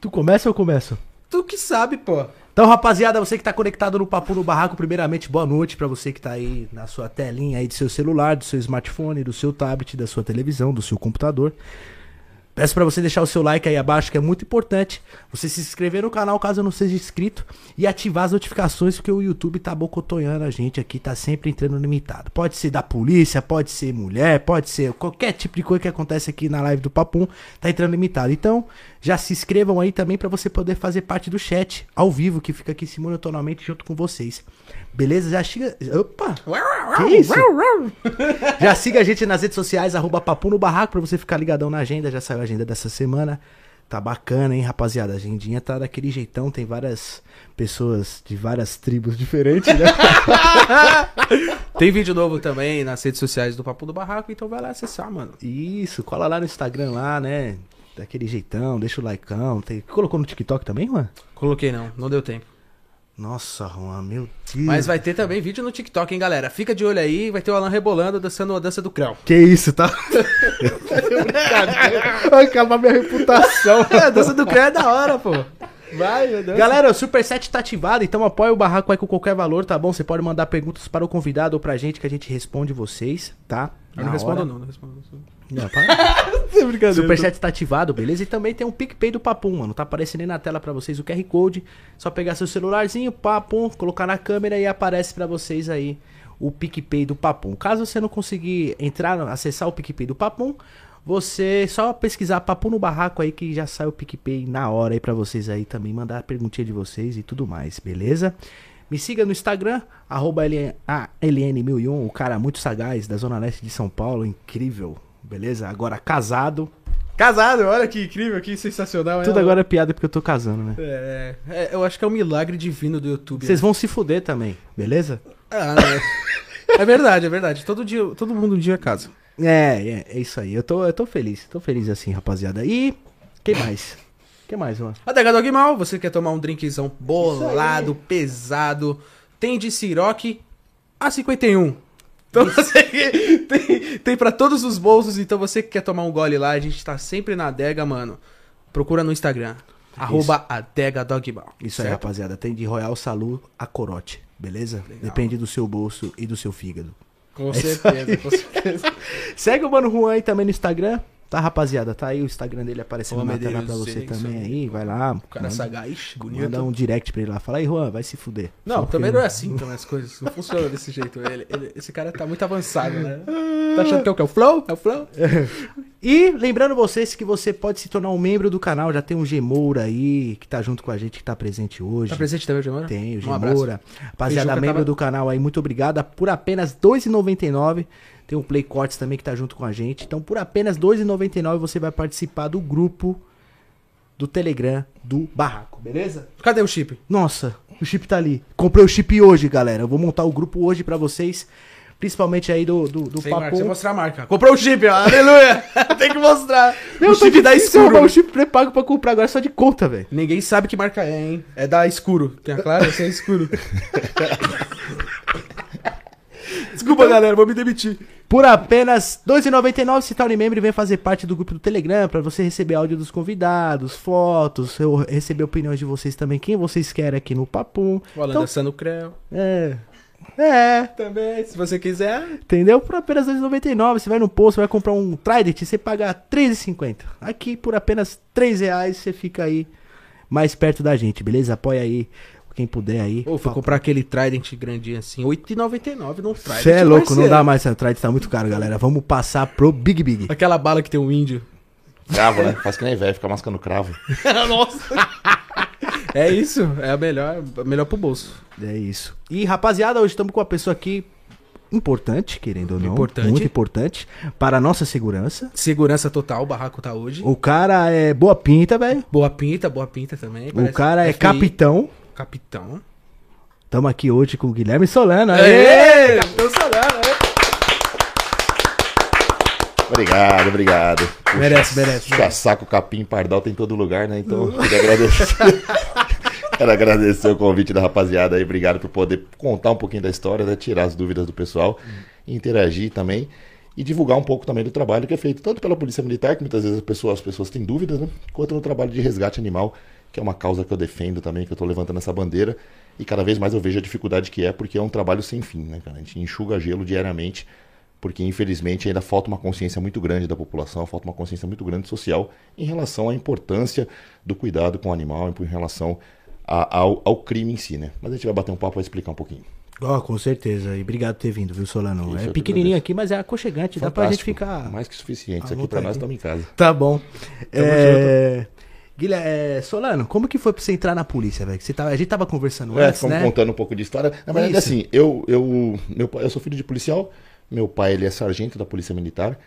Tu começa ou eu começo? Tu que sabe, pô. Então, rapaziada, você que tá conectado no Papo no Barraco, primeiramente, boa noite pra você que tá aí na sua telinha aí do seu celular, do seu smartphone, do seu tablet, da sua televisão, do seu computador. Peço pra você deixar o seu like aí abaixo, que é muito importante. Você se inscrever no canal caso não seja inscrito e ativar as notificações, porque o YouTube tá bocotonhando a gente aqui, tá sempre entrando limitado. Pode ser da polícia, pode ser mulher, pode ser qualquer tipo de coisa que acontece aqui na live do Papum, tá entrando limitado. Então, já se inscrevam aí também pra você poder fazer parte do chat ao vivo, que fica aqui simultaneamente junto com vocês. Beleza? Já chega. Opa! Que isso? Já siga a gente nas redes sociais, arroba Papo no Barraco, pra você ficar ligadão na agenda. Já saiu a agenda dessa semana. Tá bacana, hein, rapaziada? A agendinha tá daquele jeitão. Tem várias pessoas de várias tribos diferentes, né? Tem vídeo novo também nas redes sociais do Papo do Barraco, então vai lá acessar, mano. Isso, cola lá no Instagram lá, né? Daquele jeitão, deixa o likeão. Tem... Colocou no TikTok também, mano? Coloquei não, não deu tempo. Nossa, Juan, meu Deus. Mas vai ter também vídeo no TikTok, hein, galera? Fica de olho aí, vai ter o Alan rebolando, dançando a dança do Creu. Que isso, tá? Vai acabar minha reputação. É, a dança do Creu é da hora, pô. Vai, meu Deus. Galera, o Superset tá ativado, então apoia o barraco aí com qualquer valor, tá bom? Você pode mandar perguntas para o convidado ou pra gente que a gente responde vocês, tá? Eu não respondo não, não respondo não. Não, para. É brincadeira. Superchat tá ativado, beleza? E também tem um PicPay do Papum, mano. Tá aparecendo aí na tela pra vocês o QR Code. Só pegar seu celularzinho, Papum, colocar na câmera e aparece pra vocês aí o PicPay do Papum. Caso você não conseguir entrar, acessar o PicPay do Papum, você só pesquisar Papum no Barraco aí que já sai o PicPay na hora aí pra vocês aí também mandar a perguntinha de vocês e tudo mais, beleza? Me siga no Instagram, arroba LN, ah, LN1001, o cara muito sagaz da Zona Leste de São Paulo, incrível, beleza? Agora casado, Casado, olha que incrível, que sensacional. tudo é, agora é piada porque eu tô casando, né? É, é, eu acho que é um milagre divino do YouTube. Vocês vão se fuder também, beleza? Ah, né? É verdade, é verdade. Todo dia, todo mundo um dia casa. É, é, é isso aí. Eu tô, eu tô feliz, tô feliz assim, rapaziada. E quem mais? Quem mais, mano? Adega Dog Mal, você quer tomar um drinkzão bolado, pesado, tem de Ciroc a 51. Então você tem, tem pra todos os bolsos, então você que quer tomar um gole lá, a gente tá sempre na adega, mano. Procura no Instagram. Arroba Adega Dog Mal. Isso aí, certo? rapaziada. Tem de Royal Salu a corote, beleza? Depende do seu bolso e do seu fígado. Com É certeza, com certeza. Segue o Mano Juan aí também no Instagram. Tá, rapaziada? Tá aí o Instagram dele aparecendo Ô, na tela pra você também aí. Vai lá. O cara manda, sagaz, bonito. manda um direct pra ele lá. Fala aí, Juan, vai se fuder. Não, Só também porque- não é assim também as coisas. Não funciona desse jeito. Ele, ele- esse cara tá muito avançado, né? Tá achando que é o que? É o Flow? É o Flow? E lembrando vocês que você pode se tornar um membro do canal. Já tem um Gemoura aí que tá junto com a gente, que tá presente hoje. Tá presente também, Gemora? Tem, o Um. Gemoura. Rapaziada, Feijuca membro tava- do canal aí, muito obrigada. Por apenas R$ 2,99. Tem o Play Cortes também que tá junto com a gente. Então, por apenas R$ 2,99 você vai participar do grupo do Telegram do Barraco, beleza? Cadê o chip? Nossa, o chip tá ali. Comprei o chip hoje, galera. Eu vou montar o grupo hoje pra vocês. Principalmente aí do, do, do Sem marca, Papo. sem mostrar a marca. Comprou o chip. Aleluia! Tem que mostrar. Meu, o chip da escuro. O chip pré-pago pra comprar agora só de conta, velho. Ninguém sabe que marca é, hein? É da escuro. Tem a clara? Esse é escuro. Desculpa, galera, vou me demitir. Por apenas R$ 2,99 se torne membro e vem fazer parte do grupo do Telegram pra você receber áudio dos convidados, fotos, eu receber opiniões de vocês também, quem vocês querem aqui no Papum. O Alan Então, dançando creu. é. É, Também, se você quiser. entendeu? Por apenas R$ 2,99 você vai no posto, vai comprar um Trident, você paga R$ 3,50. Aqui por apenas 3 reais você fica aí mais perto da gente, beleza? Apoia aí quem puder aí. Ou fui comprar aquele Trident grandinho assim, R$ 8,99 no Trident. Você é louco, não dá mais essa Trident, tá muito caro, galera. Vamos passar pro Big Big. Aquela bala que tem um índio. Cravo, né? Faz que nem velho, fica mascando cravo. Nossa. É isso, é a melhor, a melhor pro bolso. É isso. E rapaziada, hoje estamos com uma pessoa aqui importante, querendo ou não. Importante. Muito importante para a nossa segurança. Segurança total, o barraco tá hoje. O cara é boa pinta, velho. Boa pinta, boa pinta também. O cara é FI. capitão. Capitão. Estamos aqui hoje com o Guilherme Solano. Aê! Capitão Solano? Obrigado, obrigado. Puxa, Merece, merece, Puxa merece. saco, capim, pardal tem em todo lugar, né? Então, queria agradecer. Quero agradecer o convite da rapaziada aí. Obrigado por poder contar um pouquinho da história, né? tirar as dúvidas do pessoal, interagir também. e divulgar um pouco também do trabalho que é feito tanto pela Polícia Militar, que muitas vezes as pessoas, as pessoas têm dúvidas, né? quanto no trabalho de resgate animal, que é uma causa que eu defendo também, que eu estou levantando essa bandeira. E cada vez mais eu vejo a dificuldade que é, porque é um trabalho sem fim, né, cara? A gente enxuga gelo diariamente, porque infelizmente ainda falta uma consciência muito grande da população, falta uma consciência muito grande social em relação à importância do cuidado com o animal, em relação a, ao, ao crime em si, né? Mas a gente vai bater um papo e explicar um pouquinho. Ó, com certeza. E obrigado por ter vindo, viu, Solano? Isso, é pequenininho aqui, mas é aconchegante. Dá pra gente Fantástico. ficar. Mais que suficiente. Isso aqui pra nós estamos em casa. Tá bom. É... Guilherme, é, Solano, como que foi pra você entrar na polícia, velho? Tava, a gente tava conversando É, antes, né? contando um pouco de história. Na verdade, Isso. assim, eu, eu, meu pai, eu sou filho de policial. Meu pai, ele é sargento da Polícia Militar.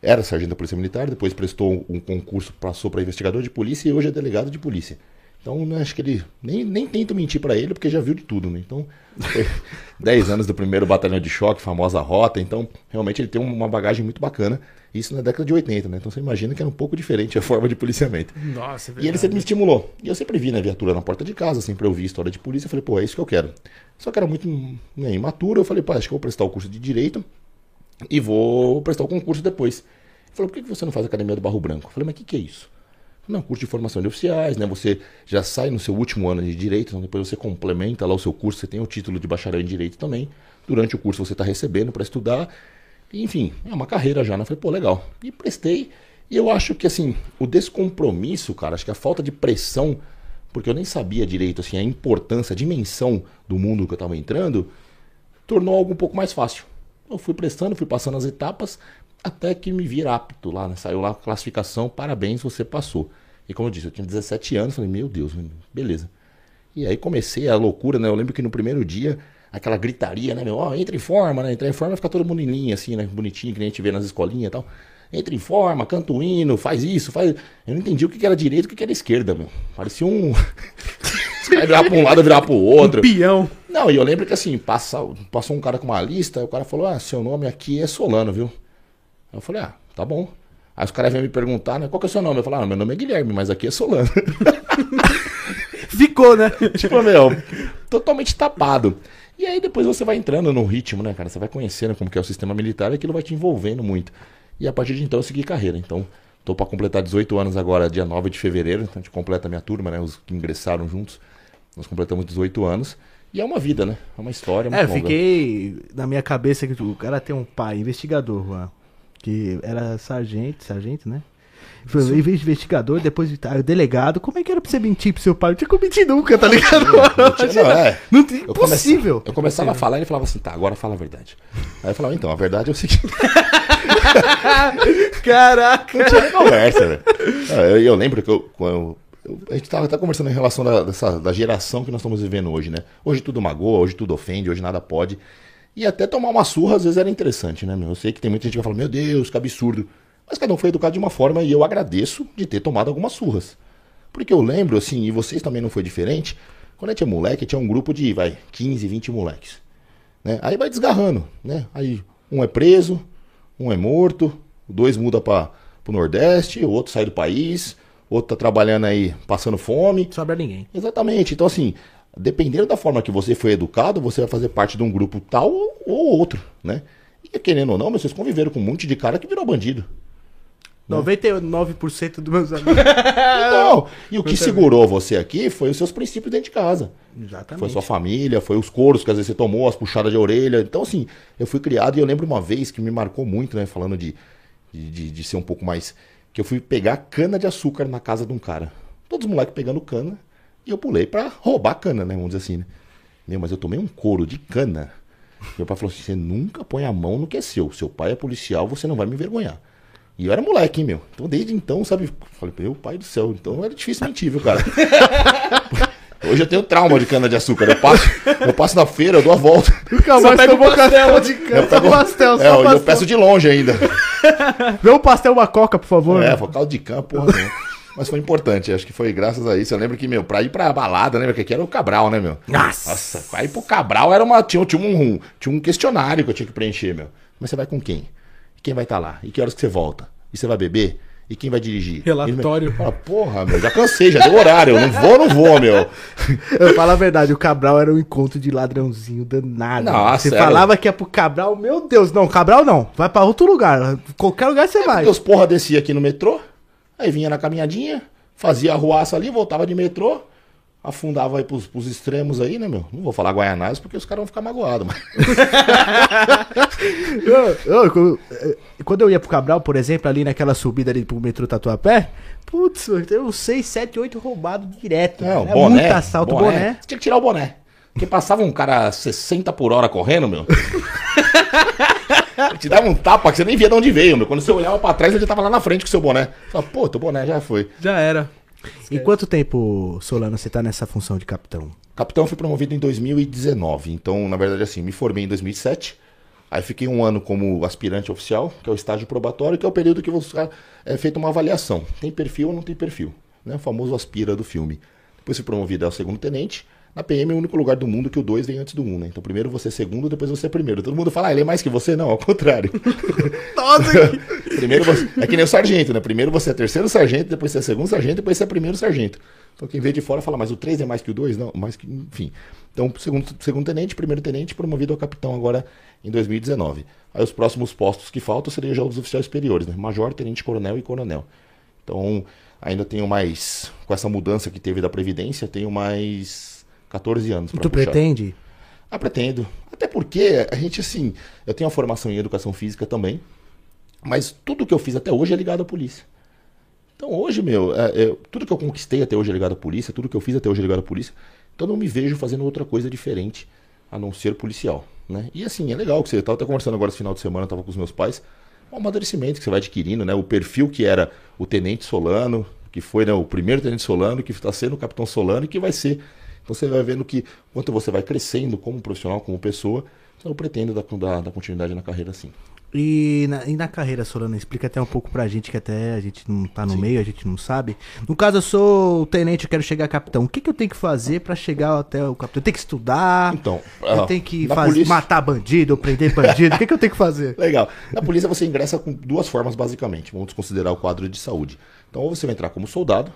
Era sargento da Polícia Militar, depois prestou um concurso, passou para investigador de polícia e hoje é delegado de polícia. Então, né, acho que ele. Nem, nem tento mentir para ele, porque já viu de tudo, né? Então, foi 10 anos do primeiro batalhão de choque, famosa rota. Então, realmente, ele tem uma bagagem muito bacana. Isso na década de 80, né? Então, você imagina que era um pouco diferente a forma de policiamento. Nossa, é E ele sempre me estimulou. E eu sempre vi na viatura na porta de casa, sempre eu vi história de polícia. Eu falei, pô, é isso que eu quero. Só que era muito né, imaturo. Eu falei, pô, acho que eu vou prestar o curso de Direito e vou prestar o concurso depois. Ele falou, por que que você não faz a Academia do Barro Branco? Eu falei, mas o que, que é isso? Não, curso de formação de oficiais, né? Você já sai no seu último ano de Direito, então depois você complementa lá o seu curso, você tem o título de bacharel em Direito também. Durante o curso você está recebendo para estudar. Enfim, é uma carreira já, né? Eu falei, pô, legal. E prestei. E eu acho que, assim, o descompromisso, cara, acho que a falta de pressão, porque eu nem sabia direito, assim, a importância, a dimensão do mundo que eu estava entrando, tornou algo um pouco mais fácil. Eu fui prestando, fui passando as etapas, até que me vi apto lá, né? Saiu lá a classificação, parabéns, você passou. E como eu disse, eu tinha 17 anos, falei, meu Deus, beleza. E aí comecei a loucura, né? Eu lembro que no primeiro dia, aquela gritaria, né, meu? Ó, entra em forma, né? Entra em forma, fica todo mundo em linha, assim, né? Bonitinho, que nem a gente vê nas escolinhas e tal. Entra em forma, canta o hino, faz isso, faz. Eu não entendi o que era direito e o que era esquerda, meu. Parecia um. Os caras viravam pra um lado, viravam pro outro. Peão. Não, e eu lembro que assim, passa, passou um cara com uma lista, aí o cara falou: Ah, seu nome aqui é Solano, viu? Aí eu falei: Ah, tá bom. Aí os caras vêm me perguntar, né? Qual que é o seu nome? Eu falei: Ah, meu nome é Guilherme, mas aqui é Solano. Ficou, né? tipo, meu, totalmente tapado. E aí depois você vai entrando no ritmo, né, cara? Você vai conhecendo como que é o sistema militar e aquilo vai te envolvendo muito. E a partir de então eu segui carreira. Então, tô pra completar 18 anos agora, dia 9 de fevereiro. Então a gente completa a minha turma, né? Os que ingressaram juntos. Nós completamos 18 anos. E é uma vida, né? É uma história muito É, eu longa. fiquei na minha cabeça que o cara tem um pai, investigador, Juan, que era sargento, sargento, né? Foi investigador, depois delegado. Como é que era pra você mentir pro seu pai? Não tinha como mentir nunca, tá ligado? Não, é. Não tem, Eu impossível. Eu começava a falar e ele falava assim, tá, agora fala a verdade. Aí eu falava, então, a verdade é o seguinte. Caraca. Não tinha conversa, velho. Ah, Eu, eu lembro que eu, quando eu- a gente tava até conversando em relação da, dessa, da geração que nós estamos vivendo hoje, né? Hoje tudo magoa, hoje tudo ofende, hoje nada pode. E até tomar uma surra às vezes era interessante, né, meu? Eu sei que tem muita gente que vai falar, meu Deus, que absurdo. Mas cada um foi educado de uma forma e eu agradeço de ter tomado algumas surras. Porque eu lembro, assim, e vocês também não foi diferente, quando a gente é moleque, tinha um grupo de, vai, 15, 20 moleques. Né? Aí vai desgarrando, né? Aí um é preso, um é morto, dois muda para o Nordeste, o outro sai do país, outro tá trabalhando aí passando fome. Não sobra ninguém. Exatamente. Então, assim, dependendo da forma que você foi educado, você vai fazer parte de um grupo tal ou ou outro, né? E querendo ou não, vocês conviveram com um monte de cara que virou bandido. 99% dos meus amigos. Não. E o que segurou você aqui foi os seus princípios dentro de casa. Exatamente. Foi sua família, foi os coros que às vezes você tomou, as puxadas de orelha. Então, assim, eu fui criado e eu lembro uma vez que me marcou muito, né? Falando de, de- de ser um pouco mais. Que eu fui pegar cana de açúcar na casa de um cara. Todos os moleques pegando cana. E eu pulei pra roubar cana, né? Vamos dizer assim, né? Meu, mas eu tomei um couro de cana. Meu pai falou assim: você nunca põe a mão no que é seu. Seu pai é policial, você não vai me envergonhar. E eu era moleque, hein, meu? Então, desde então, sabe? Falei, meu pai do céu. Então era difícil mentir, viu, cara? Hoje eu tenho trauma de cana de açúcar. Eu passo, eu passo na feira, eu dou a volta. Nunca mais pega tomou o pastel. de cana. Eu pego- Só pastel, só É, eu, pastel. eu peço de longe ainda. Vê um pastel, uma coca, por favor. É, caldo de campo, porra. Mas foi importante, acho que foi graças a isso. Eu lembro que, meu, pra ir pra balada, né, meu, que aqui era o Cabral, né, meu? Nossa. Nossa, pra ir pro Cabral era uma. Tinha, tinha, um, tinha um questionário que eu tinha que preencher, meu. Mas você vai com quem? Quem vai estar lá? E que horas que você volta? E você vai beber? E quem vai dirigir? Relatório. Ele fala, porra, meu, já cansei, já deu horário. Eu não vou, não vou, meu. Eu falo a verdade, o Cabral era um encontro de ladrãozinho danado. Nossa, você era- falava que ia pro Cabral, meu Deus, não, Cabral não. Vai pra outro lugar. Qualquer lugar você vai. Porque os porra descia aqui no metrô, aí vinha na caminhadinha, fazia a ruaça ali, voltava de metrô, afundava aí pros, pros extremos aí, né, meu? Não vou falar Guaianazes porque os caras vão ficar magoados, mas... Eu- eu- quando- eh, quando eu ia pro Cabral, por exemplo, ali naquela subida ali pro metrô Tatuapé, putz, eu tenho uns 6, 7, 8 roubados direto. Não, Era boné. muito assalto, boné. Você tinha que tirar o boné. Porque passava um cara 60 por hora correndo, meu. Te dava um tapa que você nem via de onde veio, meu. Quando você olhava pra trás, ele já tava lá na frente com o seu boné. Você fala, pô, teu boné já foi. Já era. E quanto tempo, Solano, você tá nessa função de capitão? Capitão fui promovido em 2019. Então, na verdade, assim, me formei em 2007. Aí fiquei um ano como aspirante oficial, que é o estágio probatório, que é o período que você é feita uma avaliação. Tem perfil ou não tem perfil? Né? O famoso aspira do filme. Depois fui promovido ao segundo tenente. Na PM é o único lugar do mundo que o 2 vem antes do 1, um, né? Então primeiro você é segundo, depois você é primeiro. Todo mundo fala, ah, ele é mais que você? Não, ao contrário. Nossa, primeiro você... É que nem o sargento, né? Primeiro você é terceiro sargento, depois você é segundo sargento, depois você é primeiro sargento. Então quem vê de fora fala, mas o 3 é mais que o 2? Não, mais que. Enfim. Então, segundo, segundo tenente, primeiro tenente, promovido a capitão agora em 2019. Aí os próximos postos que faltam seriam já os oficiais superiores, né? Major, tenente coronel e coronel. Então, ainda tenho mais. Com essa mudança que teve da Previdência, tenho mais 14 anos. pra tu puxar. pretende? Ah, pretendo. Até porque a gente, assim, eu tenho uma formação em educação física também, mas tudo que eu fiz até hoje é ligado à polícia. Então hoje, meu, é, é, tudo que eu conquistei até hoje é ligado à polícia, tudo que eu fiz até hoje é ligado à polícia, então eu não me vejo fazendo outra coisa diferente a não ser policial, né? E assim, é legal que você, eu tava até conversando agora esse final de semana, eu tava com os meus pais, um amadurecimento que você vai adquirindo, né? O perfil que era o Tenente Solano, que foi né, o primeiro Tenente Solano, que está sendo o Capitão Solano e que vai ser você vai vendo que quanto você vai crescendo como profissional, como pessoa, eu pretendo dar, dar, dar continuidade na carreira sim. E na, e na carreira, Solano, explica até um pouco pra gente, que até a gente não tá no meio, a gente não sabe. No caso, eu sou o tenente, eu quero chegar a capitão. O que, que eu tenho que fazer pra chegar até o capitão? Eu tenho que estudar? Então, eu ah, tenho que faz- polícia- matar bandido, prender bandido? O que, que eu tenho que fazer? Legal. Na polícia você ingressa com duas formas, basicamente. Vamos considerar o quadro de saúde. Então, ou você vai entrar como soldado,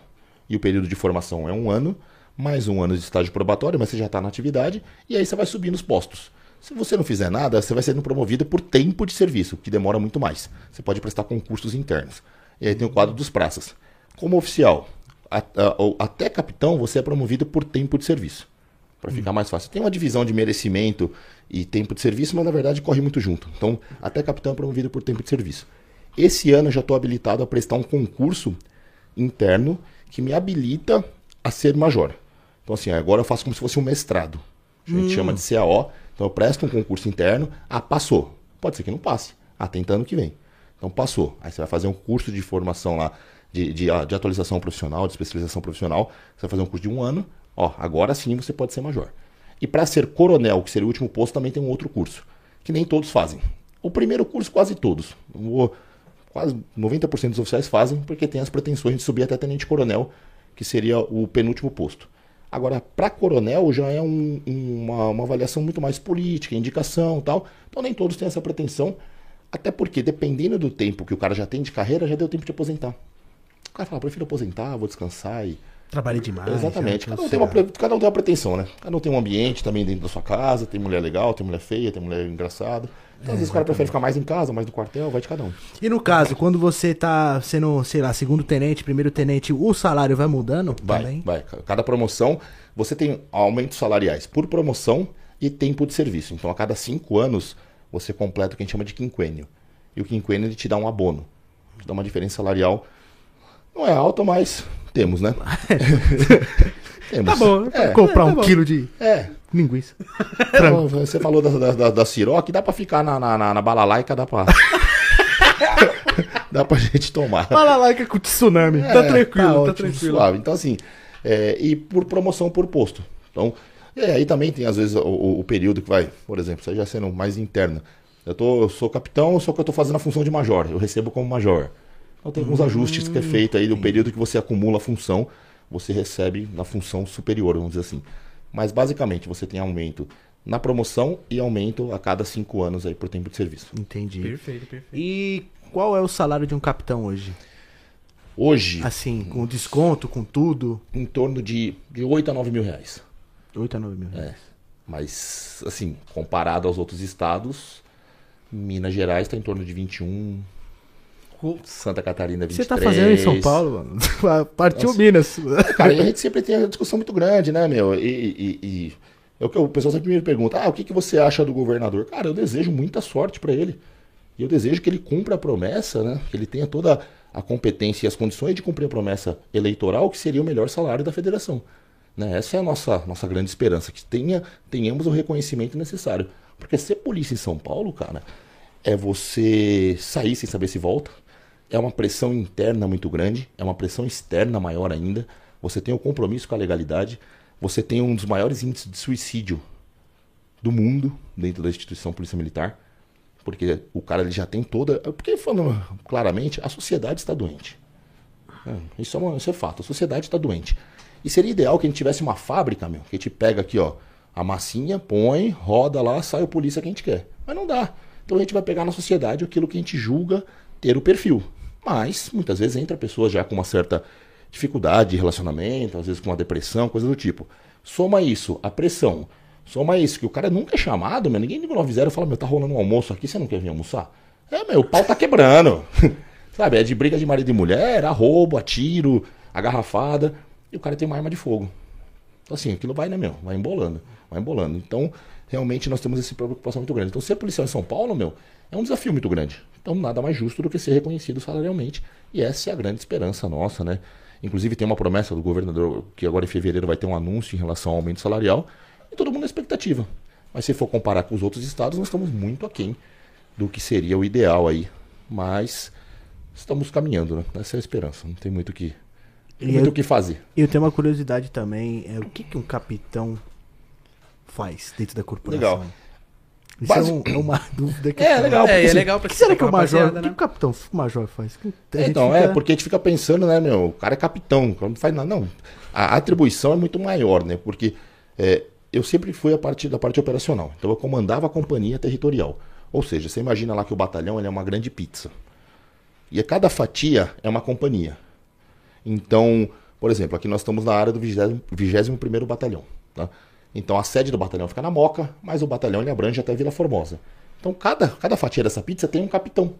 e o período de formação é um ano, mais um ano de estágio probatório, mas você já está na atividade, e aí você vai subir nos postos. Se você não fizer nada, você vai sendo promovido por tempo de serviço, que demora muito mais. Você pode prestar concursos internos. E aí tem o quadro dos praças. Como oficial, ou até capitão, você é promovido por tempo de serviço. Para ficar mais fácil. Tem uma divisão de merecimento e tempo de serviço, mas na verdade corre muito junto. Então, até capitão é promovido por tempo de serviço. Esse ano eu já estou habilitado a prestar um concurso interno que me habilita a ser major. Então, assim, agora eu faço como se fosse um mestrado. A gente chama de CAO. Então, eu presto um concurso interno. Ah, passou. Pode ser que não passe. Ah, ano que vem. Então, passou. Aí você vai fazer um curso de formação lá, de, de, de atualização profissional, de especialização profissional. Você vai fazer um curso de um ano. Ó, agora sim você pode ser major. E para ser coronel, que seria o último posto, também tem um outro curso, que nem todos fazem. O primeiro curso, quase todos. Vou- quase 90% dos oficiais fazem, porque tem as pretensões de subir até tenente coronel, que seria o penúltimo posto. Agora, para coronel já é um- um- uma, uma avaliação muito mais política, indicação e tal. Então nem todos têm essa pretensão, até porque dependendo do tempo que o cara já tem de carreira, já deu tempo de aposentar. O cara fala, prefiro aposentar, vou descansar e Trabalhei demais. Exatamente. Cada um, tem uma, cada um tem uma pretensão, né? Cada um tem um ambiente também dentro da sua casa, tem mulher legal, tem mulher feia, tem mulher engraçada. Então, às vezes o cara prefere ficar mais em casa, mais no quartel, vai de cada um. E no caso, quando você tá sendo, sei lá, segundo tenente, primeiro tenente, o salário vai mudando Vai, também? vai. Cada promoção, você tem aumentos salariais por promoção e tempo de serviço. Então, a cada cinco anos, você completa o que a gente chama de quinquênio. E o quinquênio, ele te dá um abono. Te dá uma diferença salarial. Não é alta, mas temos, né? temos. Tá bom, É, comprar é, tá um bom. quilo de é. Linguiça. Então, Você falou da, da, da, da Ciroc, dá pra ficar na, na, na, na balalaica, dá pra. dá pra gente tomar. Que é com tsunami. Tá tranquilo, tá ótimo, tranquilo. Suave. Então, assim, é, e por promoção por posto. Então, é, aí também tem, às vezes, o, o- período que vai, por exemplo, você já sendo mais interna. Eu, tô, eu sou capitão, só que eu tô fazendo a função de major. Eu recebo como major. Então tem alguns ajustes que é feito aí do período que você acumula a função, você recebe na função superior, vamos dizer assim. Mas basicamente você tem aumento na promoção e aumento a cada cinco anos aí por tempo de serviço. Entendi. Perfeito, perfeito. E qual é o salário de um capitão hoje? Hoje, Assim, com desconto, com tudo. em torno de, de 8 a 9 mil reais. 8 a 9 mil. É. Mas, assim, comparado aos outros estados, Minas Gerais está em torno de 21. Santa Catarina, 23. Você tá fazendo em São Paulo, mano? Partiu Minas. Cara, e a gente sempre tem uma discussão muito grande, né, meu? E, e, e é o que o pessoal sempre me pergunta: ah, o que, que você acha do governador? Cara, eu desejo muita sorte para ele. E eu desejo que ele cumpra a promessa, né? Que ele tenha toda a competência e as condições de cumprir a promessa eleitoral, que seria o melhor salário da federação. Né? Essa é a nossa, nossa grande esperança, que tenha, tenhamos o reconhecimento necessário. Porque ser polícia em São Paulo, cara, é você sair sem saber se volta. É uma pressão interna muito grande, é uma pressão externa maior ainda. Você tem o compromisso com a legalidade, você tem um dos maiores índices de suicídio do mundo dentro da instituição Polícia Militar. Porque o cara ele já tem toda. Porque, falando claramente, a sociedade está doente. É, isso, é uma- isso é fato, a sociedade está doente. E seria ideal que a gente tivesse uma fábrica, meu, que a gente pega aqui, ó, a massinha, põe, roda lá, sai o polícia que a gente quer. Mas não dá. Então a gente vai pegar na sociedade aquilo que a gente julga ter o perfil. Mas, muitas vezes, entra pessoas já com uma certa dificuldade de relacionamento, às vezes com uma depressão, coisa do tipo. Soma isso, a pressão. Soma isso, que o cara nunca é chamado, meu. Ninguém liga no 90 e fala, meu, tá rolando um almoço aqui, você não quer vir almoçar? É, meu, o pau tá quebrando. Sabe, é de briga de marido e mulher, a roubo, a tiro, a garrafada. E o cara tem uma arma de fogo. Então, assim, aquilo vai, né, meu? Vai embolando. Vai embolando. Então, realmente, nós temos essa preocupação muito grande. Então, ser policial em São Paulo, meu, é um desafio muito grande. Então, nada mais justo do que ser reconhecido salarialmente. E essa é a grande esperança nossa, né? Inclusive, tem uma promessa do governador que agora em fevereiro vai ter um anúncio em relação ao aumento salarial. E todo mundo na expectativa. Mas se for comparar com os outros estados, nós estamos muito aquém do que seria o ideal aí. Mas estamos caminhando, né? Essa é a esperança. Não tem muito o que, tem muito eu- que fazer. E eu tenho uma curiosidade também, é o que, que um capitão faz dentro da corporação? Legal. Isso Basi- é, um- é uma dúvida que É, legal. É, porque, é assim, legal O pra que será que o major, o rapaziada, que né? o capitão o major faz? Então, fica- é, porque a gente fica pensando, né, meu, o cara é capitão, o cara não faz nada. Não, a atribuição é muito maior, né, porque é, eu sempre fui a parte da parte operacional, então eu comandava a companhia territorial. Ou seja, você imagina lá que o batalhão ele é uma grande pizza. E a cada fatia é uma companhia. Então, por exemplo, aqui nós estamos na área do 20 21º Batalhão. Tá? Então a sede do batalhão fica na Moca, mas o batalhão ele abrange até Vila Formosa. Então cada, cada fatia dessa pizza tem um capitão.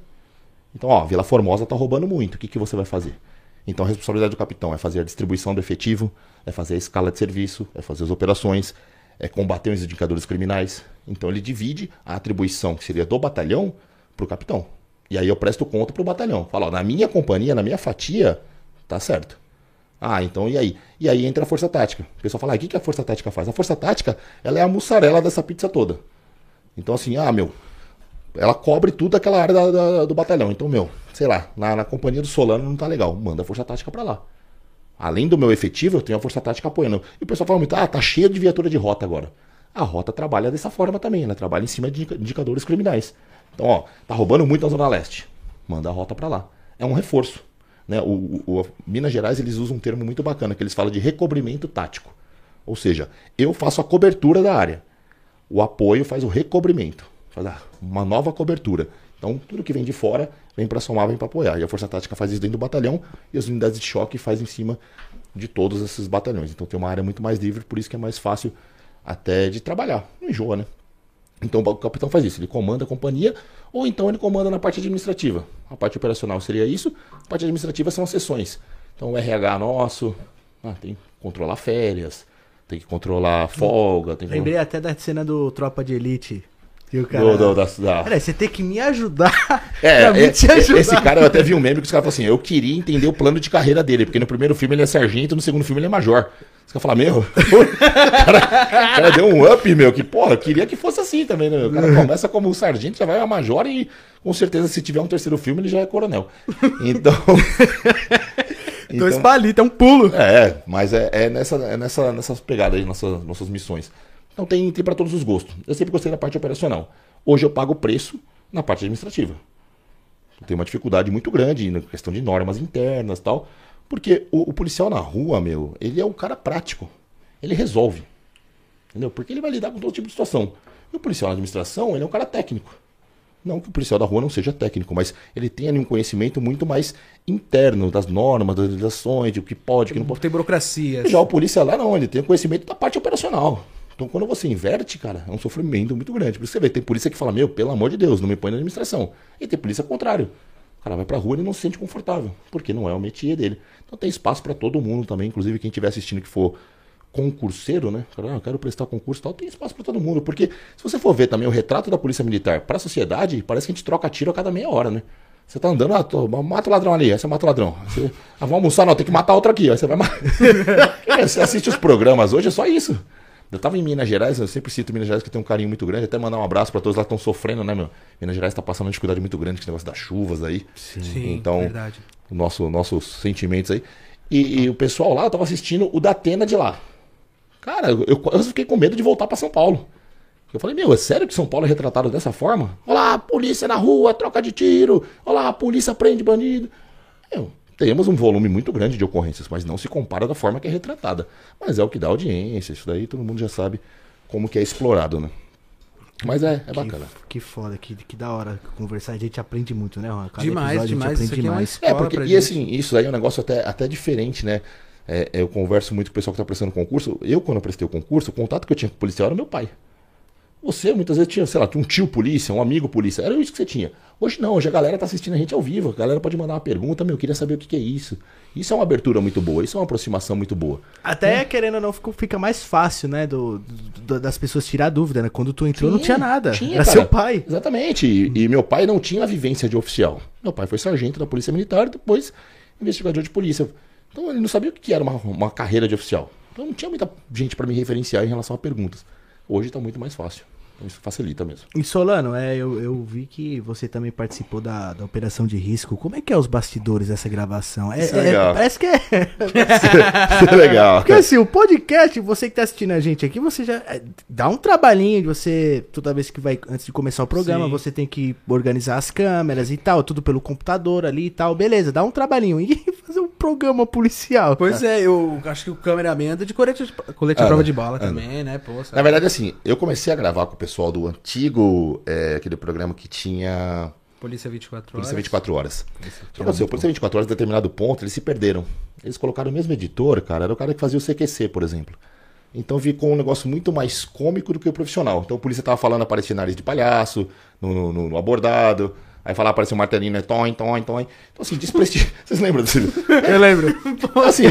Então, ó, Vila Formosa tá roubando muito. O que, que você vai fazer? Então, a responsabilidade do capitão é fazer a distribuição do efetivo, é fazer a escala de serviço, é fazer as operações, é combater os indicadores criminais. Então, ele divide a atribuição que seria do batalhão pro capitão. E aí eu presto conta pro batalhão. Falo, ó, na minha companhia, na minha fatia, tá certo. Ah, então e aí? E aí entra a força tática. O pessoal fala, ah, o que, a força tática faz? A força tática, ela é a mussarela dessa pizza toda. Então, assim, ah, meu, ela cobre tudo aquela área da- da- do batalhão. Então, meu, sei lá, na, na companhia do Solano não tá legal. Manda a força tática pra lá. Além do meu efetivo, eu tenho a força tática apoiando. E o pessoal fala muito, ah, tá cheio de viatura de rota agora. A rota trabalha dessa forma também, ela trabalha em cima de indica- indicadores criminais. Então, ó, tá roubando muito na Zona Leste. Manda a rota pra lá. É um reforço. Né? O, o- Minas Gerais, eles usam um termo muito bacana, que eles falam de recobrimento tático. Ou seja, eu faço a cobertura da área. O apoio faz o recobrimento, faz uma nova cobertura. Então, tudo que vem de fora vem para somar, vem para apoiar. E a Força Tática faz isso dentro do batalhão e as unidades de choque faz em cima de todos esses batalhões. Então, tem uma área muito mais livre, por isso que é mais fácil até de trabalhar. Não enjoa, né? Então, o capitão faz isso. Ele comanda a companhia ou então ele comanda na parte administrativa. A parte operacional seria isso, a parte administrativa são as sessões. Então, o RH nosso ah, tem que controlar férias, tem que controlar folga, tem que Lembrei até da cena do Tropa de Elite. Que o cara... do, do, da, da- Peraí, você tem que me ajudar É, é, te ajudar. esse cara eu até vi um meme que os caras falaram assim: eu queria entender o plano de carreira dele, porque no primeiro filme ele é sargento, no segundo filme ele é major. Os caras falam, meu, o cara, o cara deu um up, meu, que porra, eu queria que fosse assim também, né? O cara começa como sargento, já vai a major e com certeza se tiver um terceiro filme ele já é coronel. Então. Dois palitos, é um pulo. É, mas é, é nessa, é nessa, nessas pegadas aí, nossas, nossas missões. Então tem, para todos os gostos. Eu sempre gostei da parte operacional. Hoje eu pago o preço na parte administrativa. Tem uma dificuldade muito grande na questão de normas internas e tal. Porque o, o policial na rua, meu, ele é um cara prático. Ele resolve. Entendeu? Porque ele vai lidar com todo tipo de situação. E o policial na administração, ele é um cara técnico. Não que o policial da rua não seja técnico, mas ele tem ali um conhecimento muito mais interno das normas, das legislações, de o que pode, o que não pode. Tem burocracia. Já o polícia lá não, ele tem conhecimento da parte operacional. Então quando você inverte, cara, é um sofrimento muito grande. Por isso você vê, tem polícia que fala, meu, pelo amor de Deus, não me põe na administração. E tem polícia contrário. O cara vai pra rua e não se sente confortável, porque não é o métier dele. Então tem espaço para todo mundo também, inclusive quem estiver assistindo que for concurseiro, né? Cara, ah, eu quero prestar concurso e tal, tem espaço para todo mundo. Porque se você for ver também o retrato da polícia militar para a sociedade, parece que a gente troca tiro a cada meia hora, né? Você tá andando, ah, tô, mata o ladrão ali, aí você mata o ladrão. Você, ah, vamos almoçar, não, tem que matar outro aqui. Aí você vai matar. você assiste os programas hoje, é só isso. Eu tava em Minas Gerais, eu sempre cito Minas Gerais que tem um carinho muito grande, até mandar um abraço para todos lá que estão sofrendo, né, meu? Minas Gerais tá passando uma dificuldade muito grande com esse negócio das chuvas aí. Sim, Sim então, verdade. Nosso, nossos sentimentos aí. E, e, o pessoal lá, eu tava assistindo o da Atena de lá. Cara, eu, eu fiquei com medo de voltar para São Paulo. Eu falei, meu, é sério que São Paulo é retratado dessa forma? Olha lá, polícia na rua, troca de tiro. Olha lá, a polícia prende bandido. Eu, temos um volume muito grande de ocorrências, mas não se compara da forma que é retratada. Mas é o que dá audiência, isso daí todo mundo já sabe como que é explorado, né? Mas é, é bacana. Que, que foda, que, que da hora conversar. A gente aprende muito, né, Juan? Cada demais, demais. Isso aqui demais. é, é porque, e assim, isso aí é um negócio até, até diferente, né? É, eu converso muito com o pessoal que está prestando concurso. Eu, quando eu prestei o concurso, o contato que eu tinha com o policial era meu pai. Você muitas vezes tinha, sei lá, um tio polícia, um amigo polícia. Era isso que você tinha. Hoje não, hoje a galera tá assistindo a gente ao vivo. A galera pode mandar uma pergunta, meu, eu queria saber o que, que é isso. Isso é uma abertura muito boa, isso é uma aproximação muito boa. Até, é. querendo ou não, fica mais fácil, né, do, do, das pessoas tirar dúvida, né? Quando tu entrou tinha, não tinha nada. Tinha, Era cara. seu pai. Exatamente. E, e, meu pai não tinha a vivência de oficial. Meu pai foi sargento da Polícia Militar, depois investigador de polícia. Então ele não sabia o que era uma, uma carreira de oficial. Então não tinha muita gente para me referenciar em relação a perguntas. Hoje está muito mais fácil. Isso facilita mesmo. E Solano, é, eu, eu vi que você também participou da, da operação de risco. Como é que é os bastidores dessa gravação? É, é, é parece que é. Isso é legal. Porque assim, o podcast, você que tá assistindo a gente aqui, você já é, dá um trabalhinho de você, toda vez que vai, antes de começar o programa, Sim. você tem que organizar as câmeras e tal, tudo pelo computador ali e tal. Beleza, dá um trabalhinho. E fazer um programa policial. Pois é, eu acho que o cameraman anda de colete, colete à prova de bala também, né? Pô, Na verdade, assim, eu comecei a gravar com o pessoal do antigo, é, aquele programa que tinha. Polícia 24 horas. Polícia 24 horas. Tipo assim, o Polícia 24 horas, em determinado ponto, eles se perderam. Eles colocaram o mesmo editor, cara, era o cara que fazia o CQC, por exemplo. Então ficou um negócio muito mais cômico do que o profissional. Então a polícia tava falando, aparecia nariz de palhaço, no, no, no abordado. Aí falar, apareceu um martelinho, né? Tom, tom, tom. Então, assim, desprestígio. Vocês lembram disso? Eu lembro. assim,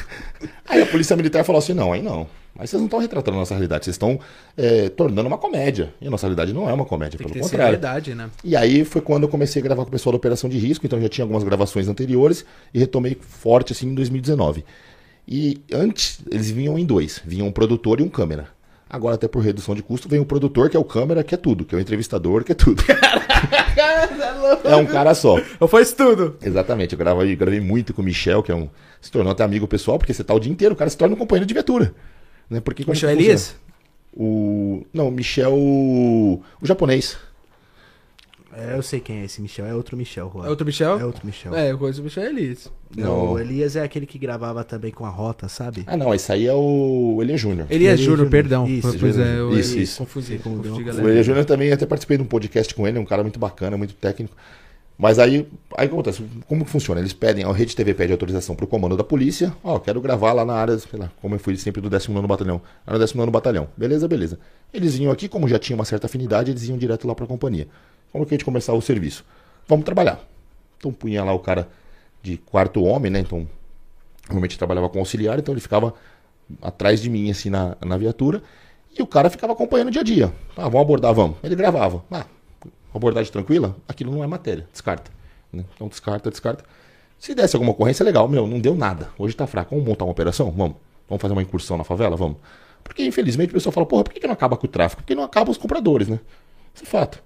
aí a polícia militar falou assim: não, aí não. Mas vocês não estão retratando a nossa realidade, vocês estão é, tornando uma comédia. E a nossa realidade não é uma comédia, Tem pelo contrário. Realidade, né? E aí foi quando eu comecei a gravar com o pessoal da Operação de Risco, então já tinha algumas gravações anteriores e retomei forte assim em 2019. E antes eles vinham em dois, vinham um produtor e um câmera. Agora, até por redução de custo, vem o produtor, que é o câmera, que é tudo, que é o entrevistador, que é tudo. é um cara só. Eu faço tudo. Exatamente, eu gravei, gravei muito com o Michel, que é um. Se tornou até amigo pessoal, porque você tá o dia inteiro, o cara se torna um companheiro de viatura. Né? Porque, Michel Elias? O. Não, Michel. O japonês. É, eu sei quem é esse Michel, é outro Michel, Juan. É outro Michel? É outro Michel. É, eu conheço o Michel Elias. Não, o Elias é aquele que gravava também com a Rota, sabe? Ah, não, esse aí é o Elias Júnior. Elias Júnior, perdão. Isso, pois é, eu isso, isso. Confusi, confundi, o Elias Júnior também até participei de um podcast com ele, um cara muito bacana, muito técnico. Mas aí, aí acontece, como funciona? Eles pedem, a Rede TV pede autorização para o comando da polícia. Ó, oh, quero gravar lá na área, sei lá, como eu fui sempre do 19 Batalhão. Era no 19 Batalhão. Beleza, beleza. Eles vinham aqui, como já tinha uma certa afinidade, eles iam direto lá para a companhia. Como que a gente começava o serviço? Vamos trabalhar. Então punha lá o cara de quarto homem, né? Então, normalmente trabalhava com auxiliar, então ele ficava atrás de mim, assim, na, na viatura. E o cara ficava acompanhando o dia a dia. Ah, vamos abordar, vamos. Ele gravava. Ah, abordagem tranquila, aquilo não é matéria, descarta. Né? Então descarta, descarta. Se desse alguma ocorrência, legal, meu, não deu nada. Hoje tá fraco. Vamos montar uma operação? Vamos. Vamos fazer uma incursão na favela? Vamos. Porque, infelizmente, o pessoal fala, porra, por que, que não acaba com o tráfico? Porque não acaba os compradores, né? Isso é fato.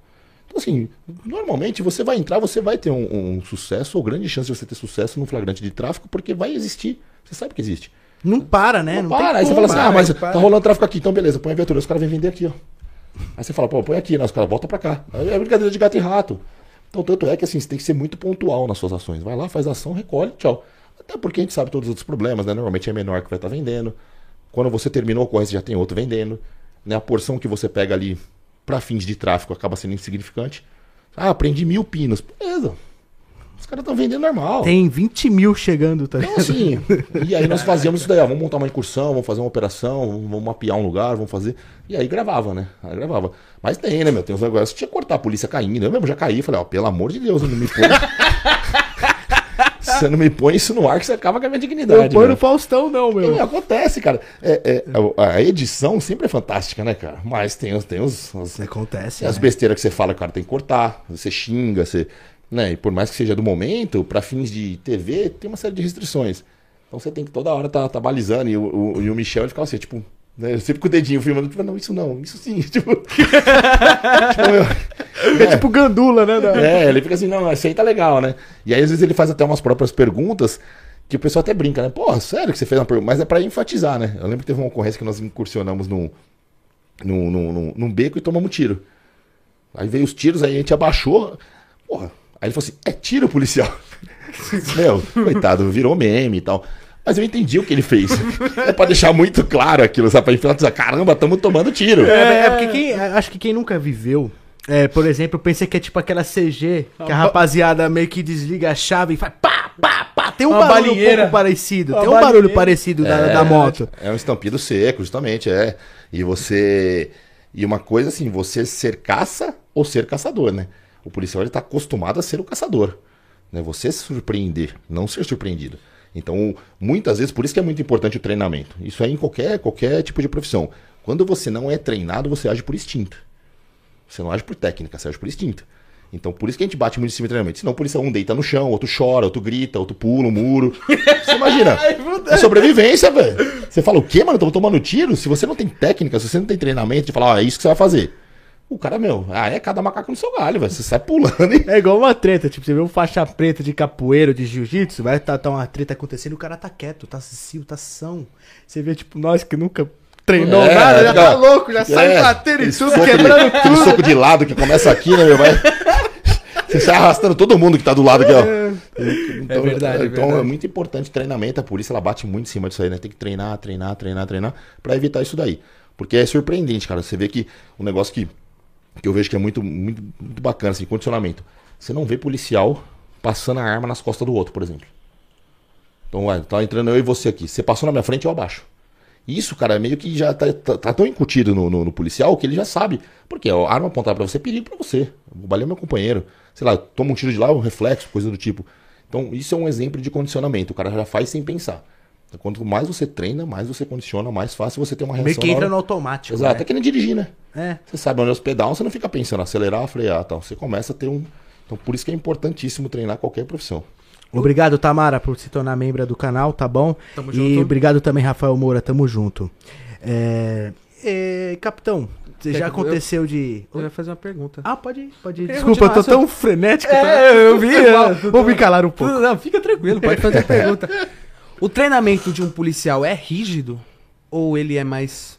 Então, assim, normalmente você vai entrar, você vai ter um, um sucesso, ou grande chance de você ter sucesso no flagrante de tráfico, porque vai existir. Você sabe que existe. Não para, né? Não, não para. Aí você fala assim, ah, mas tá rolando tráfico aqui, então beleza, põe a viatura. Os caras vêm vender aqui, ó. Aí você fala, pô, põe aqui, né? Os caras voltam pra cá. É brincadeira de gato e rato. Então, tanto é que assim, você tem que ser muito pontual nas suas ações. Vai lá, faz ação, recolhe, tchau. Até porque a gente sabe todos os outros problemas, né? Normalmente é menor que vai estar tá vendendo. Quando você terminou a ocorrência, já tem outro vendendo. Né? A porção que você pega ali para fins de tráfico acaba sendo insignificante. Ah, prendi mil pinos. Beleza. Os caras estão vendendo normal. Tem 20 mil chegando, tá Então, assim, e aí nós fazíamos isso daí, ó, vamos montar uma incursão, vamos fazer uma operação, vamos mapear um lugar, vamos fazer. E aí gravava, né? Aí gravava. Mas tem, né, meu? Tem uns negócios que tinha que cortar a polícia caindo. Eu mesmo já caí, falei, ó, pelo amor de Deus, não me põe. você não me põe isso no ar que você acaba com a minha Não dignidade. põe meu. no Faustão, não, meu. É, acontece, cara. É, é, a edição sempre é fantástica, né, cara? Mas tem, tem os, os- Acontece. as né? besteiras que você fala, cara, tem que cortar. Você xinga, você. Né? E por mais que seja do momento, pra fins de TV, tem uma série de restrições. Então você tem que toda hora tá, tá balizando. E o, o- e o Michel ele ficava assim, tipo. Né? Sempre com o dedinho filmando, tipo, não, isso não, isso sim. Tipo, tipo, meu, É tipo gandula, né? da- é, ele fica assim, não, isso aí tá legal, né? E aí, às vezes, ele faz até umas próprias perguntas que o pessoal até brinca, né? Pô, sério que você fez uma pergunta? Mas é pra enfatizar, né? Eu lembro que teve uma ocorrência que nós incursionamos num, num, num, num, num beco e tomamos um tiro. Aí veio os tiros, aí a gente abaixou. Porra. Aí ele falou assim: é tiro policial. Meu, coitado, virou meme e tal. Mas eu entendi o que ele fez. É pra deixar muito claro aquilo, sabe? Pra enfatizar, caramba, estamos tomando tiro. É, é porque quem. Acho que quem nunca viveu. É, por exemplo, eu pensei que é tipo aquela CG que a rapaziada meio que desliga a chave e faz pá, pá, pá. Tem um Uma barulho um pouco parecido. Uma Tem um barulho balinheira. parecido da, da moto. É um estampido seco, justamente, é. E você. E uma coisa assim, você ser caça ou ser caçador, né? O policial ele tá acostumado a ser o caçador. Né? Você se surpreender, não ser surpreendido. Então, muitas vezes, por isso que é muito importante o treinamento. Isso é em qualquer, qualquer tipo de profissão. Quando você não é treinado, você age por instinto. Você não age por técnica, você age por instinto. Então, por isso que a gente bate muito em cima de treinamento. Senão, o policial um deita no chão, outro chora, outro grita, outro pula o muro. Você imagina? É sobrevivência, velho. Você fala, o quê, mano? Estamos tomando tiro? Se você não tem técnica, se você não tem treinamento de falar, ó, é isso que você vai fazer. O cara, meu, ah, é cada macaco no seu galho, velho. Você sai pulando e. É igual uma treta, tipo, você vê um faixa preta de capoeira, de jiu-jitsu, vai tá, tá uma treta acontecendo e o cara tá quieto, tá acessível, tá são. Você vê, tipo, nós que nunca treinou É, nada, já tá louco, já sai É, batendo em aquele tudo, soco de- quebrando Aquele soco de lado que começa aqui, né, meu? Vai... Você sai arrastando todo mundo que tá do lado aqui, ó. Então, É verdade, é Então é verdade. muito importante treinamento. A polícia ela bate muito em cima disso aí, né? Tem que treinar, treinar, treinar, treinar pra evitar isso daí. Porque é surpreendente, cara. Você vê que um negócio que, que eu vejo que é muito, muito, muito bacana, assim, condicionamento. Você não vê policial passando a arma nas costas do outro, por exemplo. Então, ué, tá entrando eu e você aqui. Você passou na minha frente, eu abaixo. Isso, cara, meio que já tá, tá- tá tão incutido no, no- no policial que ele já sabe. Porque a arma apontada pra você é perigo pra você. Baler meu companheiro. Sei lá, toma um tiro de lá, um reflexo, coisa do tipo. Então, isso é um exemplo de condicionamento. O cara já faz sem pensar. Então, quanto mais você treina, mais você condiciona, mais fácil você ter uma reação. Meio que entra hora. no automático. Exato, é né? que nem dirigir, né? É. Você sabe onde é os pedais, você não fica pensando acelerar, frear tal. Você começa a ter um. Então, por isso que é importantíssimo treinar qualquer profissão. Obrigado, Tamara, por se tornar membro do canal, tá bom? Tamo e junto. obrigado também, Rafael Moura, tamo junto. É, é, capitão, já que eu- aconteceu de. Eu ia fazer uma pergunta. Ah, pode ir, pode ir. Desculpa, eu tô tão frenético. É, tá? eu vi, é. Vou me calar um pouco. Não, fica tranquilo, pode fazer a pergunta. O treinamento de um policial é rígido? Ou ele é mais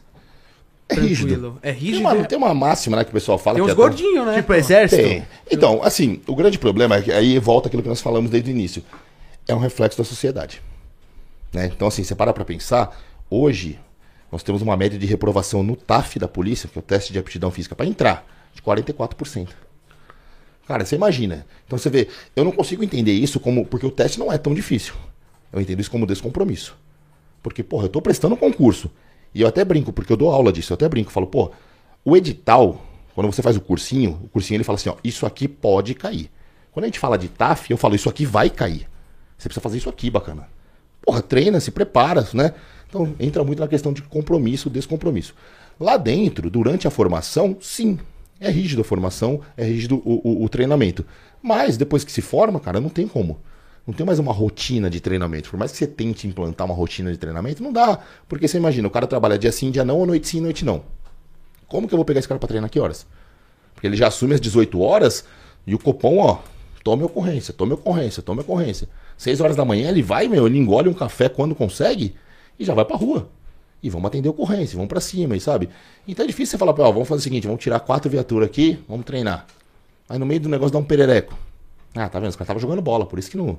É tranquilo? rígido. É Tem rígido? uma, tem uma máxima né, que o pessoal fala Tem que uns é tão- gordinhos, né? Tipo exército? Tem. Então, assim, o grande problema é que aí volta aquilo que nós falamos desde o início. É um reflexo da sociedade. Né? Então, assim, você para pra pensar, hoje nós temos uma média de reprovação no TAF da polícia, que é o teste de aptidão física, para entrar, de 44%. Cara, você imagina. Então você vê, eu não consigo entender isso como. Porque o teste não é tão difícil. Eu entendo isso como descompromisso. Porque, porra, eu tô prestando concurso. E eu até brinco, porque eu dou aula disso, eu até brinco, falo, pô, o edital, quando você faz o cursinho, o cursinho ele fala assim, ó, isso aqui pode cair. Quando a gente fala de TAF, eu falo, isso aqui vai cair. Você precisa fazer isso aqui, bacana. Porra, treina, se prepara, né? Então entra muito na questão de compromisso, descompromisso. Lá dentro, durante a formação, sim, é rígido a formação, é rígido o, o- o treinamento. Mas depois que se forma, cara, não tem como. Não tem mais uma rotina de treinamento. Por mais que você tente implantar uma rotina de treinamento, não dá. Porque você imagina, o cara trabalha dia sim, dia não, ou noite sim, noite não. Como que eu vou pegar esse cara pra treinar que horas? Porque ele já assume às 18 horas e o Copom, ó, tome ocorrência, tome ocorrência, tome ocorrência. 6 horas da manhã ele vai, meu, ele engole um café quando consegue e já vai pra rua. E vamos atender ocorrência, vamos pra cima, e sabe? Então é difícil você falar, ó, vamos fazer o seguinte, vamos tirar quatro viaturas aqui, vamos treinar. Aí no meio do negócio dá um perereco. Ah, tá vendo? Os caras estavam jogando bola, por isso que não.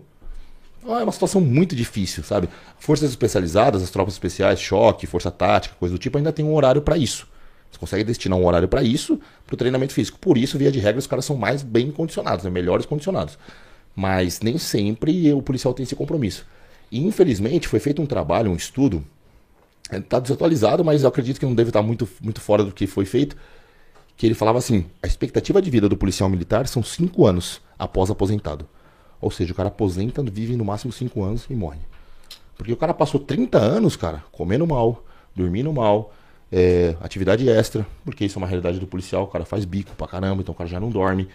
É uma situação muito difícil, sabe? Forças especializadas, as tropas especiais, choque, força tática, coisa do tipo, ainda tem um horário pra isso. Você consegue destinar um horário para isso, para o treinamento físico. Por isso, via de regra, os caras são mais bem condicionados, né? melhores condicionados. Mas nem sempre o policial tem esse compromisso. E, infelizmente, foi feito um trabalho, um estudo, está desatualizado, mas eu acredito que não deve estar muito, muito fora do que foi feito, que ele falava assim, a expectativa de vida do policial militar são 5 anos após aposentado. Ou seja, o cara aposenta, vive no máximo 5 anos e morre. Porque o cara passou 30 anos, cara, comendo mal, dormindo mal, é, atividade extra, porque isso é uma realidade do policial, o cara faz bico pra caramba, então o cara já não dorme.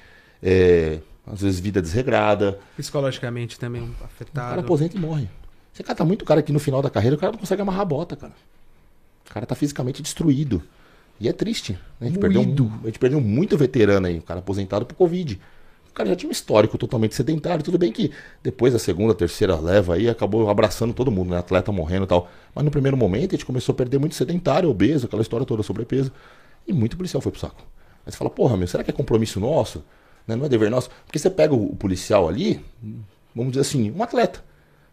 É, às vezes vida desregrada. Psicologicamente também O afetado. cara aposenta e morre. Você cata muito cara que no final da carreira o cara não consegue amarrar a bota, cara. O cara tá fisicamente destruído. E é triste. né? A, gente perdeu, Moído. a gente perdeu muito veterano aí, o cara aposentado por Covid. O cara já tinha um histórico totalmente sedentário. Tudo bem que depois da segunda, terceira leva aí, acabou abraçando todo mundo, né? Atleta morrendo e tal. Mas no primeiro momento a gente começou a perder muito sedentário, obeso, aquela história toda, sobrepeso. E muito policial foi pro saco. Aí você fala, porra, meu, será que é compromisso nosso? Né? Não é dever nosso? Porque você pega o, policial ali, vamos dizer assim, um atleta.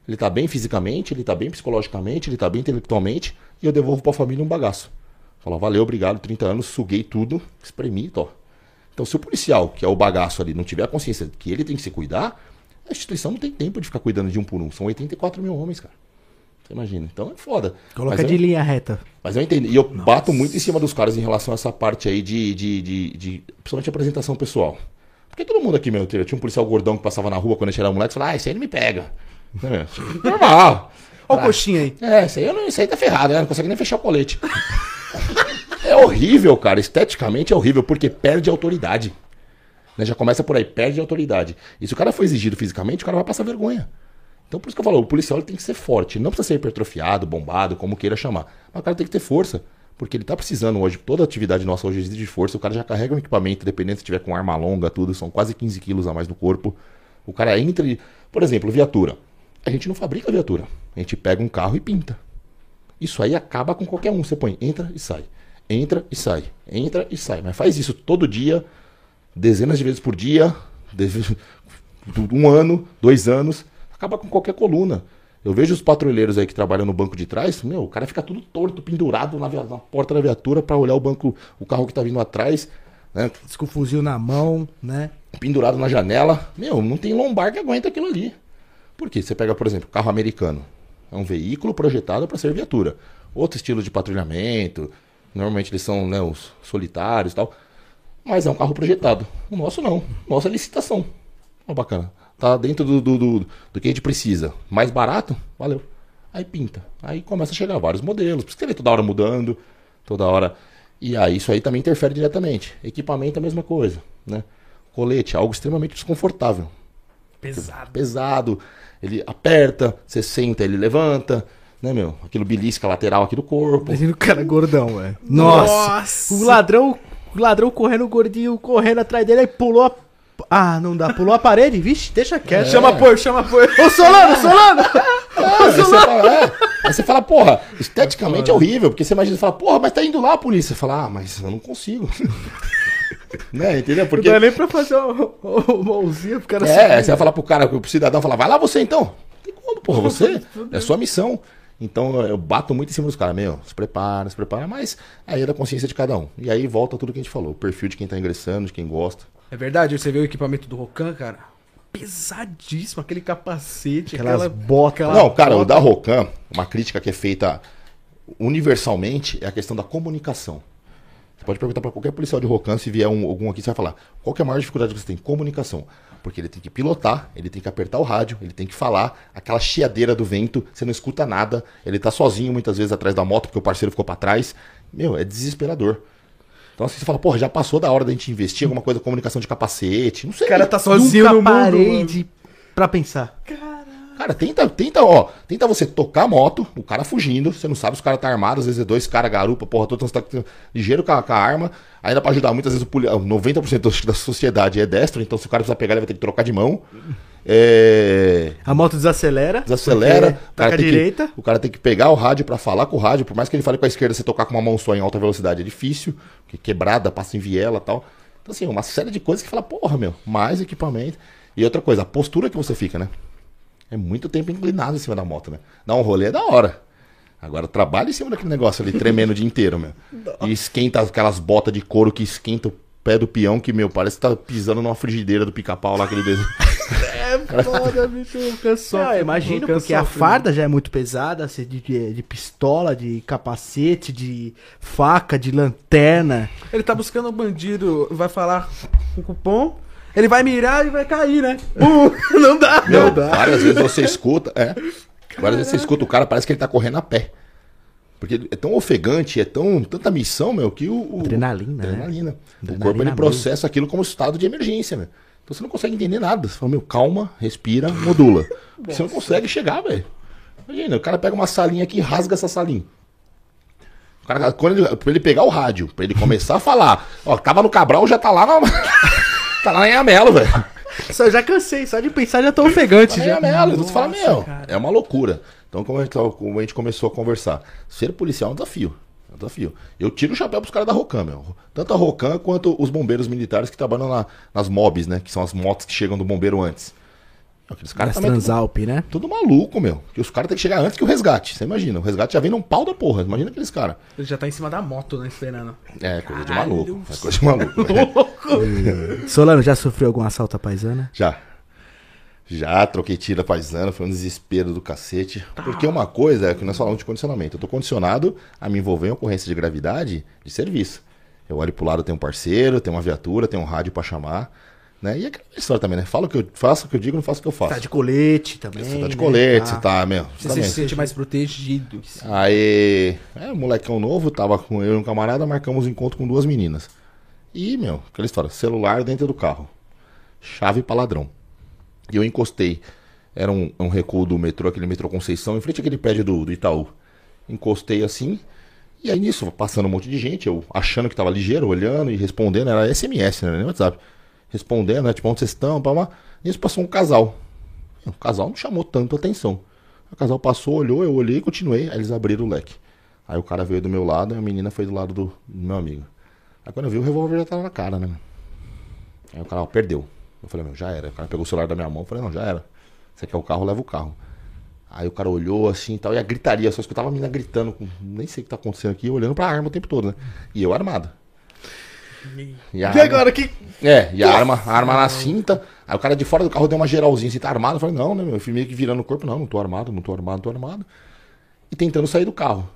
Ele tá bem fisicamente, ele tá bem psicologicamente, ele tá bem intelectualmente, e eu devolvo pra família um bagaço. Fala, valeu, obrigado, 30 anos, suguei tudo, espremi, tô. Então, se o policial, que é o bagaço ali, não tiver a consciência de que ele tem que se cuidar, a instituição não tem tempo de ficar cuidando de um por um. São 84 mil homens, cara. Você imagina. Então é foda. Coloca Mas de eu, linha reta. mas eu entendi. E eu bato muito em cima dos caras em relação a essa parte aí de, de, de, de- principalmente apresentação pessoal. Porque todo mundo aqui, meu, tinha um policial gordão que passava na rua quando a gente era moleque e falava, ah, esse aí ele me pega. Normal. Olha o coxinha aí. É, esse aí, eu não, esse aí tá ferrado, né? Não consegue nem fechar o colete. horrível, cara. Esteticamente é horrível, porque perde autoridade. Né? Já começa por aí, perde autoridade. E se o cara for exigido fisicamente, o cara vai passar vergonha. Então por isso que eu falo, o policial tem que ser forte. Não precisa ser hipertrofiado, bombado, como queira chamar. Mas o cara tem que ter força. Porque ele tá precisando hoje, toda atividade nossa hoje exige de força. O cara já carrega um equipamento, dependendo se tiver com arma longa, tudo, são quase 15 quilos a mais no corpo. O cara entra e. Por exemplo, viatura. A gente não fabrica viatura. A gente pega um carro e pinta. Isso aí acaba com qualquer um. Você põe, entra e sai. Entra e sai. Entra e sai. Mas faz isso todo dia, dezenas de vezes por dia, um ano, dois anos. Acaba com qualquer coluna. Eu vejo os patrulheiros aí que trabalham no banco de trás, meu, o cara fica tudo torto, pendurado na, na porta da viatura pra olhar o banco, o carro que tá vindo atrás, né? Com o fuzil na mão, né? pendurado na janela. Meu, não tem lombar que aguenta aquilo ali. Por quê? Você pega, por exemplo, carro americano. É um veículo projetado para ser viatura. Outro estilo de patrulhamento. Normalmente eles são né, os solitários e tal. Mas é um carro projetado. O nosso não. O nosso é licitação. Ó, bacana. Tá dentro do, do, do, do que a gente precisa. Mais barato? Valeu. Aí pinta. Aí começa a chegar vários modelos. Por isso que ele toda hora mudando. Toda hora. E aí isso aí também interfere diretamente. Equipamento é a mesma coisa. Né? Colete, algo extremamente desconfortável. Pesado. Pesado. Ele aperta, você senta, ele levanta. Né, meu? Aquilo belisca lateral aqui do corpo. Imagina o cara gordão, velho. Nossa. Nossa. O ladrão, o ladrão correndo, o gordinho correndo atrás dele, aí pulou a... Ah, não dá. Pulou a parede? Vixe, deixa quieto. Chama apoio, chama apoio. Ô, Solano, Solano! Ah, aí, você fala, é. Aí você fala, porra, esteticamente é horrível, porque você imagina e fala, porra, mas tá indo lá a polícia. Você fala, ah, mas eu não consigo. né, entendeu? Não Porque. dá nem pra fazer uma, uma mãozinha pro cara É, subir. você vai falar pro cara, pro cidadão, falar, vai lá você então. Não tem como, porra, você. É sua missão. Então eu bato muito em cima dos caras, meu, se prepara, se prepara, mas aí é da consciência de cada um. E aí volta tudo que a gente falou, o perfil de quem tá ingressando, de quem gosta. É verdade, você vê o equipamento do Rocan, cara? Pesadíssimo, aquele capacete, Aquelas aquela botas lá. Não, cara, o bota- da Rocan, uma crítica que é feita universalmente é a questão da comunicação. Você pode perguntar para qualquer policial de Rocan, se vier um- algum aqui, você vai falar: qual que é a maior dificuldade que você tem? Comunicação. Porque ele tem que pilotar, ele tem que apertar o rádio, ele tem que falar, aquela chiadeira do vento, você não escuta nada, ele tá sozinho muitas vezes atrás da moto porque o parceiro ficou para trás. Meu, é desesperador. Então assim, você fala, porra, já passou da hora da gente investir em alguma coisa, comunicação de capacete, não sei. O cara tá sozinho Nunca no mundo. parei mano. de... pra pensar. Cara, tenta, tenta, ó, tenta você tocar a moto, o cara fugindo, você não sabe se o cara tá armado, às vezes é dois caras garupa, porra, então você tá ligeiro com a, com a arma, ainda pra ajudar, muitas vezes o poli- 90% da sociedade é destro, então se o cara precisar pegar, ele vai ter que trocar de mão. É, A moto desacelera. desacelera, o cara, Taca a direita. Que, o cara tem que pegar o rádio pra falar com o rádio, por mais que ele fale com a esquerda, você tocar com uma mão só em alta velocidade é difícil, porque quebrada, passa em viela e tal. Então assim, uma série de coisas que fala, porra, meu, mais equipamento. E outra coisa, a postura que você fica, né? É muito tempo inclinado em cima da moto, né? Dar um rolê é da hora. Agora trabalha em cima daquele negócio ali, tremendo o dia inteiro, meu. E esquenta aquelas botas de couro que esquenta o pé do peão, que, meu, parece que tá pisando numa frigideira do pica-pau lá, aquele desenho. É foda, bicho. Eu imagino, porque a farda já é muito pesada, assim, de, de, de pistola, de capacete, de faca, de lanterna. Ele tá buscando um bandido, vai falar com o cupom, ele vai mirar e vai cair, né? Uh, não dá. Meu, não dá. várias vezes você escuta, é. Várias vezes você escuta o cara, parece que ele tá correndo a pé. Porque é tão ofegante, é tão tanta missão, meu, que o. o Adrenalina, né? Adrenalina. O Adrenalina corpo ele mesmo. processa aquilo como estado de emergência, meu. Então você não consegue entender nada. Você fala, meu, calma, respira, modula. Porque você não consegue chegar, velho. Imagina, o cara pega uma salinha aqui e rasga essa salinha. O cara, quando ele, pra ele pegar o rádio, pra ele começar a falar, ó, tava no Cabral, já tá lá na. tá lá em Amelo, velho. Só, eu já cansei, só de pensar já tô ofegante Tá já. em Amelo. Você fala, Nossa, meu, cara. é uma loucura. Então, como a, gente, tava- como a gente começou a conversar, ser policial é um desafio. É um desafio. Eu tiro o chapéu pros caras da Rocan, meu. Tanto a Rocan quanto os bombeiros militares que trabalham na- nas mobs, né? Que são as motos que chegam do bombeiro antes. Aqueles caras tudo, Transalp, né? tudo maluco, meu. Que os caras têm que chegar antes que o resgate. Você imagina, o resgate já vem num pau da porra. Imagina aqueles caras. Ele já tá em cima da moto, né, esperando. É, coisa de Caralho. maluco. É coisa de maluco. velho. Solano, já sofreu algum assalto à paisana? Já. Já troquei tiro paisana, foi um desespero do cacete. Porque uma coisa é que nós falamos de condicionamento. Eu tô condicionado a me envolver em ocorrência de gravidade de serviço. Eu olho pro lado, tem um parceiro, tem uma viatura, tem um rádio pra chamar. Né? E é aquela história também, né? Falo o que eu faço o que eu digo, não faço o que eu faço. Tá de colete também. Você tá de né? colete, Tá. você tá, meu. Você se sente mais protegido. Aí, é, molecão novo, tava com eu e um camarada, marcamos um encontro com duas meninas. E, meu, aquela história, celular dentro do carro. Chave pra ladrão. E eu encostei. Era um, um recuo do metrô, aquele metrô Conceição, em frente àquele prédio do, do Itaú. Encostei assim. E aí nisso, passando um monte de gente, eu achando que tava ligeiro, olhando e respondendo, era SMS, né? Nem WhatsApp. Respondendo, né? Tipo, onde vocês estão? Pá, pá. Nisso passou um casal. O casal não chamou tanto atenção. O casal passou, olhou, eu olhei e continuei. Aí eles abriram o leque. Aí o cara veio do meu lado e a menina foi do lado do, do meu amigo. Aí quando eu vi, o revólver já tava na cara, né? Aí o cara, ó, perdeu. Eu falei, meu, já era. O cara pegou o celular da minha mão. Eu falei, não, já era. Você quer o carro, leva o carro. Aí o cara olhou assim e tal, e a gritaria, só escutava a menina gritando, com, nem sei o que tá acontecendo aqui, olhando pra arma o tempo todo, né? E eu armado. E, a E arma- agora que. é, e a arma, a arma na cinta. Aí o cara de fora do carro deu uma geralzinha assim, tá armado? Eu falei, não, né, meu? Eu fui meio que virando o corpo, não, não tô armado, não tô armado, não tô armado. E tentando sair do carro.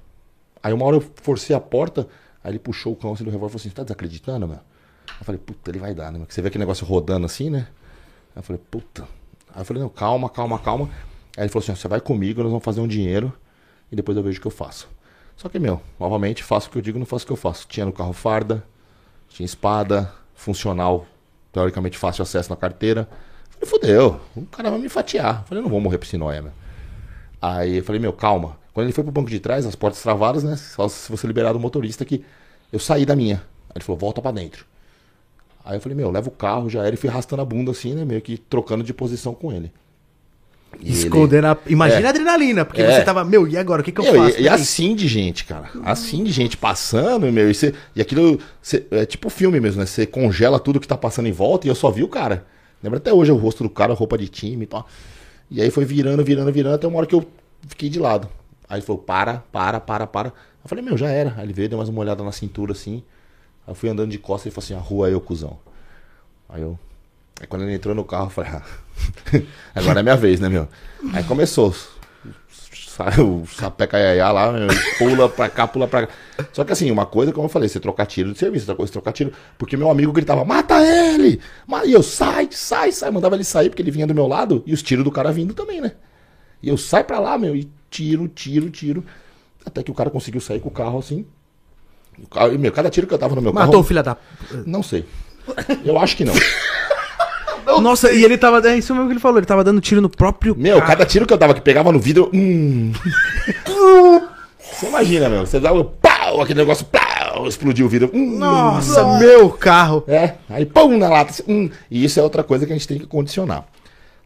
Aí uma hora eu forcei a porta, aí ele puxou o cão assim do revólver e falou assim, tá desacreditando, meu? Eu falei, puta, ele vai dar, né? meu? Que você vê aquele negócio rodando assim, né? Aí eu falei, puta. Aí eu falei, não, calma, calma, calma. Aí ele falou assim, você vai comigo, nós vamos fazer um dinheiro e depois eu vejo o que eu faço. Só que, meu, novamente, faço o que eu digo, não faço o que eu faço. Tinha no carro farda, tinha espada, funcional, teoricamente fácil acesso na carteira. Falei, fodeu, o cara vai me fatiar. Falei, não vou morrer pra esse nóia, meu. Aí eu falei, meu, calma. Quando ele foi pro banco de trás, as portas travadas, né? Só se você liberar do motorista que eu saí da minha. Aí ele falou, volta pra dentro. Aí eu falei, meu, leva o carro, já era, e fui arrastando a bunda assim, né? Meio que trocando de posição com ele. E ele- Escondendo a... Imagina É. a adrenalina, porque É. você tava, meu, e agora? O que, que eu faço? e, e assim de gente, cara. Assim de gente passando, meu. E, você- e aquilo você- é tipo filme mesmo, né? Você congela tudo que tá passando em volta e eu só vi o cara. Lembra até hoje o rosto do cara, roupa de time e tal. E aí foi virando, virando, virando, até uma hora que eu fiquei de lado. Aí ele falou, para, para, para, para. Eu falei, meu, já era. Aí ele veio, deu mais uma olhada na cintura assim. Aí eu fui andando de costas e falou assim, a rua aí, ô cuzão. Aí eu. Aí quando ele entrou no carro, eu falei, ah, agora é minha vez, né, meu? Aí começou. Sai o sapeca iaiá lá, meu, pula pra cá, pula pra cá. Só que assim, uma coisa, como eu falei, você trocar tiro de serviço, outra coisa trocar tiro. Porque meu amigo gritava, mata ele! E eu, sai, sai, sai. Mandava ele sair, porque ele vinha do meu lado, e os tiros do cara vindo também, né? E eu sai pra lá, meu, e tiro, tiro, tiro. Até que o cara conseguiu sair com o carro assim. O carro, e, meu, cada tiro que eu tava no meu Matou o carro. filho da... Não sei. Eu acho que não. Nossa, e ele tava... É isso mesmo que ele falou, ele tava dando tiro no próprio... Meu, cada tiro que eu dava que pegava no vidro. Hum. Você imagina, meu. Você dava pau, aquele negócio, pau, explodiu o vidro. Hum. Nossa, meu carro. É, aí pum na lata. assim, hum. E isso é outra coisa que a gente tem que condicionar.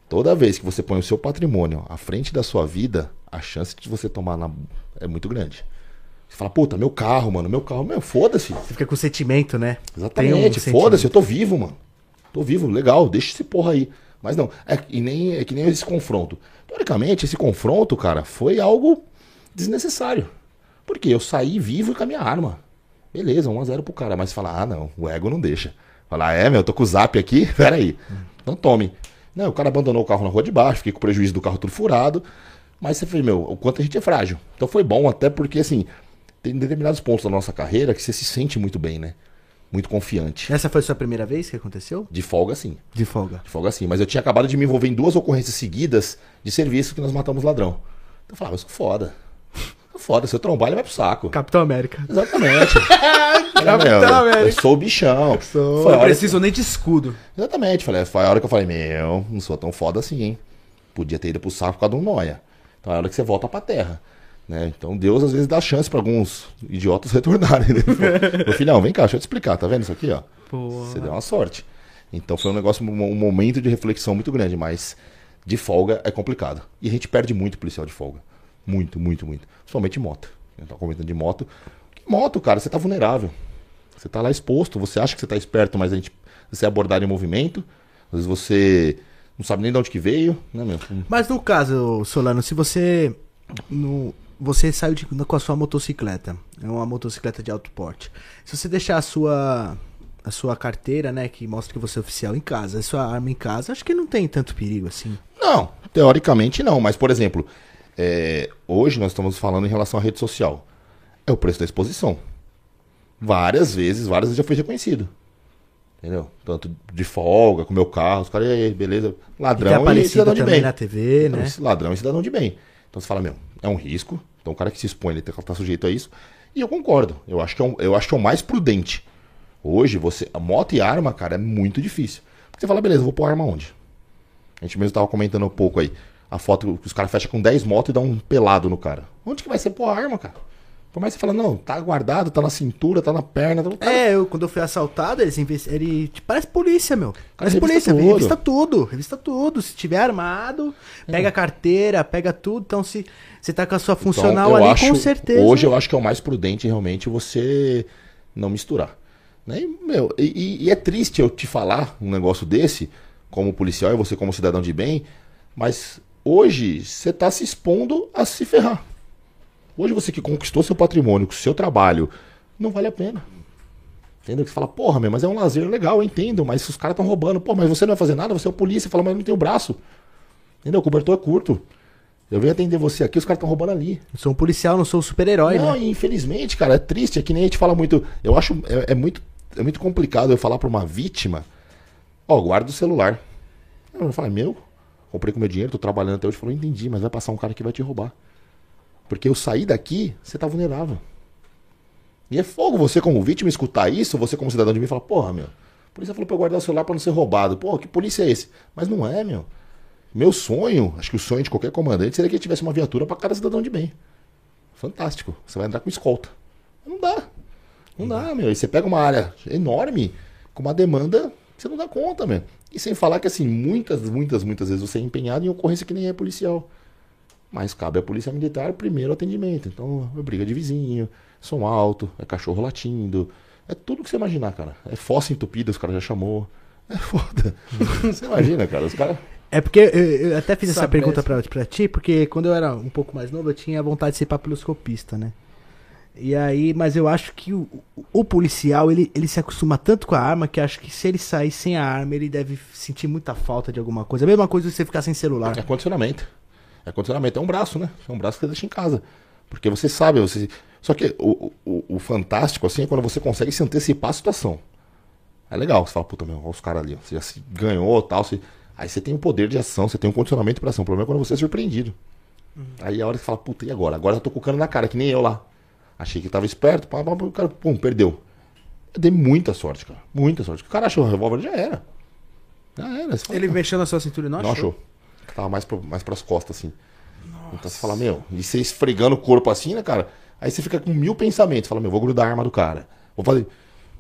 Toda vez que você põe o seu patrimônio à frente da sua vida, a chance de você tomar na... é muito grande. Você fala, puta, meu carro, mano, meu carro. Meu, foda-se. Você fica com sentimento, né? Um Exatamente, sentimento. foda-se, eu tô vivo, mano. Tô vivo, legal, deixa esse porra aí. Mas não, é, e nem, é que nem esse confronto. Teoricamente, esse confronto, cara, foi algo desnecessário. Porque eu saí vivo com a minha arma. Beleza, 1x0 pro cara. Mas falar, ah, não, o ego não deixa. Falar, é, meu, eu tô com o zap aqui, peraí. Então tome. Não, o cara abandonou o carro na rua de baixo, fiquei com o prejuízo do carro tudo furado. Mas você fez, meu, o quanto a gente é frágil. Então foi bom, até porque, assim, tem determinados pontos da nossa carreira que você se sente muito bem, né? Muito confiante. Essa foi a sua primeira vez que aconteceu? De folga, sim. De folga. De folga, sim. Mas eu tinha acabado de me envolver em duas ocorrências seguidas de serviço que nós matamos ladrão. Então eu falava, eu sou foda. Foda, se eu trombar, ele vai pro saco. Capitão América. Exatamente. Era, meu, Capitão eu, América. sou o bichão. Sou. Foi Não preciso nem de escudo. Exatamente, falei, foi a hora que eu falei, meu, não sou tão foda assim, hein? Podia ter ido pro saco por causa de um noia. Então é a hora que você volta pra terra. Né? Então Deus às vezes dá chance pra alguns idiotas retornarem. Né? Meu filhão, vem cá, deixa eu te explicar, tá vendo isso aqui, ó? Você deu uma sorte. Então foi um negócio, um momento de reflexão muito grande, mas de folga é complicado. E a gente perde muito policial de folga. Muito, muito, muito. Principalmente moto. Eu tava comentando de moto. Moto, cara, você tá vulnerável. Você tá lá exposto, você acha que você tá esperto, mas a gente, você é abordado em movimento. Às vezes você não sabe nem de onde que veio, né, meu? Mas no caso, Solano, se você. No, você saiu de- com a sua motocicleta. É uma motocicleta de alto porte. Se você deixar a sua. A sua carteira, né? Que mostra que você é oficial em casa, a sua arma em casa, acho que não tem tanto perigo assim. Não, teoricamente não. Mas, por exemplo, é, hoje nós estamos falando em relação à rede social. É o preço da exposição. Várias vezes, várias vezes já foi reconhecido. Entendeu? Tanto de folga, com meu carro, os caras, e beleza, E ladrão e aparecido cidadão de bem. na TV, Então, né? ladrão e cidadão de bem. Então você fala, meu, é um risco. Então o cara que se expõe, ele tá sujeito a isso. E eu concordo. Eu acho que é, um- eu acho que é o mais prudente. Hoje, você. Moto e arma, cara, é muito difícil. Porque você fala, beleza, vou pôr arma onde? A gente mesmo tava comentando um pouco aí. A foto que os caras fecham com 10 motos e dá um pelado no cara. Onde que vai ser pôr arma, cara? Por mais que você fala, não, tá guardado, tá na cintura, tá na perna. Tá É, eu, quando eu fui assaltado, eles investi- ele tipo, parece polícia, meu. Parece revista polícia, tudo. revista tudo, revista tudo. Se tiver armado, É. pega a carteira, pega tudo. Então, se você tá com a sua Então, funcional eu ali, acho- com certeza. Hoje eu acho que é o mais prudente realmente você não misturar. Né? E, meu, e- e- é triste eu te falar um negócio desse, como policial e você como cidadão de bem, mas hoje você está se expondo a se ferrar. Hoje você que conquistou seu patrimônio com seu trabalho, não vale a pena. Entendeu? Que Você fala, porra, meu, mas é um lazer legal, eu entendo, mas os caras estão roubando, pô, mas você não vai fazer nada, você é o polícia, fala, mas eu não tenho braço. Entendeu? O cobertor é curto. Eu venho atender você aqui, os caras estão roubando ali. Eu sou um policial, não sou um super-herói, Não, né? infelizmente, cara, é triste. É que nem a gente fala muito. Eu acho. É, é muito, é muito complicado eu falar pra uma vítima: Ó, guarda o celular. Eu falo, meu, comprei com meu dinheiro, tô trabalhando até hoje. Falou, entendi, mas vai passar um cara que vai te roubar. Porque eu saí daqui, você tá vulnerável. E é fogo você, como vítima, escutar isso, você, como cidadão de mim, fala, porra, meu. A polícia falou pra eu guardar o celular pra não ser roubado. Pô, que polícia é esse? Mas não é, meu. Meu sonho, acho que o sonho de qualquer comandante seria que ele tivesse uma viatura pra cada cidadão de bem. Fantástico. Você vai andar com escolta. Não dá. Não dá, meu. E você pega uma área enorme, com uma demanda que você não dá conta, meu. E sem falar que, assim, muitas, muitas, muitas vezes você é empenhado em ocorrência que nem é policial. Mas cabe à polícia militar primeiro atendimento. Então, é briga de vizinho, som alto, é cachorro latindo. É tudo que você imaginar, cara. É fossa entupida, os caras já chamou. É foda. você imagina, cara. Os caras. É porque eu, eu até fiz essa Sabe pergunta mesmo. pra, pra ti, porque quando eu era um pouco mais novo, eu tinha vontade de ser papiloscopista, né? E aí, mas eu acho que o, o- policial, ele, ele se acostuma tanto com a arma que acho que se ele sair sem a arma, ele deve sentir muita falta de alguma coisa. A mesma coisa se você ficar sem celular. É condicionamento. É condicionamento. É um braço, né? É um braço que você deixa em casa. Porque você sabe, você. Só que o, o, o fantástico, assim, é quando você consegue se antecipar a situação. É legal. Você fala, puta, meu, olha os caras ali, ó. Você já se ganhou tal. Você... Aí você tem um poder de ação, você tem um condicionamento pra ação. O problema é quando você é surpreendido. Aí a hora que você fala, puta, e agora? Agora eu tô com o cano na cara, que nem eu lá. Achei que tava esperto, pá, pá, pá, o cara, pum, perdeu. Eu dei muita sorte, cara. Muita sorte. O cara achou o revólver, já era. Já era. Fala, Ele mexeu na sua cintura e não não achou? Tava mais, pro, mais pras costas, assim. Então você fala, meu, e você esfregando o corpo assim, né, cara? Aí você fica com mil pensamentos. Fala, meu, vou grudar a arma do cara. Vou fazer.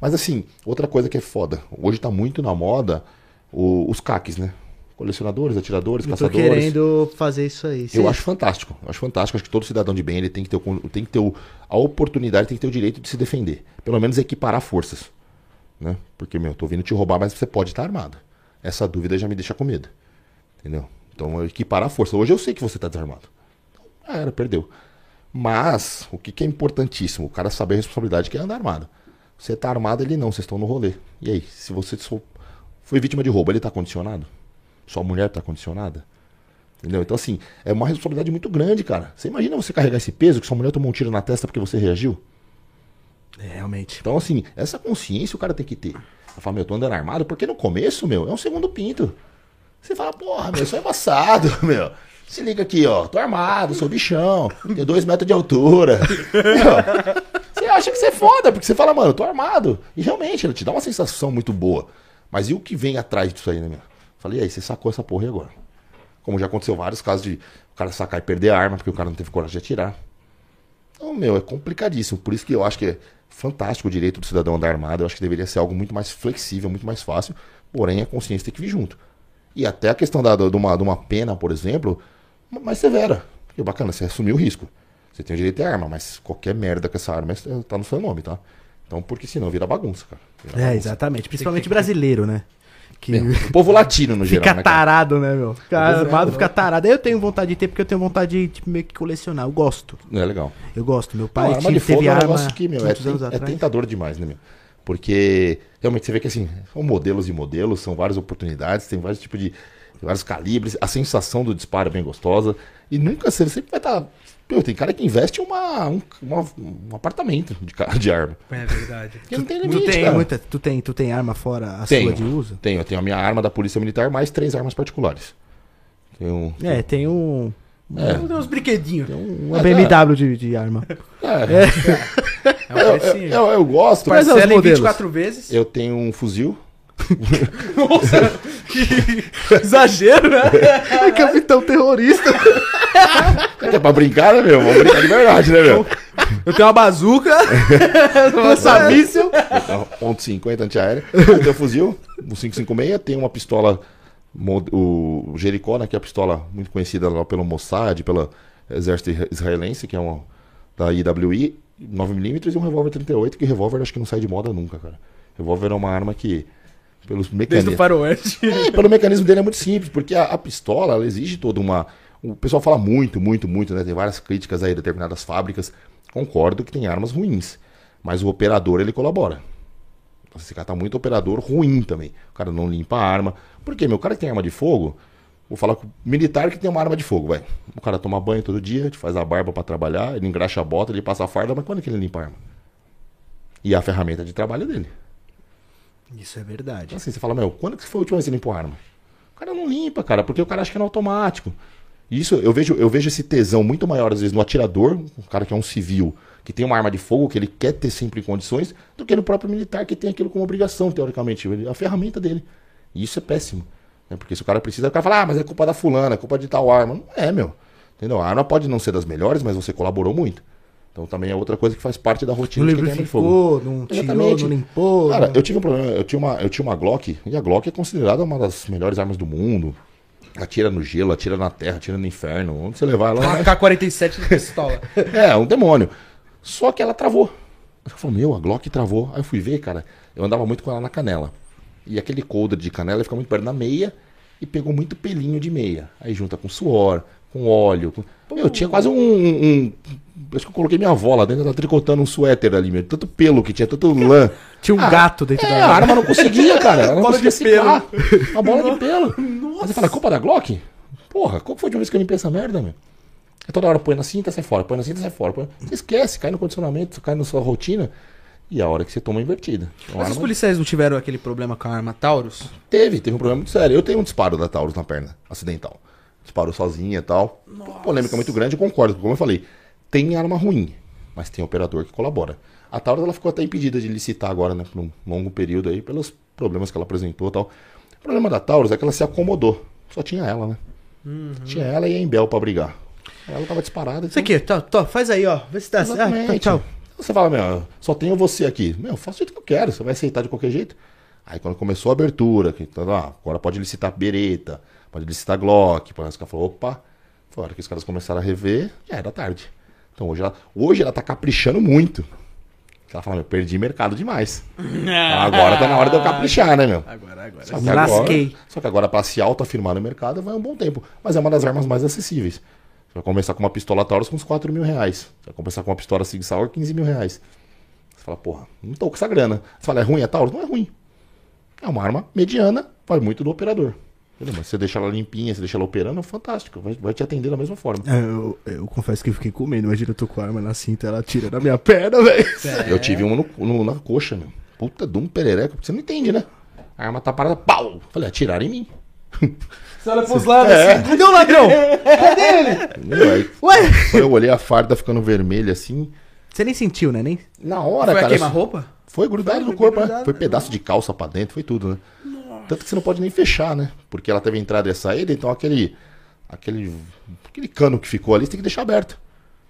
Mas assim, outra coisa que é foda. Hoje tá muito na moda o- os caques, né? Colecionadores, atiradores, Eu tô caçadores. querendo fazer isso aí. Eu Cê- acho fantástico. Eu acho fantástico. Acho que todo cidadão de bem ele tem que ter, o, tem que ter o- a oportunidade, tem que ter o direito de se defender. Pelo menos equiparar forças. Né? Porque, meu, eu tô vindo te roubar, mas você pode estar armado. Essa dúvida já me deixa com medo. Entendeu? Então, equiparar a força. Hoje eu sei que você tá desarmado. Ah, era, perdeu. Mas, o que, que é importantíssimo? O cara saber a responsabilidade que é andar armado. Você tá armado, ele não, vocês estão no rolê. E aí, se você foi vítima de roubo, ele tá condicionado? Sua mulher tá condicionada? Entendeu? Então, assim, é uma responsabilidade muito grande, cara. Você imagina você carregar esse peso que sua mulher tomou um tiro na testa porque você reagiu? É, realmente. Então, assim, essa consciência o cara tem que ter. Eu falo, meu, eu tô andando armado, porque no começo, meu, é um segundo pinto. Você fala, porra, meu, isso é embaçado, meu. Se liga aqui, ó, tô armado, sou bichão, tenho dois metros de altura. Você acha que você é foda, porque você fala, mano, eu tô armado. E realmente, ele te dá uma sensação muito boa. Mas e o que vem atrás disso aí, né, meu? Falei, e aí, você sacou essa porra e agora? Como já aconteceu vários casos de o cara sacar e perder a arma, porque o cara não teve coragem de atirar. Então, meu, é complicadíssimo. Por isso que eu acho que é fantástico o direito do cidadão andar armado. Eu acho que deveria ser algo muito mais flexível, muito mais fácil. Porém, a consciência tem que vir junto. E até a questão da, de, uma, de uma pena, por exemplo, mais severa. Porque bacana, você assumiu o risco. Você tem o direito à arma, mas qualquer merda com essa arma é- tá no seu nome, tá? Então, porque senão vira bagunça, cara. Vira É, bagunça. exatamente. Principalmente brasileiro, né? Que É, o povo latino, no geral, fica né, tarado, né, meu? Fica é, armado, né? fica tarado. Aí eu tenho vontade de ter, porque eu tenho vontade de tipo, meio que colecionar. Eu gosto. É legal. Eu gosto. Meu pai Não, arma tinha- de fogo teve é um arma que, meu, é, é atrás. tentador demais, né, meu? Porque realmente você vê que assim, são modelos e modelos, são várias oportunidades, tem vários tipos de. vários calibres, a sensação do disparo é bem gostosa. E nunca você sempre vai estar. Meu, tem cara que investe uma, um, uma- um apartamento de, de arma. É verdade. Porque não tem Tu limite, tem cara. muita, tu tem, tu tem arma fora a Tenho. sua de uso? Tenho, eu tenho a minha arma da Polícia Militar mais três armas particulares. Tenho. É, tem um É. Tem uns brinquedinhos. um- uma é, BMW de, de arma. É, É um eu, eu, eu, eu gosto. Os Parcela em modelos? 24 vezes. Eu tenho um fuzil. Nossa, que exagero, né? É capitão terrorista. É pra brincar, né, meu? Vamos brincar de verdade, né, meu? Eu tenho uma bazuca. Lança míssil. Ponto .50 antiaérea. Eu tenho um fuzil, um 556, tem uma pistola, o Jericó, né, que é a pistola muito conhecida lá pelo Mossad, pelo exército israelense, que é uma da IWI, 9mm e um revólver 38, que revólver acho que não sai de moda nunca, cara. Revólver é uma arma que, pelos Desde o mecanismos... faroeste. É, pelo mecanismo dele é muito simples, porque a, a pistola ela exige toda uma. O pessoal fala muito, muito, muito, né? Tem várias críticas aí a determinadas fábricas. Concordo que tem armas ruins, mas o operador ele colabora. Esse cara tá muito operador ruim também. O cara não limpa a arma. Por quê? Meu cara que tem arma de fogo, vou falar com o militar que tem uma arma de fogo, vai. O cara toma banho todo dia, faz a barba pra trabalhar, ele engraxa a bota, ele passa a farda, mas quando é que ele limpa a arma? E a ferramenta de trabalho dele. Isso é verdade. Então, assim, você fala, meu, quando que foi a última vez que você limpou a arma? O cara não limpa, cara, porque o cara acha que é no automático. Isso, eu vejo, eu vejo esse tesão muito maior, às vezes, no atirador, um cara que é um civil, que tem uma arma de fogo, que ele quer ter sempre em condições, do que no próprio militar, que tem aquilo como obrigação, teoricamente, a ferramenta dele. E isso é péssimo. Né? Porque se o cara precisa, o cara fala, ah, mas é culpa da fulana, é culpa de tal arma. Não é, meu. Entendeu? A arma pode não ser das melhores, mas você colaborou muito. Então também é outra coisa que faz parte da rotina Não de quem tem fogo. não tirou, não limpou. Cara, não- eu tive um problema. Eu tinha, uma, eu tinha uma Glock, e a Glock é considerada uma das melhores armas do mundo. Atira no gelo, atira na terra, atira no inferno. Onde você levar ela. Uma ela K-47 de pistola. é, um demônio. Só que ela travou. Eu falei, meu, a Glock travou. Aí eu fui ver, cara. Eu andava muito com ela na canela. E aquele coldre de canela fica muito perto da meia e pegou muito pelinho de meia. Aí junta com suor, com óleo. Com... Meu, tinha quase um, um- Acho que eu coloquei minha avó lá dentro, ela tricotando um suéter ali, meu. Tanto pelo que tinha, tanto lã. Tinha um Ah, gato dentro É, da a arma não conseguia, cara. Ela não Bola conseguia de pelo. Uma bola de pelo. Aí você fala, culpa da Glock? Porra, qual foi a última vez que eu limpei essa merda, meu? É toda hora põe na cinta, sai fora, põe na cinta, sai fora. Põe... Você esquece, cai no condicionamento, cai na sua rotina. E a hora que você toma é invertida. Uma Mas os arma- policiais não tiveram aquele problema com a arma Taurus? Teve, teve um problema muito sério. Eu tenho um disparo da Taurus na perna, acidental. Disparou sozinha e tal. Polêmica muito grande, eu concordo. Como eu falei, tem arma ruim, mas tem operador que colabora. A Taurus ela ficou até impedida de licitar agora, né, por um longo período aí, pelos problemas que ela apresentou e tal. O problema da Taurus é que ela se acomodou. Só tinha ela, né? Tinha ela e a Embel pra brigar. Ela tava disparada. Isso aqui, tó, tó, faz aí, ó. Vê se dá certo. Ah, tchau. Você fala, meu, só tenho você aqui. Meu, eu faço o jeito que eu quero, você vai aceitar de qualquer jeito. Aí quando começou a abertura, que, tá, ah, agora pode licitar Beretta, pode licitar Glock, pode os caras falou, opa, foi a hora que os caras começaram a rever, já era tarde. Então hoje ela, hoje ela tá caprichando muito. Ela fala, meu, perdi mercado demais. Agora tá na hora de eu caprichar, né, meu? Agora, agora. Só Me que agora- lasquei. Só que agora, pra se auto-afirmar no mercado, vai um bom tempo. Mas é uma das armas mais acessíveis. Vai começar com uma pistola Taurus com uns 4 mil reais. Você vai começar com uma pistola Sig Sauer 15 mil reais. Você fala, porra, não tô com essa grana. Você fala, é ruim a Taurus? Não é ruim. É uma arma mediana, vai muito do operador. Entendeu? Mas você deixa ela limpinha, você deixa ela operando, fantástico. Vai, vai te atender da mesma forma. É, eu, eu confesso que eu fiquei com medo. Imagina eu tô com a arma na cinta, ela tira na minha perna, velho. Eu tive um no, no- na coxa, meu. Puta de um perereco. Você não entende, né? A arma tá parada, pau! Falei, atiraram em mim. Você olha pros lados É. assim. Cadê o ladrão? Cadê ele? Ué? Quando eu olhei a farda ficando vermelha assim. Você nem sentiu, né? Nem... Na hora, Foi cara. queima-roupa? Foi grudado Foi no corpo, grudado, né? Foi né? pedaço de calça pra dentro, foi tudo, né? Tanto que você não pode nem fechar, né? Porque ela teve entrada e saída, então aquele. Aquele. Aquele cano que ficou ali, você tem que deixar aberto.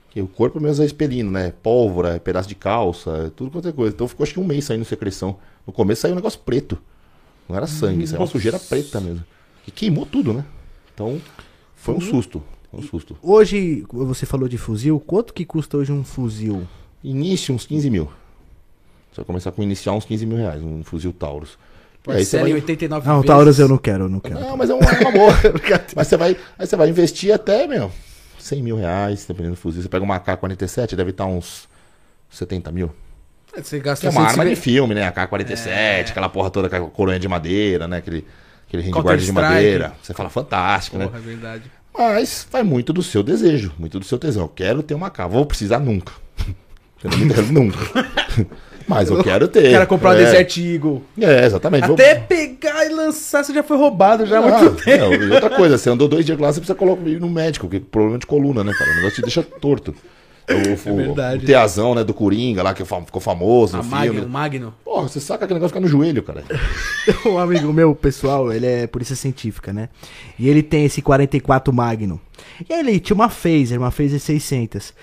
Porque o corpo mesmo é expelindo, né? Pólvora, é pedaço de calça, é tudo quanto é coisa. Então ficou acho que um mês saindo secreção. No começo saiu um negócio preto. Não era sangue, saiu uma sujeira preta mesmo. E queimou tudo, né? Então, foi um susto. Um susto. Hoje, você falou de fuzil. Quanto que custa hoje um fuzil? Início, uns 15 mil. Você vai começar com iniciar uns 15 mil reais, um fuzil Taurus. Aí você vai... 89 Não, vezes. Taurus eu não quero, eu não quero. Não, mas é uma, é uma boa. mas você vai, aí você vai investir até, meu, 100 mil reais, dependendo do fuzil. Você pega uma AK-47, deve estar uns 70 mil. Você Que gasta é uma arma de 150 filme, né? AK-47, É. aquela porra toda com a coroinha de madeira, né? Aquele, aquele handguard de madeira. Você fala fantástico, né? Porra, é verdade. Mas vai muito do seu desejo, muito do seu tesão. Eu quero ter uma AK, vou precisar nunca. Entendeu? nunca. Mas eu quero ter. O cara comprar é. uma Desert Eagle. É, exatamente. Vou- Até pegar e lançar, você já foi roubado já há Ah, muito tempo. não, e outra coisa, você andou dois dias lá, você precisa colocar ir no médico, porque problema de coluna, né, cara? O negócio te deixa torto. O, o, verdade. o teazão, né, do Coringa lá, que ficou famoso A no filme. Magno, Magno. Porra, você saca aquele negócio fica no joelho, cara. Um amigo meu, pessoal, ele é polícia científica, né? E ele tem esse 44 Magnum. E aí ele tinha uma Phaser, uma Phaser 600.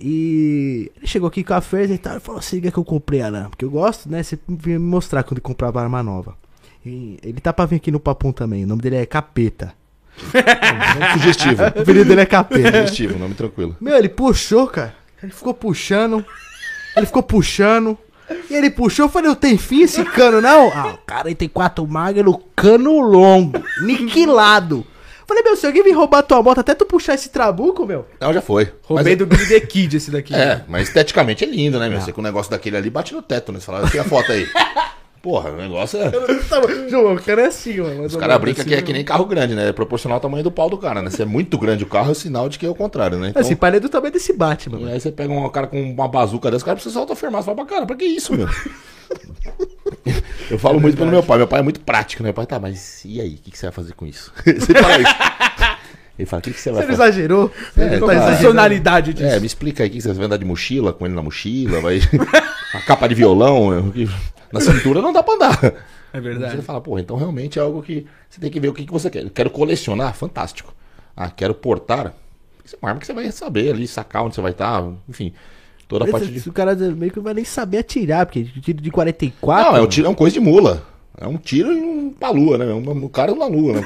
E ele chegou aqui com a Phaser e tal, e falou assim, que eu comprei ela, porque eu gosto, né? Você vinha me mostrar quando comprava arma nova. E ele tá pra vir aqui no Papum também, o nome dele é Capeta. Sugestivo. O apelido dele é Capeta. sugestivo, nome tranquilo. Meu, ele puxou, cara. Ele ficou puxando. Ele ficou puxando. E ele puxou, eu falei, não tem fim esse cano, não? Ah, o cara aí tem quatro magno, cano longo, niquilado. Falei, meu, se alguém vir roubar tua moto, até tu puxar esse trabuco, meu. Não, já foi. Roubei Mas- do Billy the Kid esse daqui. É, mas esteticamente é lindo, né, meu? Você com o negócio daquele ali bate no teto, né? Você fala, tira a foto aí. Porra, o negócio é. João, o cara é assim, mano. Os caras brincam que é que nem carro grande, né? É proporcional ao tamanho do pau do cara, né? Se é muito grande o carro, é sinal de que é o contrário, né? Então, Assim, parei do tamanho desse Batman, e mano. aí você pega um cara com uma bazuca dessa, o cara precisa se autoafirmar. Você fala, pra cara, pra que isso, meu? Eu falo muito pelo meu pai. Meu pai é muito prático, né? Meu pai, tá, mas e aí? O que, que você vai fazer com isso? Você fala isso. Ele fala, o que, que você vai Você fazer? exagerou? É, Ele tá. tá exagerando. Funcionalidade disso. É, me explica aí, o que você vai andar de mochila, com ele na mochila, vai... a capa de violão, que- na cintura não dá pra andar. É Você verdade. fala, pô, então realmente é algo que você tem que ver o que, que você quer. Eu quero colecionar, fantástico. Ah, quero portar. Isso é uma arma que você vai saber ali, sacar onde você vai estar, enfim. Toda a parte de. O cara meio que não vai nem saber atirar, porque tiro de 44. Não, é um tiro, é uma coisa de mula. É um tiro em um, pra lua, né? Um, um cara na lua, né?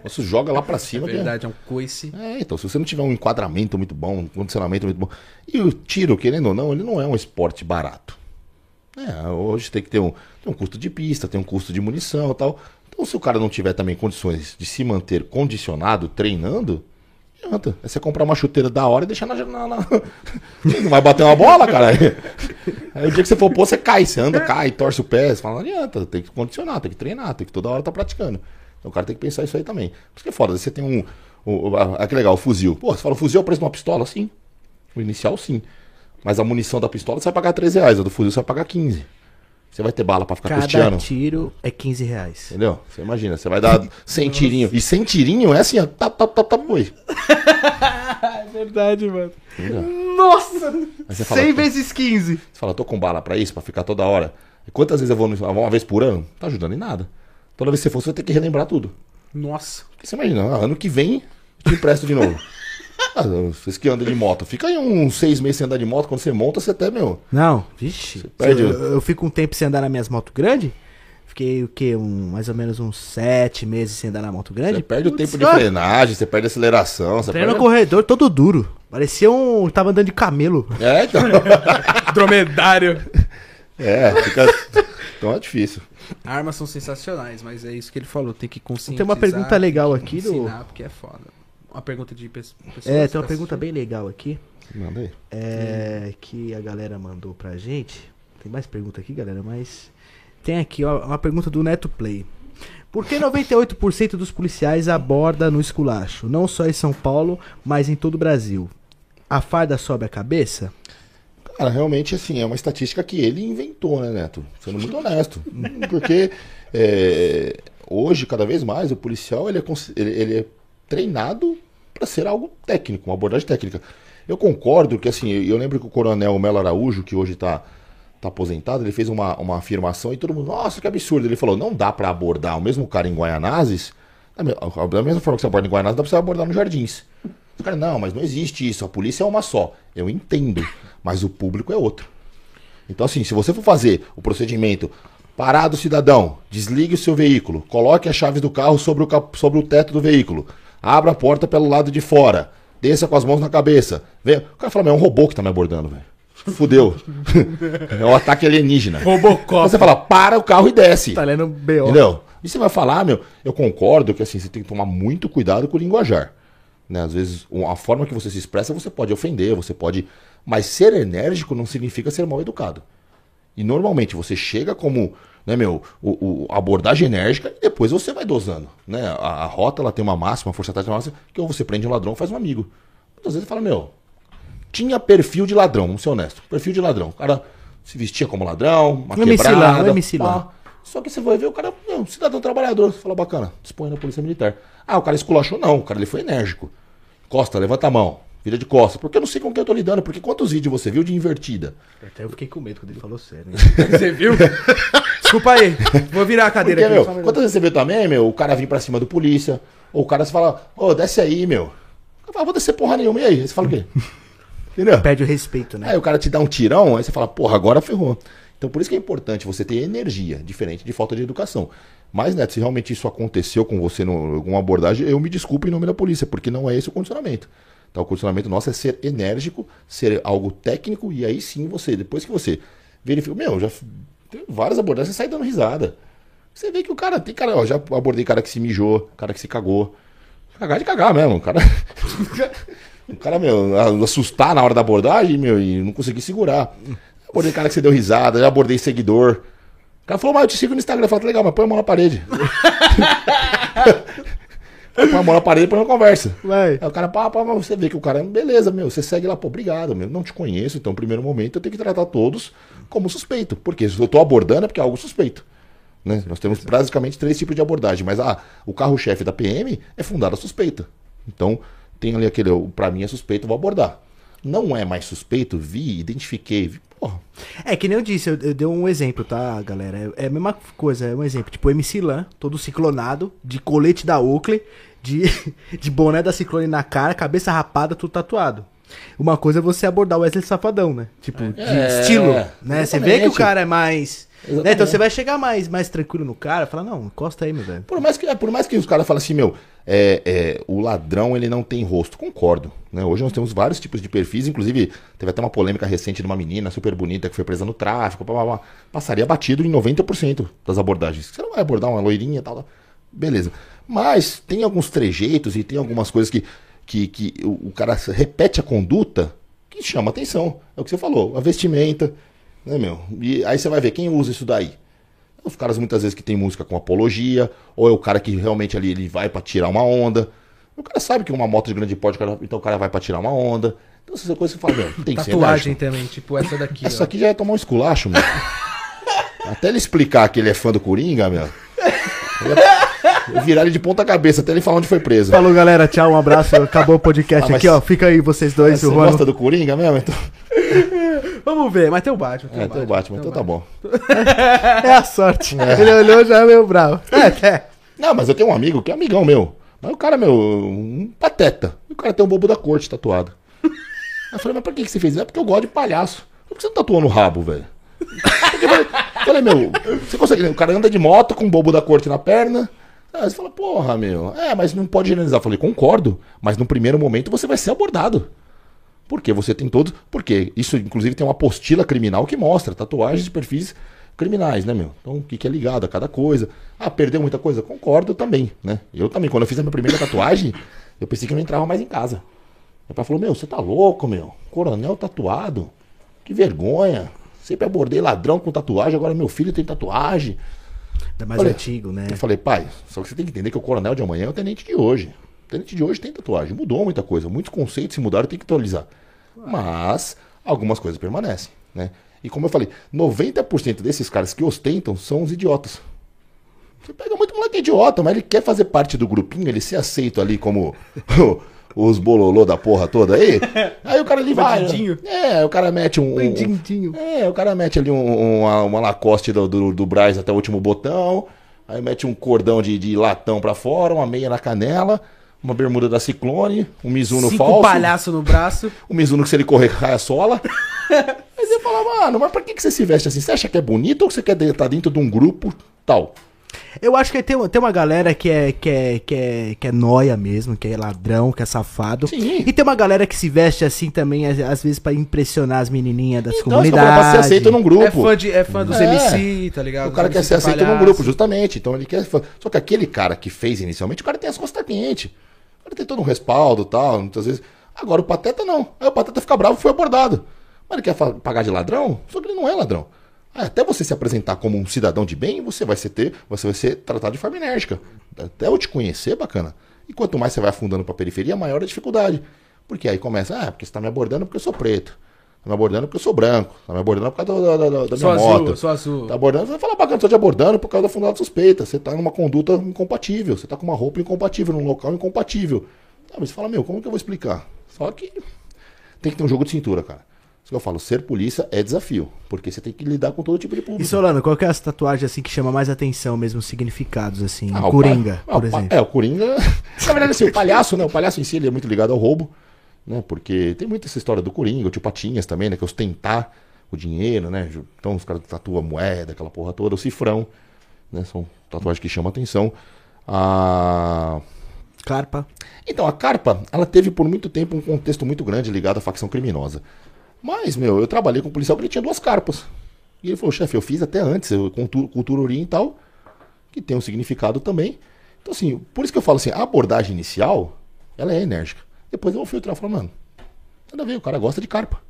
Você joga lá pra É cima. que é- verdade, é um coice. É, então, se você não tiver um enquadramento muito bom, um condicionamento muito bom. E o tiro, querendo ou não, ele não é um esporte barato. É, hoje tem que ter um, tem um custo de pista, tem um custo de munição e tal. Então, se o cara não tiver também condições de se manter condicionado, treinando, adianta. É você comprar uma chuteira da hora e deixar na. na, na- Não vai bater uma bola, cara. Aí o dia que você for pôr, você cai, você anda, cai, torce o pé. Você fala, não adianta, tem que condicionar, tem que treinar, tem que toda hora estar praticando. Então o cara tem que pensar isso aí também. Por isso que é foda, você tem um. que legal, o fuzil. Pô, você fala, o fuzil é o preço de uma pistola? Sim. O inicial, sim. Mas a munição da pistola você vai pagar 13 reais, a do fuzil você vai pagar 15. Você vai ter bala pra ficar Cada custeando. tiro é 15 reais. Entendeu? Você imagina, você vai dar 100 tirinho. E 100 tirinho é assim, ó. Tá, tá, tá, tá, foi. É verdade, mano. Entendeu? Nossa! Aí você fala, 100 vezes 15. Você fala, tô com bala pra isso, pra ficar toda hora. E quantas vezes eu vou uma vez por ano? Não tá ajudando em nada. Toda vez que você for, você vai ter que relembrar tudo. Nossa. Porque você imagina, ah, ano que vem eu te empresto de novo. Ah, vocês que andam de moto, fica aí uns seis meses sem andar de moto, quando você monta, você até, meu. Não, vixe. perde eu, o- eu fico um tempo sem andar nas minhas motos grandes. Fiquei o quê? Um, mais ou menos uns 7 meses sem andar na moto grande. Você perde o Putz, tempo de frenagem, você perde a aceleração, você Treino no perde. corredor todo duro. Parecia um. Tava andando de camelo. É, então. Dromedário. é, fica. Então é difícil. Armas são sensacionais, mas é isso que ele falou. Tem que conscientizar. Tem uma pergunta legal aqui do- Ensinar, porque é foda. Uma pergunta de pe- pessoas. É, tem uma pergunta assistindo. bem legal aqui. Manda aí. É, que a galera mandou pra gente. Tem mais pergunta aqui, galera, mas. Tem aqui, ó, uma pergunta do Neto Play. Por que 98% dos policiais aborda no esculacho? Não só em São Paulo, mas em todo o Brasil. A farda sobe a cabeça? Cara, realmente, assim, é uma estatística que ele inventou, né, Neto? Sendo muito honesto. Porque é, hoje, cada vez mais, o policial ele é, ele é treinado para ser algo técnico, uma abordagem técnica. Eu concordo que, assim, eu, lembro que o coronel Melo Araújo, que hoje está tá aposentado, ele fez uma, uma afirmação e todo mundo, nossa, que absurdo. Ele falou, não dá para abordar o mesmo cara em Guaianazes, da me- da mesma forma que você aborda em Guaianazes, dá pra você abordar nos Jardins. Os caras, não, mas não existe isso, a polícia é uma só. Eu entendo, mas o público é outro. Então, assim, se você for fazer o procedimento, parado cidadão, desligue o seu veículo, coloque as chaves do carro sobre o, sobre o teto do veículo, abra a porta pelo lado de fora, desça com as mãos na cabeça. Vem. O cara fala, mas é um robô que tá me abordando, velho. Fudeu. é um ataque alienígena. Robocop. Você fala, para o carro e desce. Tá lendo B.O. Entendeu? E você vai falar, meu, eu concordo que assim, você tem que tomar muito cuidado com o linguajar. Né? Às vezes, a forma que você se expressa, você pode ofender, você pode. Mas ser enérgico não significa ser mal educado. E normalmente você chega como, né, meu, o, o- abordagem enérgica e depois você vai dosando. Né? A, a rota ela tem uma máxima, a força tática máxima, que ou você prende um ladrão faz um amigo. Muitas vezes você fala, meu, tinha perfil de ladrão, vamos ser honesto. Perfil de ladrão. O cara se vestia como ladrão, uma Um lá, quebrada. lá. Só que você vai ver o cara, é um cidadão trabalhador. Você fala, bacana, dispõe na polícia militar. Ah, o cara esculachou, não. O cara ele foi enérgico. Costa, levanta a mão. Vira de costas. Porque eu não sei com quem eu tô lidando. Porque quantos vídeos você viu de invertida? Até eu fiquei com medo quando ele falou sério. hein? Você viu? Desculpa aí. Vou virar a cadeira Porque, aqui. meu, quantas vezes você vê também, meu, o cara vir pra cima do polícia, ou o cara se fala, ô, desce aí, meu. Eu falo, vou descer porra nenhuma, e aí? Aí você fala o quê? Entendeu? Perde o respeito, né? Aí o cara te dá um tirão, aí você fala, porra, agora ferrou. Então por isso que é importante você ter energia, diferente de falta de educação. Mas, Neto, se realmente isso aconteceu com você em alguma abordagem, eu me desculpo em nome da polícia, porque não é esse o condicionamento. Então o condicionamento nosso é ser enérgico, ser algo técnico, e aí sim você, depois que você verifica, meu, já tem várias abordagens, você sai dando risada. Você vê que o cara tem cara, ó, já abordei cara que se mijou, cara que se cagou. Cagar de cagar mesmo, o cara. O cara, meu, assustar na hora da abordagem, meu, e não consegui segurar. Abordei cara que você deu risada, já abordei seguidor. O cara falou, mas eu te sigo no Instagram. Eu falei, legal, mas põe a mão na parede. põe a mão na parede e põe uma conversa. Vai. Aí o cara, pá, pá, mas você vê que o cara, beleza, meu, você segue lá, pô, obrigado, meu, não te conheço, então, no primeiro momento, eu tenho que tratar todos como suspeito. Porque se eu tô abordando é porque é algo suspeito. Né? Nós temos basicamente três tipos de abordagem, mas ah, o carro-chefe da PM é fundado a suspeita. Então, tem ali aquele, pra mim é suspeito, vou abordar. Não é mais suspeito, vi, identifiquei, vi, porra. É que nem eu disse, eu, eu dei um exemplo, tá, galera? É, é a mesma coisa, é um exemplo. Tipo, MC Lan, todo ciclonado, de colete da Oakley, de, de boné da Ciclone na cara, cabeça rapada, tudo tatuado. Uma coisa é você abordar o Wesley Safadão, né? Tipo, de É, estilo, né? Você vê que o cara é mais... né? Então você vai chegar mais, mais tranquilo no cara, fala, não, encosta aí, meu velho. Por mais que, é, por mais que os caras falem assim, meu, é, é, o ladrão ele não tem rosto, concordo. Né? Hoje nós temos vários tipos de perfis, inclusive teve até uma polêmica recente de uma menina super bonita que foi presa no tráfico, blá, blá, blá. passaria batido em 90% das abordagens. Você não vai abordar uma loirinha e tal, tal, beleza. Mas tem alguns trejeitos e tem algumas coisas que, que, que o, o cara repete a conduta que chama atenção. É o que você falou, a vestimenta, né, meu? E aí você vai ver quem usa isso daí. Os caras muitas vezes que tem música com apologia, ou é o cara que realmente ali ele vai pra tirar uma onda. O cara sabe que uma moto de grande porte, então o cara vai pra tirar uma onda. Então essas coisas você fala, meu, tem que ser Tatuagem enérgico. também, tipo essa daqui. Isso ó. aqui já é tomar um esculacho, meu. até ele explicar que ele é fã do Coringa, meu. Eu ia- eu virar ele de ponta cabeça até ele falar onde foi preso. Falou, galera, tchau, um abraço, acabou o podcast Ah, aqui, ó. Fica aí vocês dois, Você o gosta do Coringa mesmo? Então, Vamos ver, mas tem o Batman. é, tem o Batman, então tá bom. É a sorte. Ele olhou já meio bravo. É, é. Não, mas eu tenho um amigo que é amigão meu. Mas o cara, meu, um pateta. E o cara tem um bobo da corte tatuado. Eu falei, mas por que, que você fez isso? É porque eu gosto de palhaço. Por que você não tatuou no rabo, velho? Porque eu falei- falei, meu, você consegue. O cara anda de moto com um bobo da corte na perna. Aí você fala, porra, meu. É, mas não pode generalizar. Eu falei, concordo. Mas no primeiro momento você vai ser abordado. Porque você tem todos. Porque isso, inclusive, tem uma apostila criminal que mostra tatuagens de perfis criminais, né, meu? Então, o que, é ligado a cada coisa. Ah, perdeu muita coisa? Concordo também, né? Eu também, quando eu fiz a minha primeira tatuagem, eu pensei que eu não entrava mais em casa. Meu pai falou, meu, você tá louco, meu? Coronel tatuado? Que vergonha. Sempre abordei ladrão com tatuagem, agora meu filho tem tatuagem. Ainda mais Olha, antigo, né? Eu falei, pai, só que você tem que entender que o coronel de amanhã é o tenente de hoje. O tenente de hoje tem tatuagem. Mudou muita coisa. Muitos conceitos se mudaram, tem que atualizar. Mas algumas coisas permanecem, né? E como eu falei, 90% desses caras que ostentam são os idiotas. Você pega muito moleque idiota, mas ele quer fazer parte do grupinho, ele se aceita ali como os bololô da porra toda aí. Aí o cara ali vai. É, o cara mete um. um- Bandidinho. é, o cara mete ali um- uma, uma Lacoste do, do, do Braz até o último botão. Aí mete um cordão de, de latão pra fora, uma meia na canela, uma bermuda da Ciclone, um Mizuno Cinco falso. palhaço no braço. O Mizuno que se ele correr cai a sola. Aí você fala, mano, mas por que, que você se veste assim? Você acha que é bonito ou você quer estar dentro de um grupo tal? Eu acho que tem, tem uma galera que é, que, é, que, é, que é noia mesmo, que é ladrão, que é safado. Sim. E tem uma galera que se veste assim também, às, às vezes, pra impressionar as menininhas das Então, eu falo, pra ser comunidades. aceito num grupo. É fã, de, é fã dos É. MC, tá ligado? O cara quer ser aceito num grupo, justamente. Então ele quer. Só que aquele cara que fez inicialmente, o cara tem as costas quentes. O cara tem todo um respaldo e tal, muitas vezes. Agora o Pateta não. Aí o Pateta fica bravo e foi abordado. Mas ele quer pagar de ladrão? Só que ele não é ladrão. Ah, Até você se apresentar como um cidadão de bem, você vai ser ter, você vai ser tratado de forma enérgica. Até eu te conhecer, bacana. E quanto mais você vai afundando pra periferia, maior a dificuldade. Porque aí começa, ah, porque você tá me abordando porque eu sou preto. Tá me abordando porque eu sou branco. Tá me abordando por causa da, da, da- da minha azul, moto. sou azul. Tá abordando, você vai falar bacana, tô te abordando por causa da fundada suspeita. Você tá numa conduta incompatível, você tá com uma roupa incompatível, num local incompatível. Ah, mas você fala, meu, como que eu vou explicar? Só que tem que ter um jogo de cintura, cara. Isso que eu falo, ser polícia é desafio, porque você tem que lidar com todo tipo de público. E Solano, qual que é essa tatuagem assim que chama mais atenção mesmo, os significados assim? Ah, o Coringa, pa- ah, por o pa- exemplo. É, o Coringa. Na verdade, assim, o palhaço, né? O palhaço em si ele é muito ligado ao roubo, né? Porque tem muita essa história do Coringa, o tio Patinhas também, né? Que é ostentar o dinheiro, né? Então os caras tatuam moeda, aquela porra toda, o cifrão, né? São tatuagens que chamam atenção. A. Carpa. Então, a Carpa, ela teve por muito tempo um contexto muito grande ligado à facção criminosa. Mas, meu, eu trabalhei com um policial que ele tinha duas carpas. E ele falou, chefe, eu fiz até antes, eu, cultura, cultura oriental, que tem um significado também. Então, assim, por isso que eu falo assim, a abordagem inicial, ela é enérgica. Depois eu vou filtrar falo, mano, nada a ver, o cara gosta de carpa.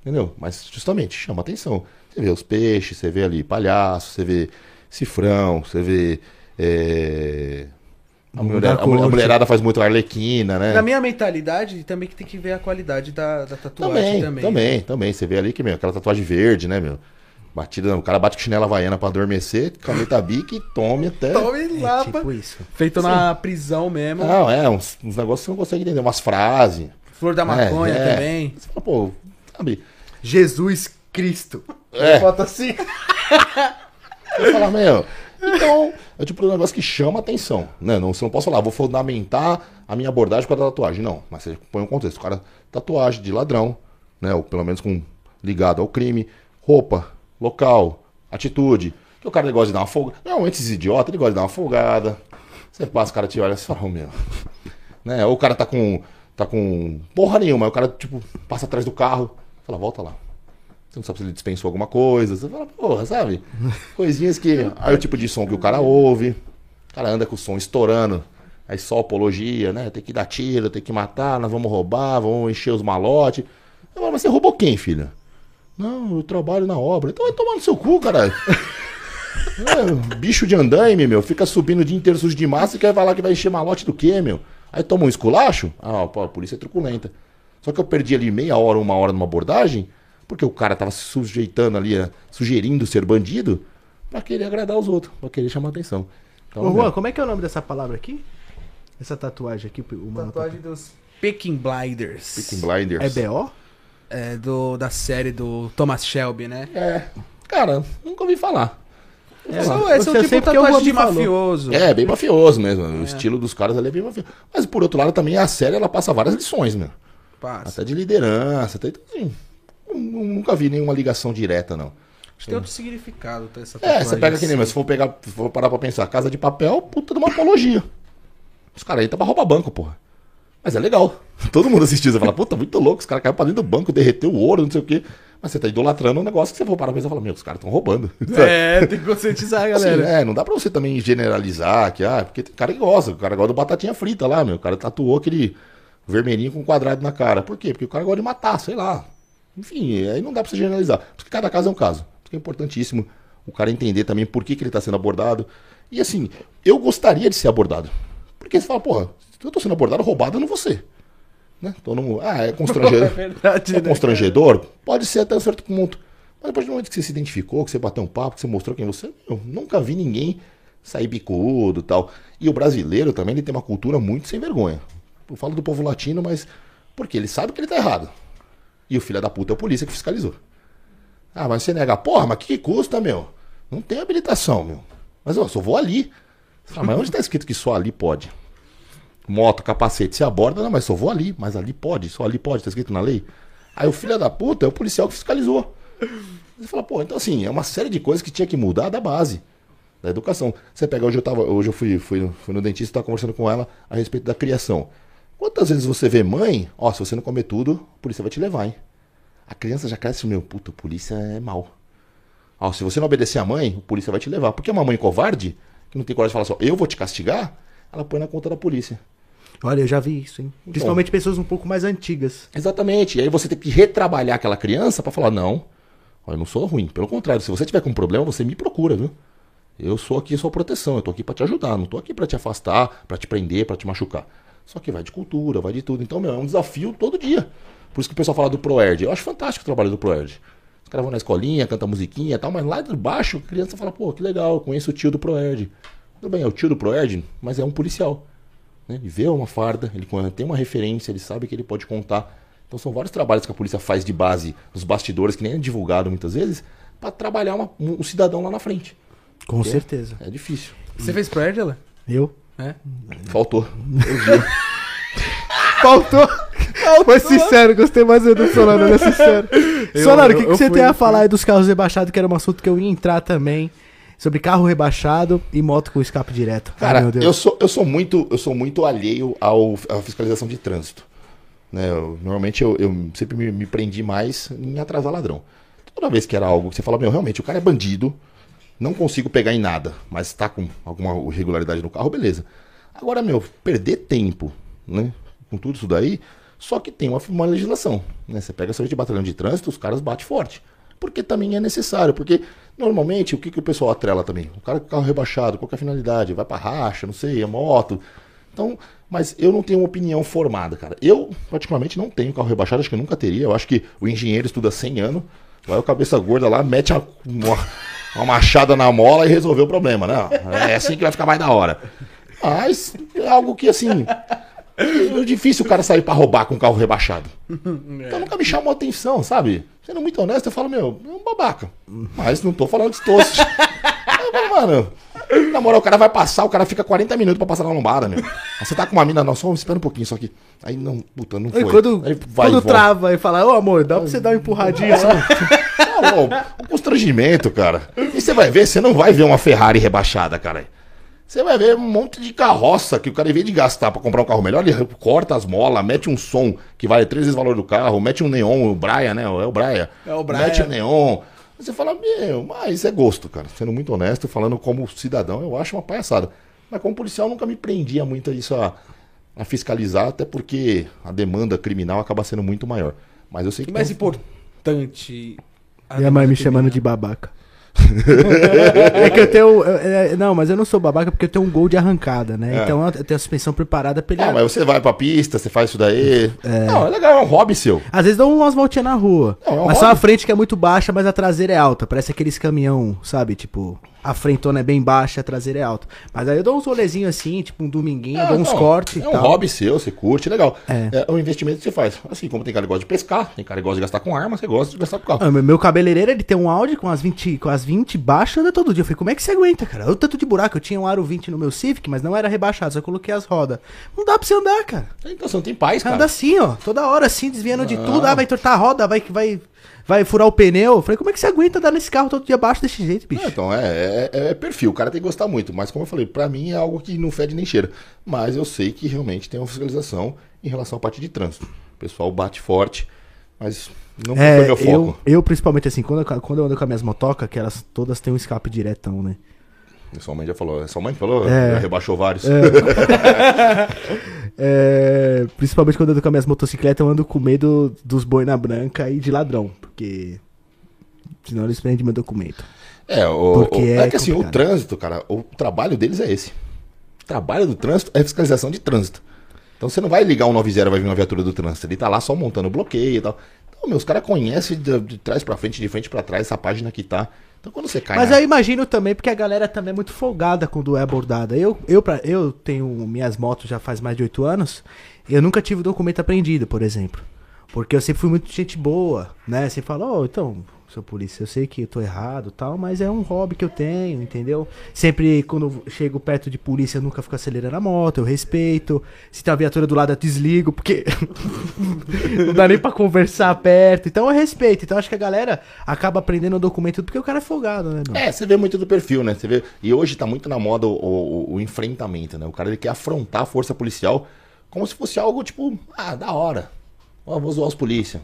Entendeu? Mas, justamente, chama atenção. Você vê os peixes, você vê ali palhaço, você vê cifrão, você vê... é, A, mulher- a a mulherada faz muito arlequina, né? Na minha mentalidade, também que tem que ver a qualidade da, da tatuagem Também, também. também, também, Você vê ali que, meu, aquela tatuagem verde, né, meu? Batida, o cara bate com chinela havaiana pra adormecer, caneta bique e tome até. Tome É, lá, tipo isso. Feito na prisão mesmo. Não, é, uns, uns negócios que você não consegue entender, umas frases. Flor da maconha é. também. Você fala, pô, sabe? Jesus Cristo. É, Foto assim. você fala, meu. Então, é tipo um negócio que chama atenção, né? Não, você não pode falar, vou fundamentar a minha abordagem com a tatuagem. Não, mas você põe um contexto. O cara, tatuagem de ladrão, né? Ou pelo menos com ligado ao crime, roupa, local, atitude. Que o cara gosta de dar uma folga. Normalmente esses idiotas, ele gosta de dar uma folgada. Você passa, o cara te olha e fala, "Ô, meu. Né? Ou o cara tá com. tá com porra nenhuma, aí o cara, tipo, passa atrás do carro, fala, volta lá. Você não sabe se ele dispensou alguma coisa. Você fala, porra, sabe? Coisinhas que. Aí o tipo de som que o cara ouve. O cara anda com o som estourando. Aí só apologia, né? Tem que dar tiro, tem que matar, nós vamos roubar, vamos encher os malotes. Eu falo, mas você roubou quem, filha? Não, eu trabalho na obra. Então vai tomar no seu cu, caralho. É, bicho de andaime, meu. Fica subindo o dia inteiro sujo de massa e quer falar que vai encher malote do quê, meu? Aí toma um esculacho. Ah, pô, a polícia é truculenta. Só que eu perdi ali meia hora, uma hora numa abordagem, porque o cara tava se sujeitando ali, a- sugerindo ser bandido, pra querer agradar os outros, pra querer chamar atenção. Então, Ô, Juan, meu, como é que é o nome dessa palavra aqui? Essa tatuagem aqui, o mano Tatuagem dos Peaking Blinders. Peaky Blinders. É BO? É, do, da série do Thomas Shelby, né? É. Cara, nunca ouvi falar. É, são, é, são Você tipo o tatuagem Juan de me falou. mafioso. É, bem mafioso mesmo. O estilo dos caras ali é bem mafioso. Mas por outro lado, também a série ela passa várias lições, meu. Passa. Até de liderança, até assim. Nu- Nunca vi nenhuma ligação direta, não. Acho que tem outro significado tá, essa É, você pega que nem, assim. mas se for pegar, se for parar pra pensar, casa de papel, puta de uma apologia. Os caras aí tá pra roubar banco, porra. Mas é legal. Todo mundo assistiu, você fala, puta, muito louco, os caras caíram pra dentro do banco, derreteu o ouro, não sei o quê. Mas você tá idolatrando um negócio que você for parar pra pensar e falar, meu, os caras estão roubando. É, tem que conscientizar Assim, galera. é, não dá pra você também generalizar que, ah, porque tem cara que gosta, o cara gosta do batatinha frita lá, meu. O cara tatuou aquele vermelhinho com um quadrado na cara. Por quê? Porque o cara gosta de matar, sei lá. Enfim, aí não dá pra você generalizar. Porque cada caso é um caso. Isso que é importantíssimo o cara entender também por que, que ele tá sendo abordado. E assim, eu gostaria de ser abordado. Porque você fala, porra, se eu tô sendo abordado, roubado eu não vou ser. Né? Então, não, ah, é constrangedor. É verdade, é né, constrangedor? Pode ser até um certo ponto. Mas a partir do momento que você se identificou, que você bateu um papo, que você mostrou quem você é, eu nunca vi ninguém sair bicudo e tal. E o brasileiro também ele tem uma cultura muito sem vergonha. Eu falo do povo latino, mas porque ele sabe que ele tá errado. E o filho da puta é a polícia que fiscalizou. Ah, mas você nega, porra, mas que, que custa, meu? Não tem habilitação, meu. Mas eu só vou ali. Fala, mas onde tá escrito que só ali pode? Moto, capacete, se aborda, não, mas só vou ali. Mas ali pode, só ali pode, tá escrito na lei. Aí o filho da puta é o policial que fiscalizou. Você fala, pô, então assim, é uma série de coisas que tinha que mudar da base, da educação. Você pega, hoje eu tava, hoje eu fui, fui, fui no dentista tava conversando com ela a respeito da criação. Quantas vezes você vê mãe, ó, se você não comer tudo, a polícia vai te levar, hein? A criança já cresce, meu, puta, a polícia é mal. Ó, se você não obedecer a mãe, a polícia vai te levar. Porque uma mãe covarde, que não tem coragem de falar só, eu vou te castigar, ela põe na conta da polícia. Olha, eu já vi isso, hein? Principalmente pessoas um pouco mais antigas. Exatamente. E aí você tem que retrabalhar aquela criança pra falar, não, ó, eu não sou ruim. Pelo contrário, se você tiver com um problema, você me procura, viu? Eu sou aqui sua proteção, eu tô aqui pra te ajudar, não tô aqui pra te afastar, pra te prender, pra te machucar. Só que vai de cultura, vai de tudo. Então, meu, é um desafio todo dia. Por isso que o pessoal fala do ProErd. Eu acho fantástico o trabalho do ProErd. Os caras vão na escolinha, cantam musiquinha e tal, mas lá de baixo a criança fala, pô, que legal, eu conheço o tio do ProErd. Tudo bem, é o tio do ProErd, mas é um policial. Né? Ele vê uma farda, ele tem uma referência, ele sabe que ele pode contar. Então são vários trabalhos que a polícia faz de base nos bastidores, que nem é divulgado muitas vezes, para trabalhar uma, um cidadão lá na frente. Com É. certeza. É difícil. Você fez pro Erdela? Eu? É. Faltou. Faltou. Foi sincero, gostei mais do Solano, ele é sincero. Eu- Solano, o que, que você fui- tem a falar aí dos carros rebaixados, que era um assunto que eu ia entrar também. Sobre carro rebaixado e moto com escape direto. Ai, Cara, meu Deus. eu sou, eu sou muito, eu sou muito alheio ao, à fiscalização de trânsito. Né? Eu- normalmente eu, eu sempre me, me prendi mais em atrasar ladrão. Toda vez que era algo que você fala, meu, realmente, o cara é bandido, não consigo pegar em nada, mas tá com alguma irregularidade no carro, beleza. Agora, meu, perder tempo, né? Com tudo isso daí, só que tem uma, uma legislação. Né? Você pega a de batalhão de trânsito, os caras batem forte. Porque também é necessário. Porque normalmente o que, que o pessoal atrela também? O cara com o carro rebaixado, qual é a finalidade? Vai pra racha, não sei, é moto. Então, mas eu não tenho uma opinião formada, cara. Eu, particularmente, não tenho carro rebaixado, acho que eu nunca teria. Eu acho que o engenheiro estuda 100 anos, vai o cabeça gorda lá, mete a- uma, machada na mola e resolveu o problema, né? É assim que vai ficar mais da hora. Mas é algo que, assim, é difícil o cara sair pra roubar com um carro rebaixado. Então nunca me chamou a atenção, sabe? Sendo muito honesto, eu falo, meu, é um babaca. Mas não tô falando. Eu falo, mano, na moral, o cara vai passar, o cara fica 40 minutos pra passar na lombada, meu. Aí você tá com uma mina, não, só espera um pouquinho, só que. Aí não, puta, não foi. E quando, Aí vai quando trava e fala, ô amor, dá pra você dar uma empurradinha só? O constrangimento, cara. E você vai ver, você não vai ver uma Ferrari rebaixada, cara. Você vai ver um monte de carroça que o cara, em vez de gastar pra comprar um carro melhor, ele corta as molas, mete um som que vale três vezes o valor do carro, mete um neon, o Braia, né? É o Braia. É o Braia. Mete neon. Você fala, meu, mas é gosto, cara. Sendo muito honesto, falando como cidadão, eu acho uma palhaçada. Mas como policial, nunca me prendia muito a isso a, a fiscalizar, até porque a demanda criminal acaba sendo muito maior. Mas eu sei que. E mais tem- importante. Minha mãe me chamando de babaca. é que eu tenho. é, é, não, mas eu não sou babaca porque eu tenho um gol de arrancada, né? É. Então eu tenho a suspensão preparada pra ele. Ah, mas você vai pra pista, você faz isso daí. Não, é legal, é um hobby seu. Às vezes dão umas voltinhas na rua. Não, é um mas só a hobby. frente que é muito baixa, mas a traseira é alta. Parece aqueles caminhão, sabe? Tipo, a frentona é bem baixa, a traseira é alta. Mas aí eu dou uns rolezinhos assim, tipo um dominguinho, dou uns não, cortes É um tal. hobby seu, você curte, legal. É. É. um investimento que você faz. Assim como tem cara que gosta de pescar, tem cara que gosta de gastar com arma, você gosta de gastar com carro. Ah, meu- meu cabeleireiro, ele tem um Audi com as 20, com as 20 baixas, anda todo dia. Eu falei, como é que você aguenta, cara? O tanto de buraco. Eu tinha um aro 20 no meu Civic, mas não era rebaixado, só coloquei as rodas. Não dá pra você andar, cara. Então você não tem paz, Anda cara. assim, ó, toda hora assim, desviando de tudo. Ah, vai tortar a roda, vai, vai, vai furar o pneu. Eu falei, como é que você aguenta andar nesse carro todo dia abaixo desse jeito, bicho? Não, então, é, é, é perfil, o cara tem que gostar muito. Mas como eu falei, pra mim é algo que não fede nem cheira. Mas eu sei que realmente tem uma fiscalização em relação à parte de trânsito. O pessoal bate forte, mas Não É, foi meu foco. eu, eu principalmente assim, quando eu, quando eu ando com as minhas motocas, que elas todas têm um escape diretão, né? Sua mãe já falou. Sua mãe falou? É. Já rebaixou vários. É, principalmente quando eu ando com as minhas motocicletas, eu ando com medo dos boina branca e de ladrão, porque senão eles prendem meu documento. É, o, o- é, é que assim, o trânsito, cara, o trabalho deles é esse. O trabalho do trânsito é fiscalização de trânsito. Então você não vai ligar um 90 vai vir uma viatura do trânsito. Ele tá lá só montando bloqueio e tal. Então, meu, os caras conhecem de, de trás pra frente, de frente pra trás, essa página que tá. Então quando você cai Mas na- eu imagino também, porque a galera também é muito folgada quando é abordada. Eu, eu, pra, eu tenho minhas motos já faz mais de 8 anos, e eu nunca tive documento apreendido, por exemplo. Porque eu sempre fui muito gente boa, né? Você fala, ô, então, seu polícia, eu sei que eu tô errado tal, mas é um hobby que eu tenho, entendeu? Sempre quando eu chego perto de polícia, eu nunca fico acelerando a moto, eu respeito. Se tem uma viatura do lado, eu desligo, porque não dá nem pra conversar perto. Então eu respeito. Então acho que a galera acaba aprendendo o documento porque o cara é folgado, né, meu? É, você vê muito do perfil, né? Você vê... E hoje tá muito na moda o, o- o enfrentamento, né? O cara ele quer afrontar a força policial como se fosse algo tipo, ah, da hora. Vou zoar os polícia.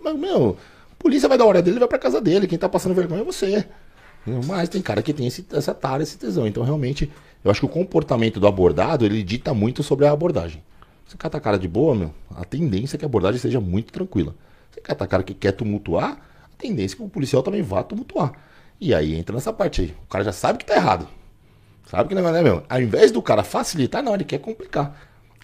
Mas, meu, a polícia vai da hora dele, ele vai pra casa dele. Quem tá passando vergonha é você. Mas tem cara que tem esse, essa tara, esse tesão. Então, realmente, eu acho que o comportamento do abordado, ele dita muito sobre a abordagem. Você cata a cara de boa, meu, a tendência é que a abordagem seja muito tranquila. Você cata a cara que quer tumultuar, a tendência é que o policial também vá tumultuar. E aí entra nessa parte aí. O cara já sabe que tá errado. Sabe que não é, né, meu? Ao invés do cara facilitar, não, ele quer complicar.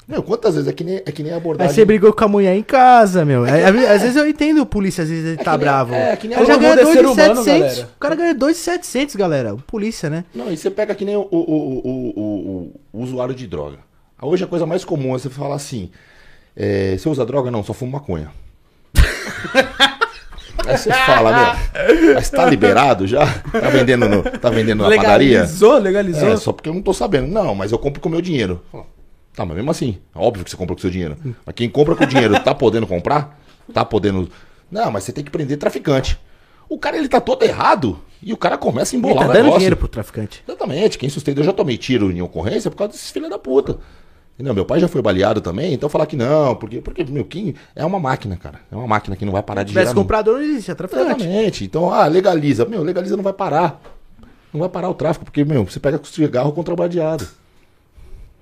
Meu, quantas vezes é que nem, é que nem a Aí abordagem. você brigou com a mulher em casa, meu. É, às às vezes eu entendo o polícia, às vezes ele que tá nem- bravo. é, que nem Ele a- já todo ganha mundo é ser 2,700. humano, galera. O cara ganha 2,700, galera. O polícia, né? Não, e você pega que nem o, o, o, o, o- o usuário de droga. Hoje a coisa mais comum é você falar assim: é, você usa droga? Não, só fumo maconha. Aí você fala, meu, mas tá liberado já? Tá vendendo, no, tá vendendo na padaria? Legalizou, legalizou. É, só porque eu não tô sabendo. Não, mas eu compro com o meu dinheiro. Fala, Tá, mas mesmo assim, é óbvio que você compra com seu dinheiro. Mas quem compra com o dinheiro tá podendo comprar? Tá podendo. Não, mas você tem que prender traficante. O cara, ele tá todo errado e o cara começa a Ele embolar tá o dando negócio. dinheiro pro traficante. Exatamente, quem sustenta. Eu já tomei tiro em ocorrência por causa desses filhos da puta. Entendeu? Meu pai já foi baleado também, então falar que não, porque, porque meu, quem é uma máquina, cara. É uma máquina que não vai parar de girar. nunca. comprador, não existe, é traficante. Exatamente. Então, ah, legaliza. Meu, legaliza não vai parar. Não vai parar o tráfico, porque, meu, você pega com cigarro contrabandeado.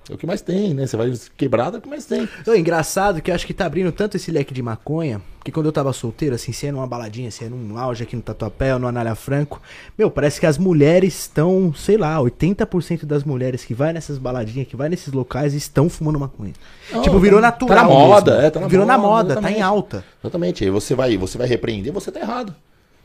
É o que mais tem, né? Você vai quebrado, é o que mais tem. Ô, engraçado que eu acho que tá abrindo tanto esse leque de maconha, que quando eu tava solteiro, assim, se é numa baladinha, se é num lounge aqui no Tatuapé ou no Anália Franco, meu, parece que as mulheres estão, sei lá, 80% das mulheres que vai nessas baladinhas, que vai nesses locais, estão fumando maconha. Não, tipo, virou tá- natural. tá na moda, mesmo. é, tá na Virou na moda, moda, tá em exatamente. alta. Exatamente. Aí você vai, você vai repreender, você tá errado.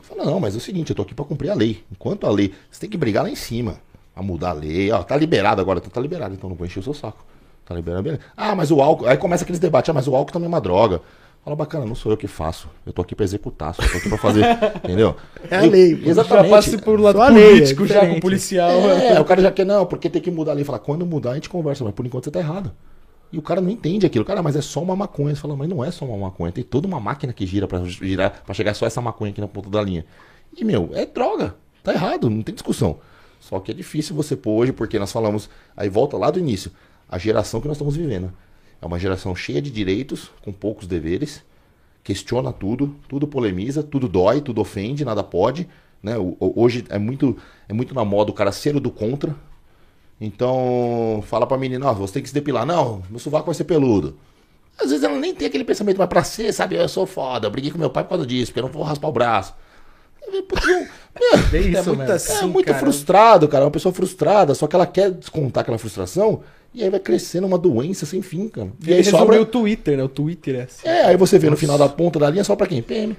Fala, não, mas é o seguinte, eu tô aqui pra cumprir a lei. Enquanto a lei, você tem que brigar lá em cima. A mudar a lei. Ó, tá liberado agora, então tá liberado, então não vou encher o seu saco. Tá liberado, beleza. Ah, mas o álcool. Aí começa aqueles debates, ah, mas o álcool também é uma droga. Fala, bacana, não sou eu que faço. Eu tô aqui pra executar, só tô aqui pra fazer. entendeu? É a lei, pô. Já Exatamente. passe por lado a lei, político, é já com policial. É, o cara já quer, não, porque tem que mudar a lei. Fala, quando mudar a gente conversa, mas por enquanto você tá errado. E o cara não entende aquilo. Cara, mas é só uma maconha. Você fala, mas não é só uma maconha. Tem toda uma máquina que gira pra girar, para chegar só essa maconha aqui na ponta da linha. E, meu, é droga. Tá errado, não tem discussão. Só que é difícil você pôr hoje, porque nós falamos, aí volta lá do início, a geração que nós estamos vivendo. É uma geração cheia de direitos, com poucos deveres, questiona tudo, tudo polemiza, tudo dói, tudo ofende, nada pode. Né? Hoje é muito, é muito na moda o cara ser o do contra. Então, fala pra menina, ó, você tem que se depilar. Não, meu sovaco vai ser peludo. Às vezes ela nem tem aquele pensamento, mas pra ser, sabe, eu sou foda, eu briguei com meu pai por causa disso, porque eu não vou raspar o braço. É É isso, muito mano. assim, é muito cara. frustrado, cara. É uma pessoa frustrada, só que ela quer descontar aquela frustração e aí vai crescendo uma doença sem fim, cara. E Ele aí resolveu sobra. o Twitter, né? O Twitter é assim. É, aí você vê no final da ponta da linha só pra quem? PM.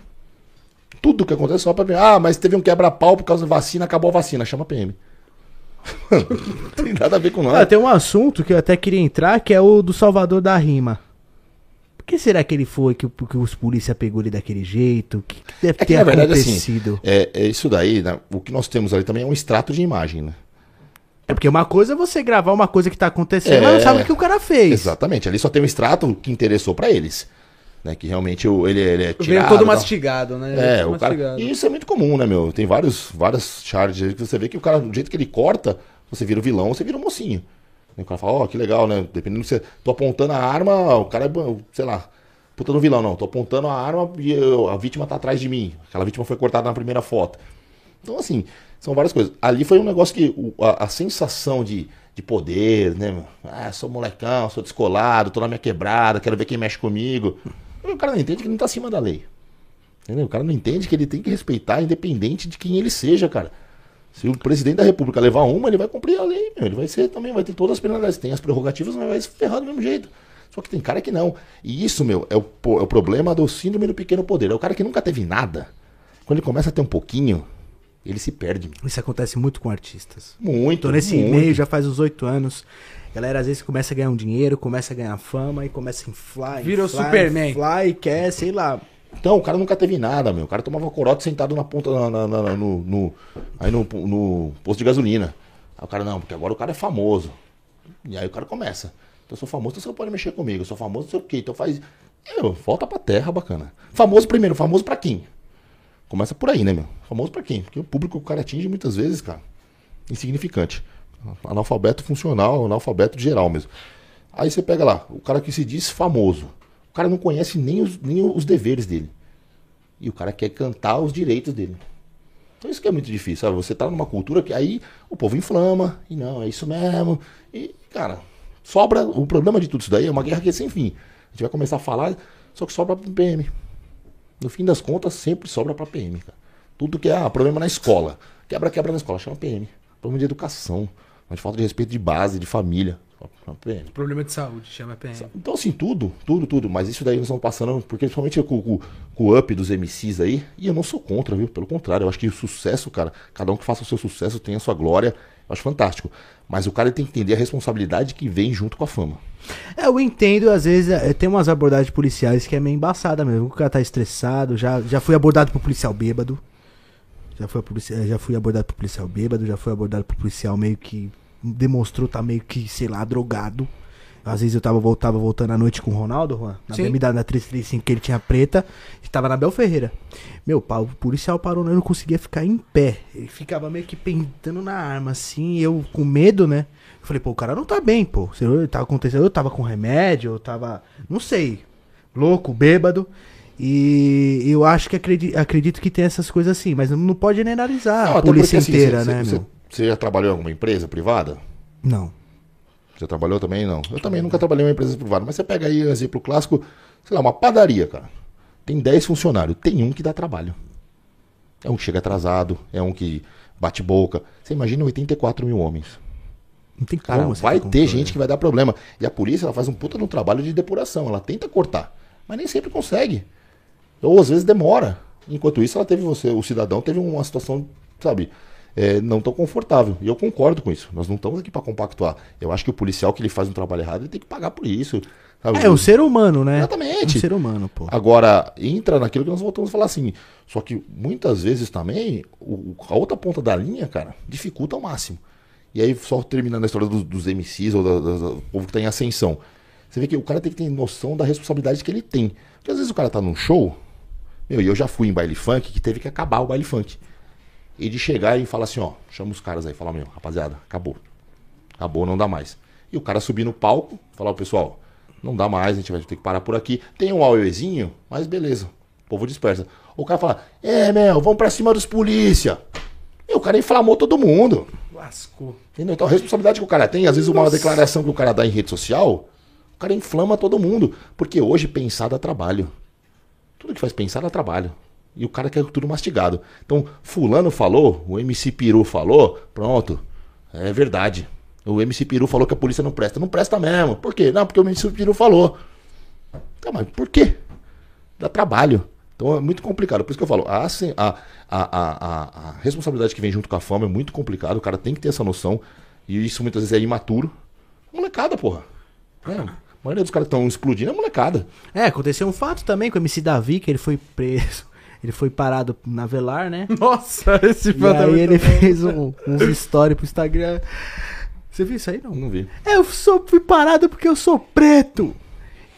Tudo que acontece só pra PM. Ah, mas teve um quebra-pau por causa da vacina, acabou a vacina, chama PM. não tem nada a ver com Ah, nada. tem um assunto que eu até queria entrar, que é o do Salvador da Rima. Que será que ele foi que, o- que os polícia pegou ele daquele jeito? O que, que deve É que ter verdade, acontecido? assim, é, é isso daí, né? o que nós temos ali também é um extrato de imagem, né? É porque uma coisa é você gravar uma coisa que tá acontecendo, É. mas não sabe o que o cara fez. Exatamente, ali só tem um extrato que interessou pra eles. Né? Que realmente o- ele, ele é tirado. Veio todo mastigado, né? É, Todo o cara. mastigado. E isso é muito comum, né, meu? Tem vários, várias charges aí que você vê que o cara, do jeito que ele corta, você vira o vilão, você vira o mocinho. Aí o cara fala, ó, que legal, né? Dependendo se você. Tô apontando a arma, o cara é, sei lá. puta do vilão, não. Tô apontando a arma e eu- a vítima tá atrás de mim. Aquela vítima foi cortada na primeira foto. Então, assim, são várias coisas. Ali foi um negócio que a, a sensação de, de poder, né? Ah, sou molecão, sou descolado, tô na minha quebrada, quero ver quem mexe comigo. O cara não entende que não tá acima da lei. Entendeu? O cara não entende que ele tem que respeitar, independente de quem ele seja, cara. Se o presidente da república levar uma, ele vai cumprir a lei, meu. Ele vai ser também, vai ter todas as penalidades. Tem as prerrogativas, mas vai se ferrar do mesmo jeito. Só que tem cara que não. E isso, meu, é o, é o problema do síndrome do pequeno poder. É o cara que nunca teve nada. Quando ele começa a ter um pouquinho, ele se perde. Isso acontece muito com artistas. Muito. Tô nesse muito. meio já faz uns oito anos. Galera, às vezes começa a ganhar um dinheiro, começa a ganhar fama e começa a inflar. Vira o Superman. Inflar e quer, sei lá. Então, o cara nunca teve nada, meu. O cara tomava corote sentado na ponta, na, na- na- no, no- aí no, no posto de gasolina. Aí o cara, não, porque agora o cara é famoso. E aí o cara começa. Então, eu sou famoso, então você não pode mexer comigo. Eu sou famoso, não sei o quê. Então faz. Volta pra terra, bacana. Famoso primeiro, famoso pra quem? Começa por aí, né, meu? Famoso pra quem? Porque o público que o cara atinge muitas vezes, cara, insignificante. Analfabeto funcional, analfabeto geral mesmo. Aí você pega lá, o cara que se diz famoso. Cara não conhece nem os, nem os deveres dele. E o cara quer cantar os direitos dele. Então isso que é muito difícil, sabe? Você tá numa cultura que aí o povo inflama, e não, é isso mesmo. E, cara, sobra. O problema de tudo isso daí é uma guerra que é sem fim. A gente vai começar a falar, só que sobra pra PM. No fim das contas, sempre sobra pra PM, cara. Tudo que é ah, problema na escola. Quebra, quebra na escola, chama PM. Problema de educação. De falta de respeito de base, de família. PM. Problema de saúde, chama PM. Então, assim, tudo, tudo, tudo. Mas isso daí nós estamos passando, porque principalmente com, com- com o up dos MCs aí, e eu não sou contra, viu? Pelo contrário, eu acho que o sucesso, cara, cada um que faça o seu sucesso tem a sua glória, eu acho fantástico. Mas o cara tem que entender a responsabilidade que vem junto com a fama. É, eu entendo, às vezes, é, tem umas abordagens policiais que é meio embaçada mesmo. O cara tá estressado, já, já fui abordado por policial bêbado. Já fui, já fui abordado por policial bêbado, já fui abordado por policial meio que demonstrou tá meio que, sei lá, drogado. Às vezes eu tava, voltava voltando à noite com o Ronaldo, Juan, na Sim. BMW da 335 que ele tinha preta, e tava na Bel Ferreira. Meu, pau, o policial parou, eu não conseguia ficar em pé. Ele ficava meio que pendando na arma, assim, eu com medo, né? Eu falei, pô, o cara não tá bem, pô. Se eu tava acontecendo, eu tava com remédio, eu tava, não sei, louco, bêbado. E eu acho que acredito, acredito que tem essas coisas assim, mas não pode generalizar Não, a polícia porque, assim, inteira, você- né, você, meu? Você já trabalhou em alguma empresa privada? Não. Você trabalhou também? Não. Eu também nunca trabalhei em uma empresa privada. Mas você pega aí um exemplo clássico, sei lá, uma padaria, cara. Tem 10 funcionários, tem um que dá trabalho. É um que chega atrasado, é um que bate boca. Você imagina 84 mil homens. Não tem Cara, como. vai ter gente que vai dar problema. E a polícia ela faz um puta no trabalho de depuração. Ela tenta cortar, mas nem sempre consegue. Ou às vezes demora. Enquanto isso, ela teve você, o cidadão teve uma situação, sabe, é, não tão confortável. E eu concordo com isso. Nós não estamos aqui para compactuar. Eu acho que o policial que ele faz um trabalho errado, ele tem que pagar por isso. sabe? É, um ser humano, né? Exatamente. Um ser humano, pô. Agora, entra naquilo que nós voltamos a falar assim. Só que muitas vezes também, o- a outra ponta da linha, cara, dificulta ao máximo. E aí, só terminando a história dos, dos MCs ou da- da- do povo que tá em ascensão. Você vê que o cara tem que ter noção da responsabilidade que ele tem. Porque às vezes o cara tá num show, meu, e eu já fui em baile funk que teve que acabar o baile funk. E de chegar e falar assim, ó, chama os caras aí, fala, meu, rapaziada, acabou. Acabou, não dá mais. E o cara subir no palco, falar, ó, pessoal, não dá mais, a gente vai ter que parar por aqui. Tem um auezinho, mas beleza. O povo dispersa. O cara fala, é, meu, vamos pra cima dos polícia. E o cara inflamou todo mundo. Lascou. Entendeu? Então a responsabilidade que o cara tem, às vezes uma declaração que o cara dá em rede social, o cara inflama todo mundo. Porque hoje pensar dá trabalho. Tudo que faz pensar dá trabalho. E o cara quer tudo mastigado. Então, fulano falou, o MC Peru falou, pronto. É verdade. O MC Peru falou que a polícia não presta. Não presta mesmo. Por quê? Não, porque o MC Peru falou. Tá, mas por quê? Dá trabalho. Então é muito complicado. Por isso que eu falo, a, a, a, a, responsabilidade que vem junto com a fama é muito complicado. O cara tem que ter essa noção. E isso muitas vezes é imaturo. Molecada, porra. É, a maioria dos caras estão explodindo é molecada. É, aconteceu um fato também com o MC Davi, que ele foi preso. Ele foi parado na Velar, né? Nossa, esse E é aí ele bom. fez um- uns stories pro Instagram. Você viu isso aí, não? Não vi. Eu sou, fui parado porque eu sou preto.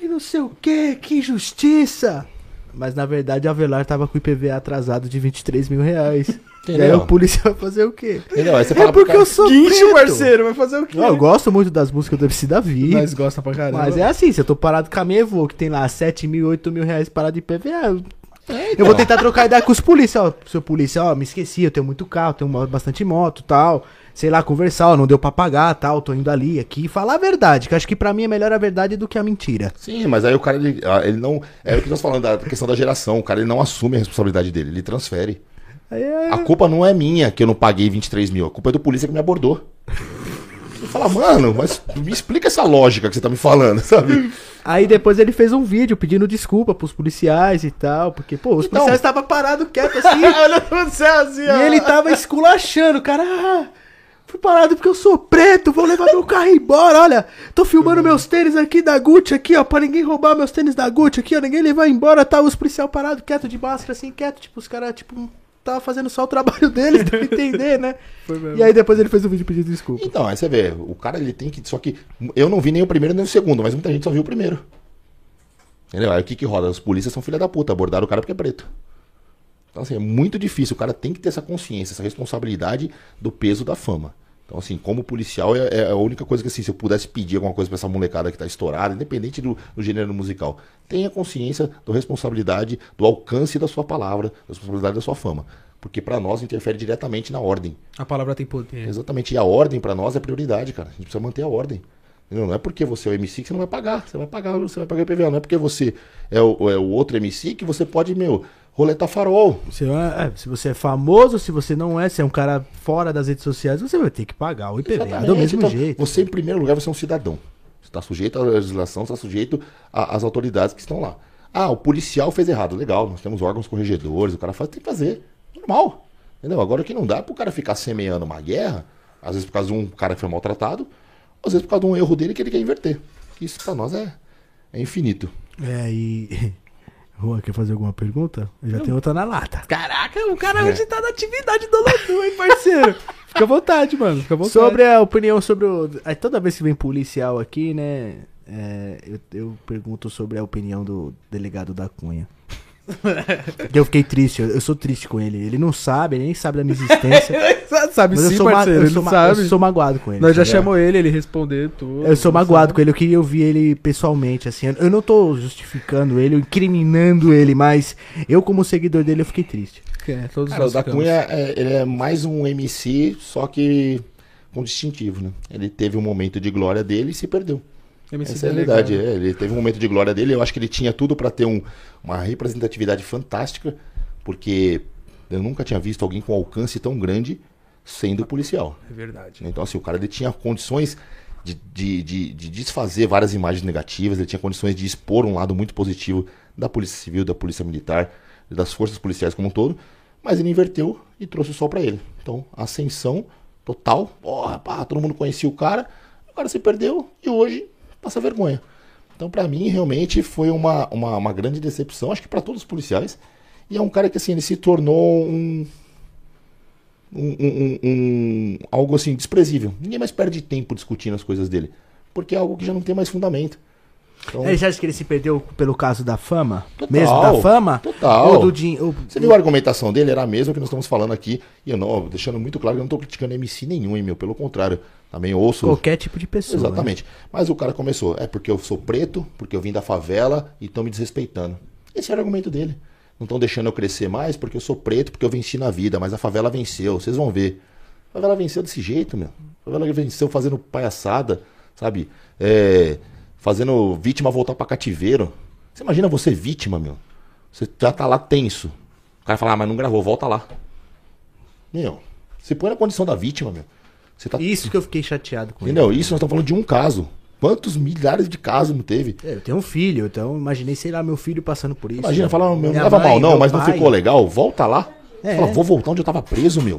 E não sei o que, que injustiça. Mas na verdade a Avelar tava com o IPVA atrasado de 23 mil reais. E aí o polícia vai fazer o quê? Entendeu? Aí você É pro porque cara, eu sou Guincho, preto. parceiro, vai fazer o quê? Não, eu gosto muito das músicas do MC Davi. Nós gosta pra caramba. Mas é assim, se eu tô parado com a minha Evo, que tem lá 7 mil, 8 mil reais parado de IPVA, eu, É, eu vou tentar trocar ideia com os polícia, ó. Seu polícia, ó, me esqueci, eu tenho muito carro, tenho bastante moto tal. Sei lá, conversar, ó, não deu pra pagar tal, tô indo ali, aqui. Falar a verdade, que acho que pra mim é melhor a verdade do que a mentira. Sim, mas aí o cara, ele, ah, ele não. É o que nós falando da questão da geração. O cara ele não assume a responsabilidade dele, ele transfere. É... A culpa não é minha que eu não paguei 23 mil, a culpa é do polícia que me abordou. Você fala, mano, mas me explica essa lógica que você tá me falando, sabe? Aí depois ele fez um vídeo pedindo desculpa pros policiais e tal, porque, pô, os Então- policiais estavam parados quietos assim. Olha pro céu assim, ó. E ele tava esculachando, cara. Ah, fui parado porque eu sou preto, vou levar meu carro embora. Olha, tô filmando meus tênis aqui da Gucci aqui, ó, pra ninguém roubar meus tênis da Gucci aqui, ó, ninguém levar embora. Tava os policial parados, quieto de máscara, assim, quieto. Tipo, os caras, tipo, tava fazendo só o trabalho deles, pra entender, né? E aí depois ele fez um vídeo pedindo desculpa. Então, aí você vê, o cara ele tem que. Só que eu não vi nem o primeiro nem o segundo, mas muita gente só viu o primeiro. Entendeu? Aí o que que roda? Os polícias são filha da puta, abordaram o cara porque é preto. Então, assim, é muito difícil. O cara tem que ter essa consciência, essa responsabilidade do peso da fama. Então, assim, como policial, é, é a única coisa que, assim, se eu pudesse pedir alguma coisa pra essa molecada que tá estourada, independente do, do gênero musical, tenha consciência da responsabilidade, do alcance da sua palavra, da responsabilidade da sua fama. Porque pra nós interfere diretamente na ordem. A palavra tem poder. Exatamente. E a ordem pra nós é prioridade, cara. A gente precisa manter a ordem. Entendeu? Não é porque você é o MC que você não vai pagar. Você vai pagar, você vai pagar IPVA. Não é porque você é o, é o outro MC que você pode, meu, roletar farol. Se, é, se você é famoso, se você não é, se é um cara fora das redes sociais, você vai ter que pagar o IPVA do Exatamente. mesmo Então, jeito. Você, em primeiro lugar, você é um cidadão. Você está sujeito à legislação, você está sujeito às autoridades que estão lá. Ah, o policial fez errado. Legal, nós temos órgãos corregedores, o cara faz, tem que fazer. Normal. Entendeu? Agora o que não dá é pro cara ficar semeando uma guerra, às vezes por causa de um cara que foi maltratado, às vezes por causa de um erro dele que ele quer inverter. Isso pra nós é, é infinito. É, e. Juan, quer fazer alguma pergunta? Eu já tenho outra na lata. Caraca, o cara hoje tá na atividade do Lodu, hein, parceiro? Fica à vontade, mano. Fica à vontade. Sobre a opinião sobre o. aí Toda vez que vem policial aqui, né? é, eu, eu pergunto sobre a opinião do delegado da Cunha. Eu fiquei triste, eu, eu sou triste com ele. Ele não sabe, ele nem sabe da minha existência. sabe Mas eu sim, sou, parceiro. eu, sou sabe. eu sou magoado com ele. Nós já tá chamou ele, ele respondeu tudo. Eu sou magoado sabe. com ele, eu queria ouvir ele pessoalmente, assim. Eu- Eu não tô justificando ele, incriminando ele, mas eu, como seguidor dele, eu fiquei triste. É, todos Cara, o da ficamos. Cunha é, ele é mais um MC, só que com distintivo, né? Ele teve um momento de glória dele e se perdeu. MC Essa é a delegado. verdade. é. Ele teve um momento de glória dele. Eu acho que ele tinha tudo pra ter um- uma representatividade fantástica, porque eu nunca tinha visto alguém com alcance tão grande sendo policial. É verdade. Então, assim, o cara ele tinha condições de, de, de, de desfazer várias imagens negativas, ele tinha condições de expor um lado muito positivo da Polícia Civil, da Polícia Militar, das forças policiais como um todo, mas ele inverteu e trouxe o sol pra ele. Então, ascensão total. Porra, pá, todo mundo conhecia o cara, o cara se perdeu e hoje passa vergonha. Então, pra mim, realmente foi uma, uma, uma grande decepção, acho que pra todos os policiais. E é um cara que, assim, ele se tornou um, um- um- um- algo assim desprezível. Ninguém mais perde tempo discutindo as coisas dele, porque é algo que já não tem mais fundamento. Então, Ele já acha que ele se perdeu pelo caso da fama? Total, mesmo da fama? total. Ou do dinheiro? você viu a argumentação dele? Era a mesma que nós estamos falando aqui. E eu não, deixando muito claro que eu não estou criticando MC nenhum, hein, meu. Pelo contrário, também ouço. Qualquer tipo de pessoa. né? Exatamente. Mas o cara começou, é porque eu sou preto, porque eu vim da favela e estão me desrespeitando. Esse era o argumento dele. Não estão deixando eu crescer mais porque eu sou preto, porque eu venci na vida, mas a favela venceu, vocês vão ver. A favela venceu desse jeito, meu. A favela venceu fazendo palhaçada, sabe? É, fazendo vítima voltar pra cativeiro. Você imagina você vítima, meu. Você já tá lá tenso. O cara fala, ah, mas não gravou, volta lá. Meu, você põe na condição da vítima, meu. Você tá Isso que eu fiquei chateado com Entendeu? Isso nós estamos falando de um caso. Quantos milhares de casos não teve? ele. É, Eu tenho um filho, então imaginei, sei lá, meu filho passando por isso. Imagina, né? fala, meu, não leva mãe, mal não, mas não pai. ficou legal, volta lá. É. Fala, vou voltar onde eu tava preso, meu.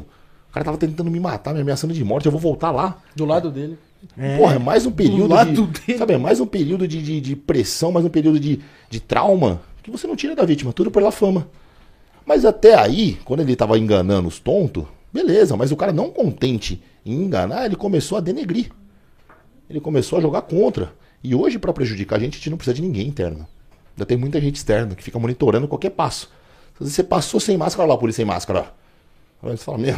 O cara tava tentando me matar, me ameaçando de morte, eu vou voltar lá. Do lado dele. É. Porra, é mais um período de, dele. Sabe, é mais um período de, de, de pressão, mais um período de, de trauma que você não tira da vítima, tudo pela fama. Mas até aí, quando ele tava enganando os tontos, beleza, mas o cara não contente em enganar, ele começou a denegrir. Ele começou a jogar contra. E hoje, pra prejudicar a gente, a gente não precisa de ninguém interno. Ainda tem muita gente externa que fica monitorando qualquer passo. Vezes você passou sem máscara, olha lá a polícia sem máscara, ó. Aí você fala, meu,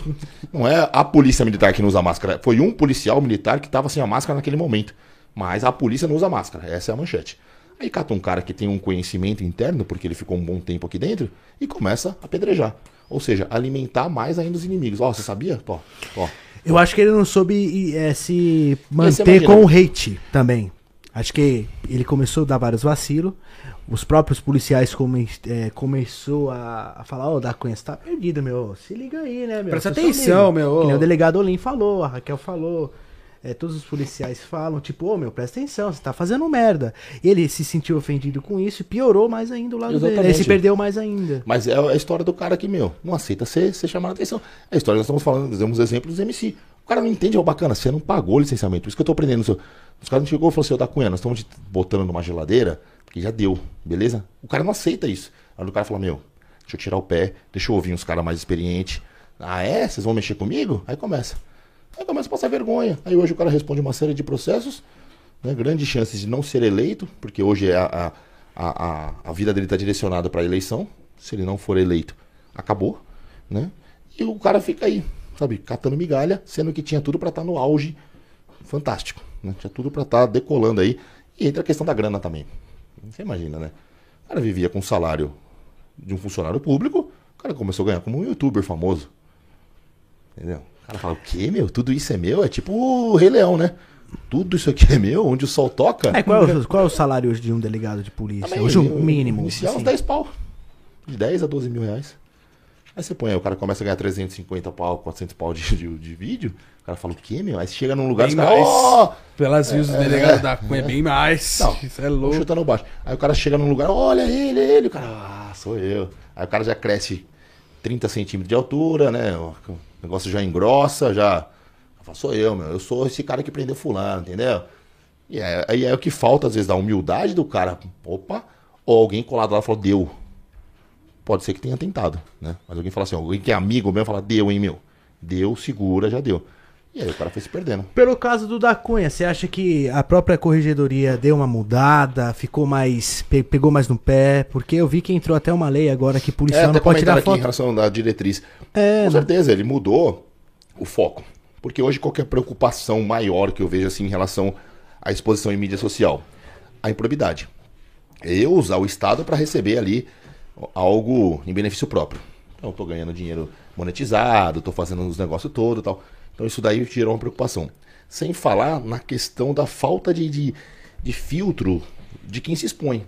não é a polícia militar que não usa máscara, foi um policial militar que estava sem a máscara naquele momento. Mas a polícia não usa máscara, essa é a manchete. Aí cata um cara que tem um conhecimento interno, porque ele ficou um bom tempo aqui dentro, e começa a apedrejar. Ou seja, alimentar mais ainda os inimigos. Ó, você sabia? Ó, ó. Eu acho que ele não soube é, se manter imagina. com o hate também. Acho que ele começou a dar vários vacilos. Os próprios policiais come, é, começou a, a falar, ô, da Cunha, você tá perdido, meu. Se liga aí, né, meu? Presta seu atenção, amigo." meu. Que nem o delegado Olim falou, a Raquel falou. é, todos os policiais falam, tipo, ô, meu, presta atenção, você tá fazendo merda. E ele se sentiu ofendido com isso e piorou mais ainda o lado dele. Ele Exatamente. se perdeu mais ainda. Mas é a história do cara que, meu, não aceita ser, ser chamado a atenção. É a história, nós estamos falando, damos exemplos dos MC. O cara não entende, ó, bacana, você não pagou o licenciamento. Por isso que eu tô aprendendo. Os caras não chegou e falou assim, ô da Cunha, nós estamos botando numa geladeira, que já deu, beleza? O cara não aceita isso. Aí o cara fala, meu, deixa eu tirar o pé, deixa eu ouvir uns caras mais experientes. Ah, é? Vocês vão mexer comigo? Aí começa. Aí começa a passar vergonha. Aí hoje o cara responde uma série de processos, né? Grandes chances de não ser eleito, porque hoje é a, a, a- a vida dele está direcionada para a eleição. Se ele não for eleito, acabou, né? E o cara fica aí, sabe, catando migalha, sendo que tinha tudo para estar no auge fantástico, né? Tinha tudo para estar decolando aí. E entra a questão da grana também. Você imagina, né? O cara vivia com o salário de um funcionário público, o cara começou a ganhar como um youtuber famoso. Entendeu? O cara fala, o quê, meu? Tudo isso é meu? É tipo o Rei Leão, né? Tudo isso aqui é meu, onde o sol toca. É, qual, é o, qual é o salário hoje de um delegado de polícia? Também, hoje o mínimo. Inicial, uns assim. 10 pau. De 10 a 12 mil reais. Aí você põe aí, o cara começa a ganhar 350 pau, 400 pau de, de, de vídeo. O cara fala, o quê, meu? Aí você chega num lugar Bem caras, mais. ó, Pelas views do delegado da Cunha, é bem mais. Não, Isso é louco. chutando baixo. Aí o cara chega num lugar, olha ele, ele. O cara, ah, sou eu. Aí o cara já cresce 30 centímetros de altura, né? O negócio já engrossa, já. Fala, sou eu, meu. Eu sou esse cara que prendeu fulano, entendeu? E é- aí é, o que falta, às vezes, da humildade do cara. Opa, ou alguém colado lá e falou, deu. Pode ser que tenha tentado, né? Mas alguém fala assim, alguém que é amigo mesmo fala, deu, hein, meu. Deu, segura, já deu. E aí o cara foi se perdendo. Pelo caso do da Cunha, você acha que a própria corregedoria deu uma mudada, ficou mais. pe- pegou mais no pé? Porque eu vi que entrou até uma lei agora que policial É, não pode tirar aqui em foto. relação da diretriz. É, Com não- certeza, ele mudou o foco. Porque hoje qualquer preocupação maior que eu vejo assim em relação à exposição em mídia social? A improbidade. É Eu usar o Estado para receber ali algo em benefício próprio. Então, tô ganhando dinheiro monetizado, tô fazendo os negócios todos e tal. Então isso daí gerou uma preocupação. Sem falar na questão da falta de, de, de filtro de quem se expõe.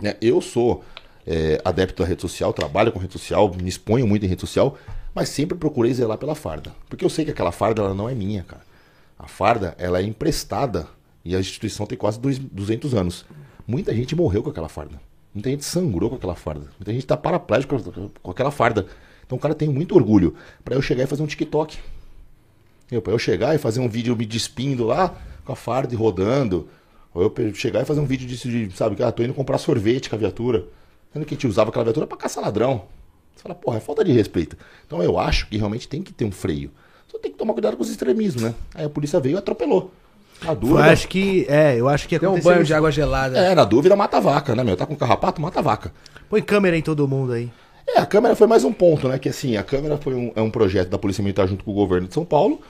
né? Eu sou é, adepto da rede social, trabalho com rede social, me exponho muito em rede social, mas sempre procurei zelar pela farda. Porque eu sei que aquela farda ela não é minha, cara. A farda ela é emprestada e a instituição tem quase dois- 200 anos. Muita gente morreu com aquela farda. Muita gente sangrou com aquela farda. Muita gente tá paraplégico com- aquela farda. Então o cara tem muito orgulho para eu chegar e fazer um TikTok. Pra eu chegar e fazer um vídeo me despindo lá com a farda e rodando. Ou eu chegar e fazer um vídeo disso de, sabe, que ah, tô indo comprar sorvete com a viatura. Sendo que a gente usava aquela viatura pra caçar ladrão. Você fala, porra, é falta de respeito. Então eu acho que realmente tem que ter um freio. Só tem que tomar cuidado com os extremismos, né? Aí a polícia veio e atropelou. Na Eu dúvida. acho que. É, eu acho que Deu um banho isso. de água gelada. É, na dúvida mata a vaca, né, meu? Tá com carrapato, mata a vaca. Põe câmera em todo mundo aí. É, a câmera foi mais um ponto, né? Que assim, a câmera foi um, é um projeto da Polícia Militar junto com o governo de São Paulo.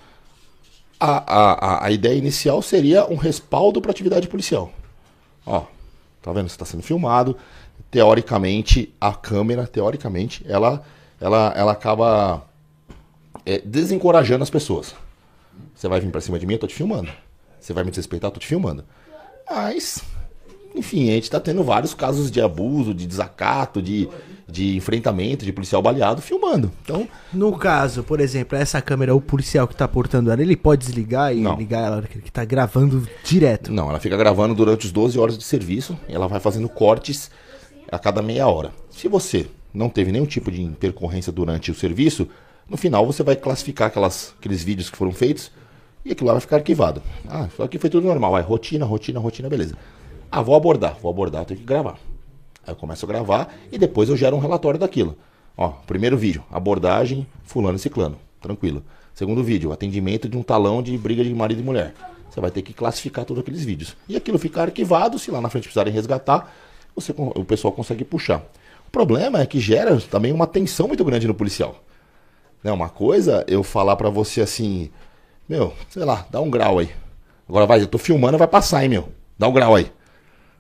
A, a, a, a ideia inicial seria um respaldo para atividade policial. Ó, tá vendo? Você está sendo filmado. Teoricamente, a câmera, teoricamente, ela, ela, ela acaba é, desencorajando as pessoas. Você vai vir pra cima de mim, eu tô te filmando. Você vai me desrespeitar, eu tô te filmando. Mas, enfim, a gente tá tendo vários casos de abuso, de desacato, de, de enfrentamento, de policial baleado filmando. Então, No caso, por exemplo, essa câmera, o policial que tá portando ela, ele pode desligar e Não. ligar ela que tá gravando direto. não, ela fica gravando durante os 12 horas de serviço e ela vai fazendo cortes a cada meia hora. Se você não teve nenhum tipo de intercorrência durante o serviço, no final você vai classificar aquelas, aqueles vídeos que foram feitos e aquilo lá vai ficar arquivado. Ah, isso aqui foi tudo normal. Vai, rotina, rotina, rotina, beleza. Ah, vou abordar. Vou abordar, eu tenho que gravar. Aí eu começo a gravar e depois eu gero um relatório daquilo. Ó, primeiro vídeo, abordagem, fulano e ciclano. Tranquilo. Segundo vídeo, atendimento de um talão de briga de marido e mulher. Você vai ter que classificar todos aqueles vídeos. E aquilo fica arquivado, se lá na frente precisarem resgatar, você, o pessoal consegue puxar. O problema é que gera também uma tensão muito grande no policial. Né, uma coisa eu falar pra você assim, meu, sei lá, dá um grau aí. Agora vai, eu tô filmando, vai passar, hein, meu. Dá um grau aí.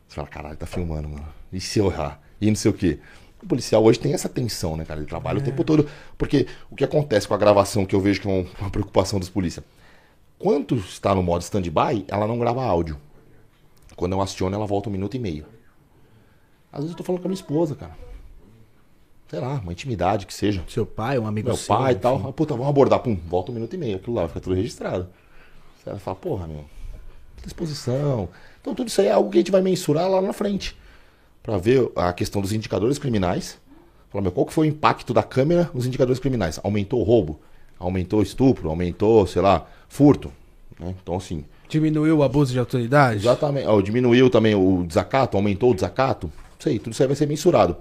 Você fala, caralho, tá filmando, mano. E se eu errar? E não sei o quê. O policial hoje tem essa tensão, né, cara? Ele trabalha o tempo todo. Porque o que acontece com a gravação que eu vejo que é um- uma preocupação dos polícia? Quando está no modo stand-by, ela não grava áudio. Quando eu aciono, ela volta um minuto e meio. Às vezes eu tô falando com a minha esposa, cara. Sei lá, uma intimidade que seja. Seu pai, um amigo Meu seu. pai e tal. Ah, Puta, vamos abordar. Pum, volta um minuto e meio. Aquilo lá fica tudo registrado. Você fala, porra, meu. Disposição. Então tudo isso aí é algo que a gente vai mensurar lá na frente. Pra ver a questão dos indicadores criminais. Falar, meu, qual que foi o impacto da câmera nos indicadores criminais? Aumentou o roubo? Aumentou o estupro? Aumentou, sei lá, furto? né? Então, assim, Diminuiu o abuso de autoridade? Exatamente. Ó, diminuiu também o desacato, aumentou o desacato. Isso aí, tudo isso aí vai ser mensurado.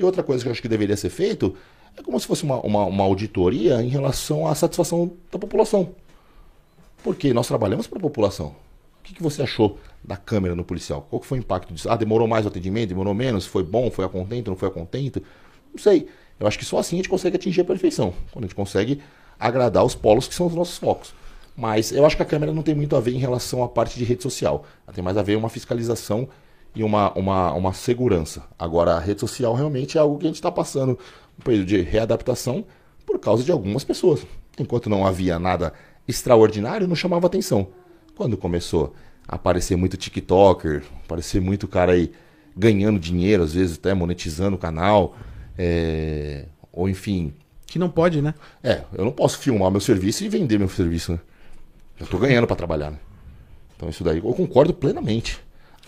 E outra coisa que eu acho que deveria ser feito é como se fosse uma, uma, uma auditoria em relação à satisfação da população. Porque nós trabalhamos para a população. O que, que você achou da câmera no policial? Qual foi o impacto disso? Ah, demorou mais o atendimento? Demorou menos? Foi bom? Foi a contento? Não foi a contento? Não sei. Eu acho que só assim a gente consegue atingir a perfeição. Quando a gente consegue agradar os polos que são os nossos focos. Mas eu acho que a câmera não tem muito a ver em relação à parte de rede social. Ela tem mais a ver uma fiscalização e uma, uma, uma segurança. Agora, a rede social realmente é algo que a gente está passando um período de readaptação por causa de algumas pessoas. Enquanto não havia nada extraordinário, não chamava atenção. Quando começou a aparecer muito TikToker, aparecer muito cara aí ganhando dinheiro, às vezes até monetizando o canal, é, ou enfim, Que não pode, né? é, eu não posso filmar meu serviço e vender meu serviço, né? Eu tô ganhando pra trabalhar, né? Então isso daí eu concordo plenamente.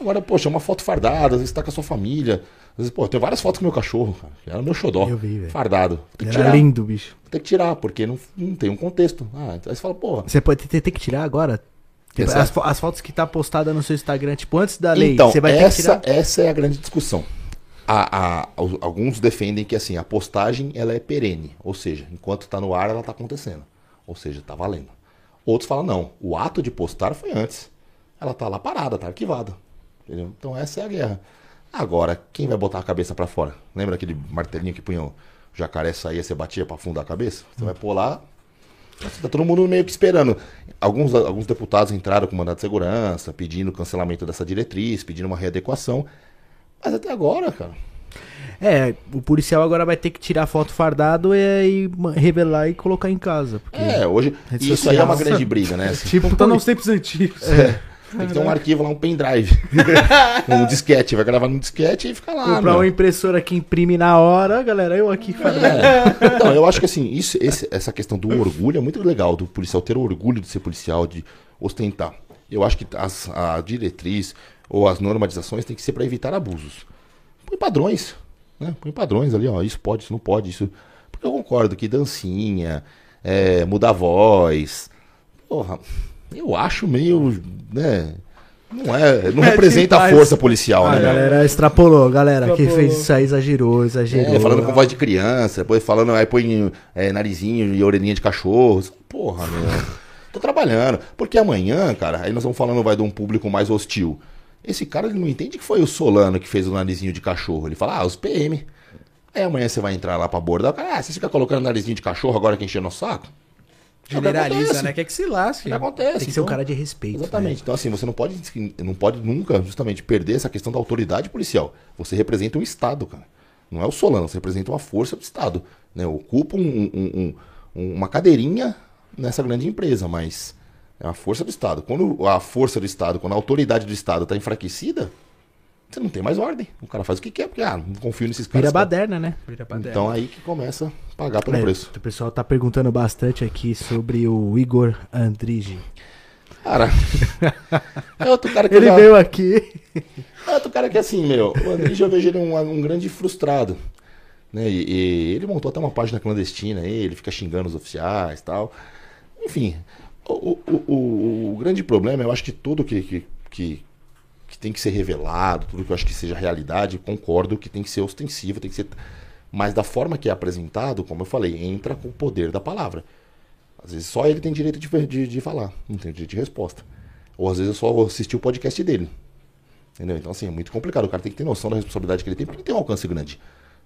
Agora, poxa, uma foto fardada, às vezes tá com a sua família. Às vezes, pô, tem várias fotos com meu cachorro, cara. Era meu xodó. Eu vi, velho. Fardado. Tem que Era tirar. lindo, bicho. Tem que tirar, porque não, não tem um contexto. Ah, então aí você fala, porra. Você pode ter, ter que tirar agora. Tipo, Essa- as, fo- as fotos que tá postada no seu Instagram, tipo, antes da lei, Então, você vai ter que essa, tirar. essa é a grande discussão. A- a- alguns defendem que assim, a postagem ela é perene, ou seja, enquanto está no ar ela está acontecendo, ou seja, está valendo. Outros falam não, o ato de postar foi antes, ela está lá parada, está arquivada, entendeu? Então essa é a guerra. Agora, quem vai botar a cabeça para fora? Lembra aquele martelinho que punha o jacaré saía, você batia para afundar a cabeça? Você vai pôr lá, Tá todo mundo meio que esperando. Alguns, alguns deputados entraram com mandado de segurança, pedindo cancelamento dessa diretriz, pedindo uma readequação. Mas até agora, cara. É, o policial agora vai ter que tirar foto fardado e ma- revelar e colocar em casa. Porque... É, hoje. E isso aí é uma grande briga, né? Tipo, Voltando aos tempos antigos. Tem que ter um arquivo lá, um pendrive. um disquete. Vai gravar num disquete e fica lá. comprar meu. uma impressora que imprime na hora, galera, eu aqui fardado. É. Então, eu acho que assim, isso, esse- essa questão do orgulho é muito legal, do policial ter orgulho de ser policial, de ostentar. Eu acho que as, a diretriz ou as normatizações tem que ser para evitar abusos. Põe padrões, né? Põe padrões ali, ó, isso pode, isso não pode, isso. Porque eu concordo que dancinha, é, mudar voz, porra, eu acho meio, né? Não é, não É representa a demais. força policial, A né? meu? galera extrapolou, galera. Quem Extrapolou. fez isso aí exagerou, exagerou. É, falando com voz de criança, depois falando, aí põe é, narizinho e orelhinha de cachorro. Porra, meu. Tô trabalhando. Porque amanhã, cara, aí nós vamos falando, vai de um público mais hostil. Esse cara, ele não entende que foi o Solano que fez o narizinho de cachorro. Ele fala, ah, os PM. Aí amanhã você vai entrar lá pra cara, ah, você fica colocando narizinho de cachorro agora que encheu nosso saco? Generaliza, né? Quer que se lasque. É acontece. Tem que ser um cara de respeito. Exatamente. Então, assim, você não pode, não pode nunca, justamente, perder essa questão da autoridade policial. Você representa um Estado, cara. Não é o Solano, você representa uma força do Estado. Né? Ocupa um- um- um- uma cadeirinha nessa grande empresa, mas é uma força do Estado. Quando a força do Estado, quando a autoridade do Estado está enfraquecida, você não tem mais ordem. O cara faz o que quer, porque, ah, não confio nesses caras. Vira baderna, né? Vira pra Então aí que começa a pagar pelo É, preço. O pessoal tá perguntando bastante aqui sobre o Igor Andrige. Cara, é outro cara que Ele já- veio aqui. É outro cara que assim, meu, o Andrige eu vejo ele um, um grande frustrado. Né? E, e ele montou até uma página clandestina, aí, ele fica xingando os oficiais e tal. Enfim, o, o, o- o grande problema, eu acho que tudo que, que, que tem que ser revelado, tudo que eu acho que seja realidade, concordo que tem que ser ostensivo, tem que ser. Mas da forma que é apresentado, como eu falei, entra com o poder da palavra. Às vezes só ele tem direito de, de, de falar, não tem direito de resposta. Ou às vezes eu só vou assistir o podcast dele. Entendeu? Então, assim, é muito complicado. O cara tem que ter noção da responsabilidade que ele tem, porque ele tem um alcance grande.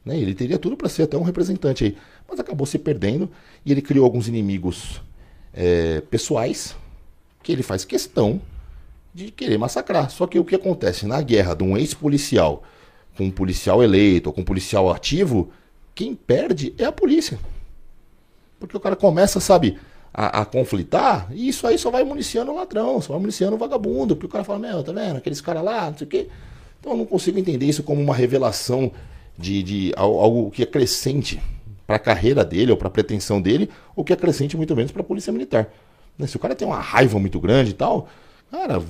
Né? Ele teria tudo para ser até um representante aí. Mas acabou se perdendo e ele criou alguns inimigos é, pessoais que ele faz questão de querer massacrar. Só que o que acontece na guerra de um ex-policial com um policial eleito ou com um policial ativo, quem perde é a polícia. Porque o cara começa, sabe, a, a, conflitar, e isso aí só vai municiando o ladrão, só vai municiando o vagabundo, porque o cara fala, meu, tá vendo, aqueles caras lá, não sei o quê. Então eu não consigo entender isso como uma revelação de, de algo que é crescente para a carreira dele ou para a pretensão dele, ou que é crescente muito menos para a polícia militar. Né, se o cara tem uma raiva muito grande e tal, cara,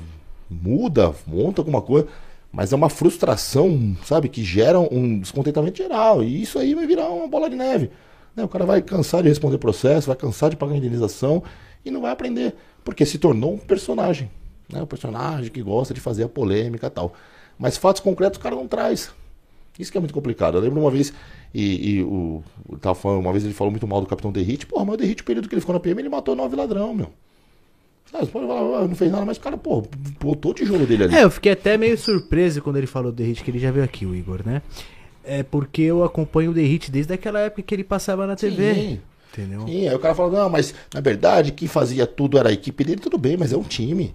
muda, monta alguma coisa. Mas é uma frustração, sabe, que gera um descontentamento geral. E isso aí vai virar uma bola de neve. Né? O cara vai cansar de responder processo, vai cansar de pagar indenização e não vai aprender. Porque se tornou um personagem. Né? Um personagem que gosta de fazer a polêmica e tal. Mas fatos concretos o cara não traz. Isso que é muito complicado. Eu lembro uma vez, e, e o, tava falando, uma vez ele falou muito mal do Capitão Derrite. Porra, mas o Derrite, o período que ele ficou na PM, ele matou nove ladrão, meu. Sabe, você pode falar, ah, não fez nada, mas o cara, pô, botou o tijolo dele ali. É, eu fiquei até meio surpreso quando ele falou do Derrite, que ele já veio aqui, o Igor, né? É porque eu acompanho o Derrite desde aquela época que ele passava na TV. Sim. Entendeu? Sim, aí o cara fala, não, mas na verdade quem fazia tudo era a equipe dele, tudo bem, mas é um time.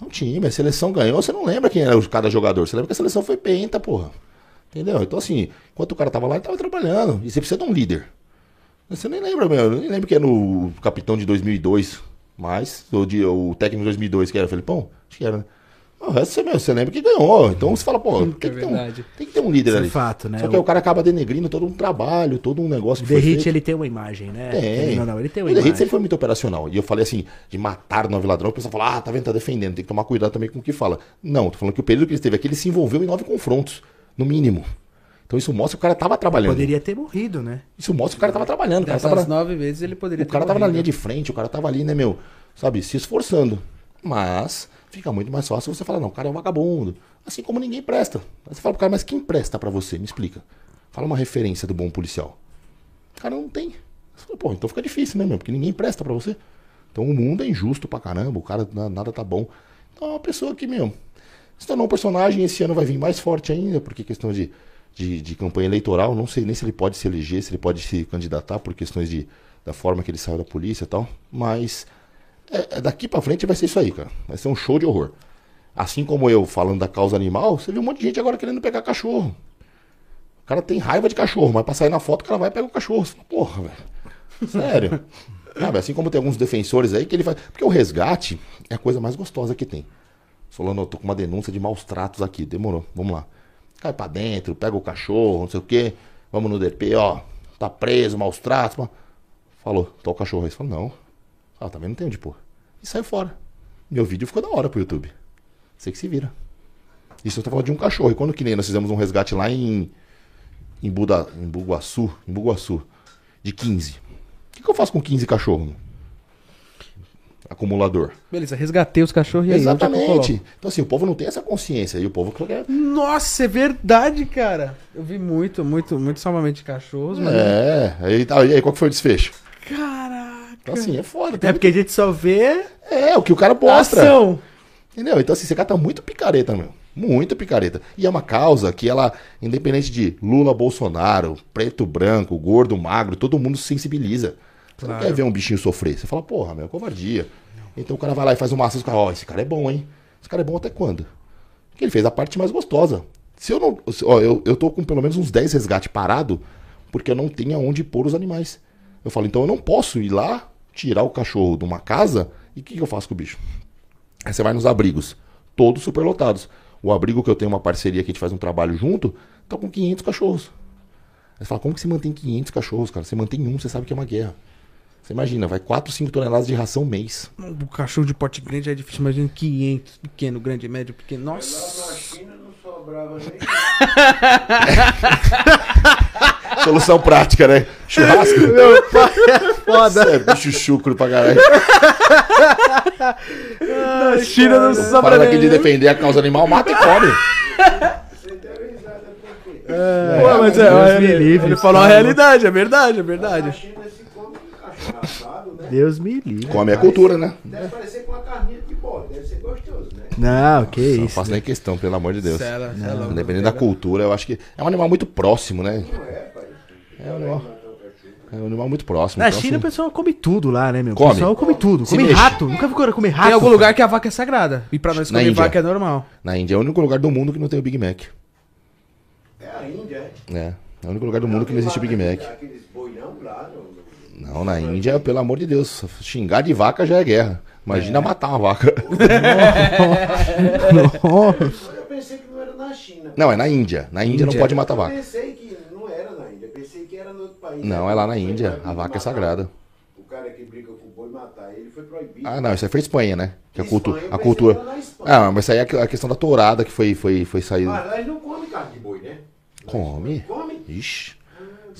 É um time, a seleção ganhou, você não lembra quem era cada jogador, você lembra que a seleção foi penta, porra. Entendeu? Então, assim, enquanto o cara tava lá, ele tava trabalhando. E você precisa de um líder. Você nem lembra, meu. Eu nem lembro que era no capitão de 2002. Mas, o, de, o técnico de 2002, que era Felipão? Acho que era, né? O resto você, meu, você lembra que ganhou. Então você fala, pô, tem, é que, ter um, tem que ter um líder Isso é ali. É fato, né? Só que o... o cara acaba denegrindo todo um trabalho, todo um negócio que Derrite, ele tem uma imagem, né? Tem. Não, não, ele tem uma o imagem. Derrite sempre foi muito operacional. E eu falei assim, de matar nove ladrões, o pessoal fala, ah, tá vendo, tá defendendo, tem que tomar cuidado também com o que fala. Não, tô falando que o período que ele esteve aqui, ele se envolveu em nove confrontos, no mínimo. Então isso mostra que o cara tava trabalhando. Poderia ter morrido, né? Isso mostra que o cara tava trabalhando. O cara tava nove vezes ele poderia o ter O cara morrido. tava na linha de frente, o cara tava ali, né, meu? Sabe, se esforçando. Mas fica muito mais fácil você falar, não, o cara é um vagabundo. Assim como ninguém presta. Aí você fala pro cara, mas quem presta para você? Me explica. Fala uma referência do bom policial. O cara não tem. Você fala, Pô, então fica difícil, né, meu? Porque ninguém presta para você. Então o mundo é injusto pra caramba, o cara nada tá bom. Então é uma pessoa que, meu, se tornou um personagem, esse ano vai vir mais forte ainda, porque questão de de, de, campanha eleitoral. Não sei nem se ele pode se eleger, se ele pode se candidatar por questões de, da forma que ele saiu da polícia e tal. Mas é, é daqui para frente vai ser isso aí, cara. Vai ser um show de horror. Assim como eu falando da causa animal, você vê um monte de gente agora querendo pegar cachorro. O cara tem raiva de cachorro, mas pra sair na foto o cara vai pegar o cachorro. Fala, porra, velho. Sério. Sabe, assim como tem alguns defensores aí que ele faz. Porque o resgate é a coisa mais gostosa que tem. Solano, eu tô com uma denúncia de maus tratos aqui. Demorou. Vamos lá cai pra dentro, pega o cachorro, não sei o quê. Vamos no DP, ó. Tá preso, maus tratos. Mano. Falou, tô o cachorro aí. Falou, não. Ah, também não tem onde pôr. E saiu fora. Meu vídeo ficou da hora pro YouTube. Você que se vira. Isso eu tô falando de um cachorro. E quando que nem nós fizemos um resgate lá em. Em, Buda, em Buguaçu. Em Buguaçu. De 15. O que, que eu faço com 15 cachorros? Acumulador. Beleza, resgatei os cachorros e aí Exatamente. Então assim, o povo não tem essa consciência e o povo quer... Nossa, é verdade, cara. Eu vi muito, muito, muito salvamento de cachorros, mas... É, aí, tá, e aí qual que foi o desfecho? Caraca. Então assim, é foda. É porque a gente só vê... É, o que o cara mostra. Ação. Entendeu? Então assim, você cata muito picareta, meu. Muito picareta. E é uma causa que ela, independente de Lula, Bolsonaro, preto, branco, gordo, magro, todo mundo se claro. não quer ver um bichinho sofrer. Você fala, porra, meu, covardia. Então o cara vai lá e faz uma ação, ó, esse cara é bom, hein? Esse cara é bom até quando? Porque ele fez a parte mais gostosa. Se eu não. Ó, eu, eu tô com pelo menos uns 10 resgates parado, porque eu não tenho aonde pôr os animais. Eu falo, então eu não posso ir lá, tirar o cachorro de uma casa, e o que, que eu faço com o bicho? Aí você vai nos abrigos, todos superlotados. O abrigo que eu tenho uma parceria que a gente faz um trabalho junto, tá com 500 cachorros. Aí você fala, como que você mantém 500 cachorros, cara? Você mantém um, você sabe que é uma guerra. Você imagina, vai 4, 5 toneladas de ração mês. O cachorro de porte grande é difícil, imagina 500, pequeno, grande, médio, pequeno. Nossa. Na China não sobrava nem. Solução prática, né? Churrasco. Meu pai é foda. Isso é bicho chucro pra caralho. Na China não sobra nem. aqui de defender a causa animal, mata e come. É, Pô, mas é, ele, ele, ele falou a realidade, é verdade, é verdade. Assado, né? Deus me livre. Come a cultura, né? Deve parecer com a carninha de bode, deve ser gostoso, né? Não, que Não isso. faço nem questão, pelo amor de Deus. Cê é- cê é. Independente da cultura, eu acho que é um animal muito próximo, né? É um animal, é um animal muito próximo. Na então, China o assim, pessoal come tudo lá, né, meu? Come. O pessoal come tudo. Se Come mexe. rato. Nunca vi cara comer rato. Tem algum lugar que a vaca é sagrada. E pra nós Na comer Índia. vaca é normal. na Índia é o único lugar do mundo que não tem o Big Mac. É a Índia, é? É, é o único lugar do mundo que não existe o Big Mac. Aqueles boi não lá no... no- Não, na Índia, pelo amor de Deus, xingar de vaca já é guerra. Imagina matar uma vaca. Nossa. Eu pensei que não era na China. Não, é na Índia. Na Índia, não Índia. pode matar Eu vaca. pensei que não era na Índia. Pensei que era no outro país. Não, é lá na Índia. A vaca é sagrada. O cara que briga com o boi matar ele foi proibido. Ah, não, isso aí foi Espanha, né? Que a eu A cultura. Ah, mas isso aí é a questão da tourada que foi, foi, foi sair. Mas nós não come carne de boi, né? Come. Come? Ixi.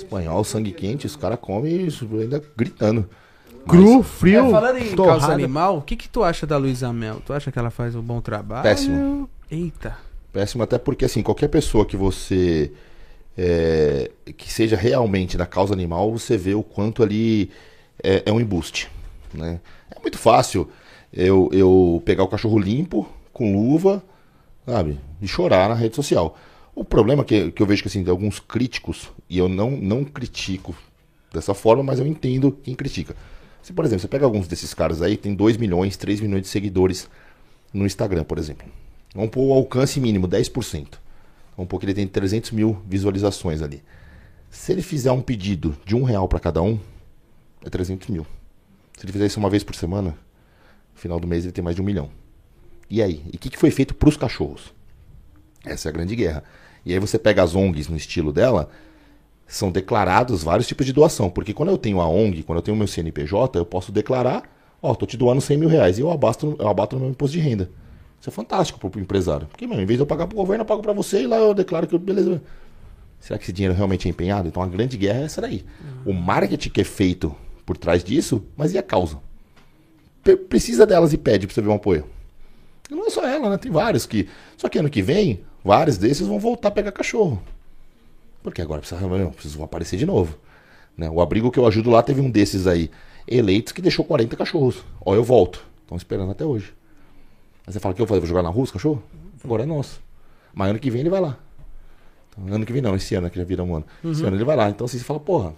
Espanhol, sangue quente, os caras comem isso ainda gritando. Cru, frio, É, falando em torrada. causa animal, o que que tu acha da Luísa Mel? Tu acha que ela faz um bom trabalho? Péssimo. Eita. Péssimo até porque, assim, qualquer pessoa que você. é, que seja realmente da causa animal, você vê o quanto ali é, é um embuste. Né? É muito fácil eu, eu pegar o cachorro limpo, com luva, sabe? E chorar na rede social. O problema que, que eu vejo que, assim, alguns críticos, e eu não, não critico dessa forma, mas eu entendo quem critica. Se, por exemplo, você pega alguns desses caras aí, tem 2 milhões, 3 milhões de seguidores no Instagram, por exemplo. Vamos pôr o alcance mínimo, 10%. Vamos pôr que ele tem 300 mil visualizações ali. Se ele fizer um pedido de um real para cada um, é 300 mil. Se ele fizer isso uma vez por semana, no final do mês ele tem mais de um milhão. E aí? E o que, que foi feito para os cachorros? Essa é a grande guerra. E aí você pega as ONGs no estilo dela, são declarados vários tipos de doação. Porque quando eu tenho a ONG, quando eu tenho o meu CNPJ, eu posso declarar, ó, tô te doando 100 mil reais e eu abasto, eu abato no meu imposto de renda. Isso é fantástico pro, pro empresário. Porque, meu, em vez de eu pagar pro governo, eu pago pra você e lá eu declaro que eu, beleza. Será que esse dinheiro realmente é empenhado? Então a grande guerra é essa daí. O marketing que é feito por trás disso, mas e a causa? Precisa delas e pede pra você ver um apoio. E não é só ela, né? Tem vários que. Só que ano que vem, vários desses vão voltar a pegar cachorro. Porque agora precisa, não, preciso aparecer de novo. Né? O abrigo que eu ajudo lá teve um desses aí, eleitos, que deixou 40 cachorros. Ó, eu volto. Estão esperando até hoje. Aí você fala, o que eu vou fazer? Vou jogar na rua os cachorro? Agora é nosso. Mas ano que vem ele vai lá. Então, ano que vem não, esse ano, que já vira um ano. Esse ano ele vai lá. Então assim, você fala, porra.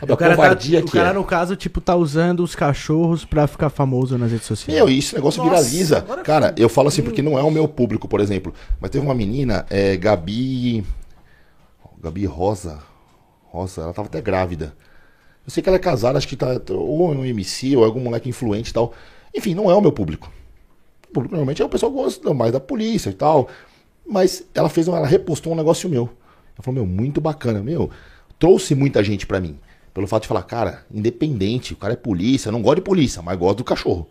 O cara, tá, covardia o que cara é. no caso, tipo, tá usando os cachorros pra ficar famoso nas redes sociais. Meu, e esse negócio Nossa, viraliza. Cara, eu falo assim porque não é o meu público, por exemplo. Mas teve uma menina, é, Gabi. Gabi Rosa. Rosa, ela tava até grávida. Eu sei que ela é casada, acho que tá. Ou é um MC, ou é algum moleque influente e tal. Enfim, não é o meu público. O público normalmente é o pessoal que gosta mais da polícia e tal. Mas ela fez, um- ela repostou um negócio meu. Ela falou, meu, muito bacana, meu. Trouxe muita gente pra mim. Pelo fato de falar, cara, independente, o cara é polícia, não gosto de polícia, mas gosto do cachorro.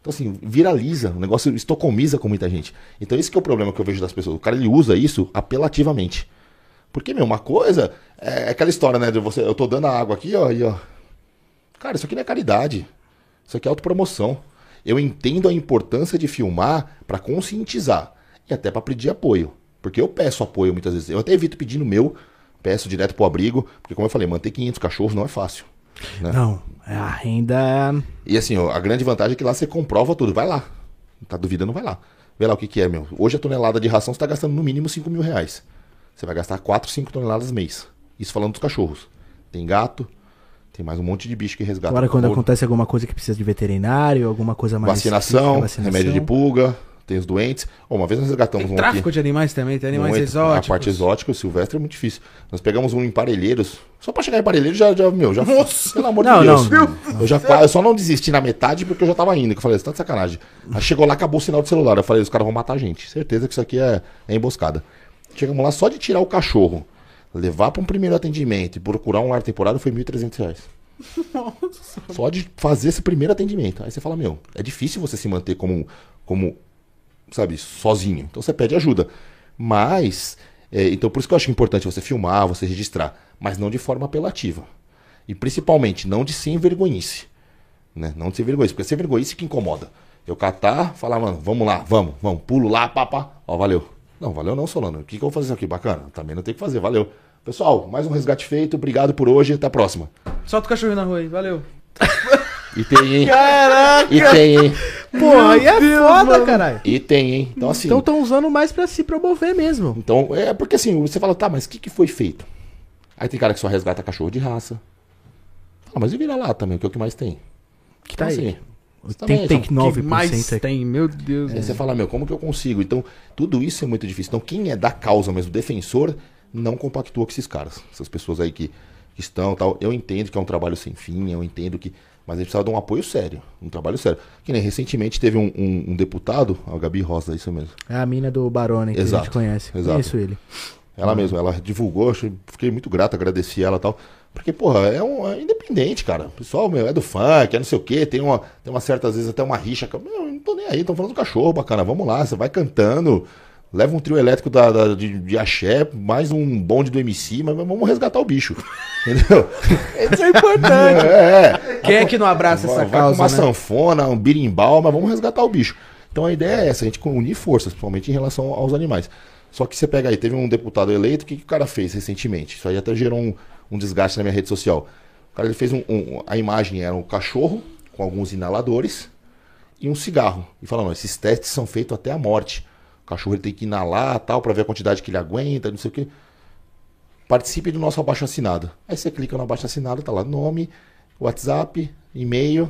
Então, assim, viraliza, o negócio estocomiza com muita gente. Então, esse é o problema que eu vejo das pessoas. O cara, ele usa isso apelativamente. Porque, meu, uma coisa é aquela história, né? De você, eu tô dando a água aqui, ó, e ó. Cara, isso aqui não é caridade. Isso aqui é autopromoção. Eu entendo a importância de filmar pra conscientizar e até pra pedir apoio. Porque eu peço apoio muitas vezes. Eu até evito pedir no meu, peço direto pro abrigo, porque como eu falei, manter 500 cachorros não é fácil. né? Não, a renda. E assim, ó, a grande vantagem é que lá você comprova tudo. Vai lá. Tá duvidando, vai lá. Vê lá o que, que é, meu. Hoje a tonelada de ração você tá gastando no mínimo 5 mil reais. Você vai gastar 4, 5 toneladas mês. Isso falando dos cachorros. Tem gato, tem mais um monte de bicho que resgata. Agora, quando acontece alguma coisa que precisa de veterinário, alguma coisa mais. vacinação, específica, remédio de pulga, tem os doentes. Uma vez nós resgatamos Tem um tráfico aqui. de animais também, tem animais Muito. exóticos. A parte exótica, o silvestre é muito difícil. Nós pegamos um em Parelheiros. Só pra chegar em Parelheiros já, já meu, já. Nossa! Pelo amor Não, de Deus. não, eu, já, eu só não desisti na metade porque eu já tava indo. Que eu falei, você tá de sacanagem. Aí chegou lá, acabou o sinal do celular. Eu falei, os caras vão matar a gente. Certeza que isso aqui é, é emboscada. Chegamos lá só de tirar o cachorro, levar pra um primeiro atendimento e procurar um lar temporário foi 1.300 reais. Só de fazer esse primeiro atendimento. Aí você fala, meu, é difícil você se manter como, como sabe, sozinho. Então você pede ajuda. Mas, é, então por isso que eu acho importante você filmar, você registrar, mas não de forma apelativa. E principalmente, não de sem vergonhice. Né? Não de sem vergonhice, porque sem vergonhice que incomoda. Eu catar, falar, mano, vamos lá, vamos, vamos, pulo lá, papá. Ó, valeu. Não, valeu não, Solano. O que, que eu vou fazer isso aqui? Bacana. Também não tem que fazer, valeu. Pessoal, mais um resgate feito. Obrigado por hoje. Até a próxima. Solta o cachorro na rua aí, valeu. E tem, hein? Caraca! E tem, hein? Porra, aí é Deus, foda, mano. caralho. E tem, hein? Então assim. Então estão usando mais pra se promover mesmo. Então, é porque assim, você fala, tá, mas o que, que foi feito? Aí tem cara que só resgata cachorro de raça. Fala, mas e vira lá também, que é o que mais tem. Que tá Então, aí. assim, também, Tem, tem são- 9% que mais aqui. tem, meu Deus. Aí você fala, meu, como que eu consigo? Então, tudo isso é muito difícil. Então, quem é da causa mesmo, defensor, não compactua com esses caras. Essas pessoas aí que, que estão tal. Eu entendo que é um trabalho sem fim, eu entendo que. Mas a gente precisa de um apoio sério, um trabalho sério. Que nem recentemente teve um, um- um deputado, a Gabi Rosa, isso mesmo. É a mina do Barone que a Exato, gente conhece. exato. Conheço ele. Ela mesma, ela divulgou, fiquei muito grato, agradeci ela e tal. Porque, porra, é um é independente, cara. O pessoal, meu, é do funk, é não sei o quê, tem uma, tem uma certa, às vezes, até uma rixa. Meu, eu não tô nem aí, estão falando do cachorro, bacana. Vamos lá, você vai cantando, leva um trio elétrico da, da- de, de axé, mais um bonde do MC, mas vamos resgatar o bicho. Entendeu? Isso é importante. É, é. Quem é que não abraça Vai, essa vai causa, uma né? sanfona, um birimbau, mas vamos resgatar o bicho. Então a ideia é essa, a gente unir forças, principalmente em relação aos animais. Só que você pega aí, teve um deputado eleito, o que, que o cara fez recentemente? Isso aí até gerou um, um desgaste na minha rede social. O cara ele fez um, um- A imagem era um cachorro com alguns inaladores e um cigarro. E falou, não, esses testes são feitos até a morte. Cachorro ele tem que inalar tal, para ver a quantidade que ele aguenta, não sei o quê. Participe do nosso abaixo assinado. Aí você clica no abaixo assinado, tá lá nome, WhatsApp, e-mail.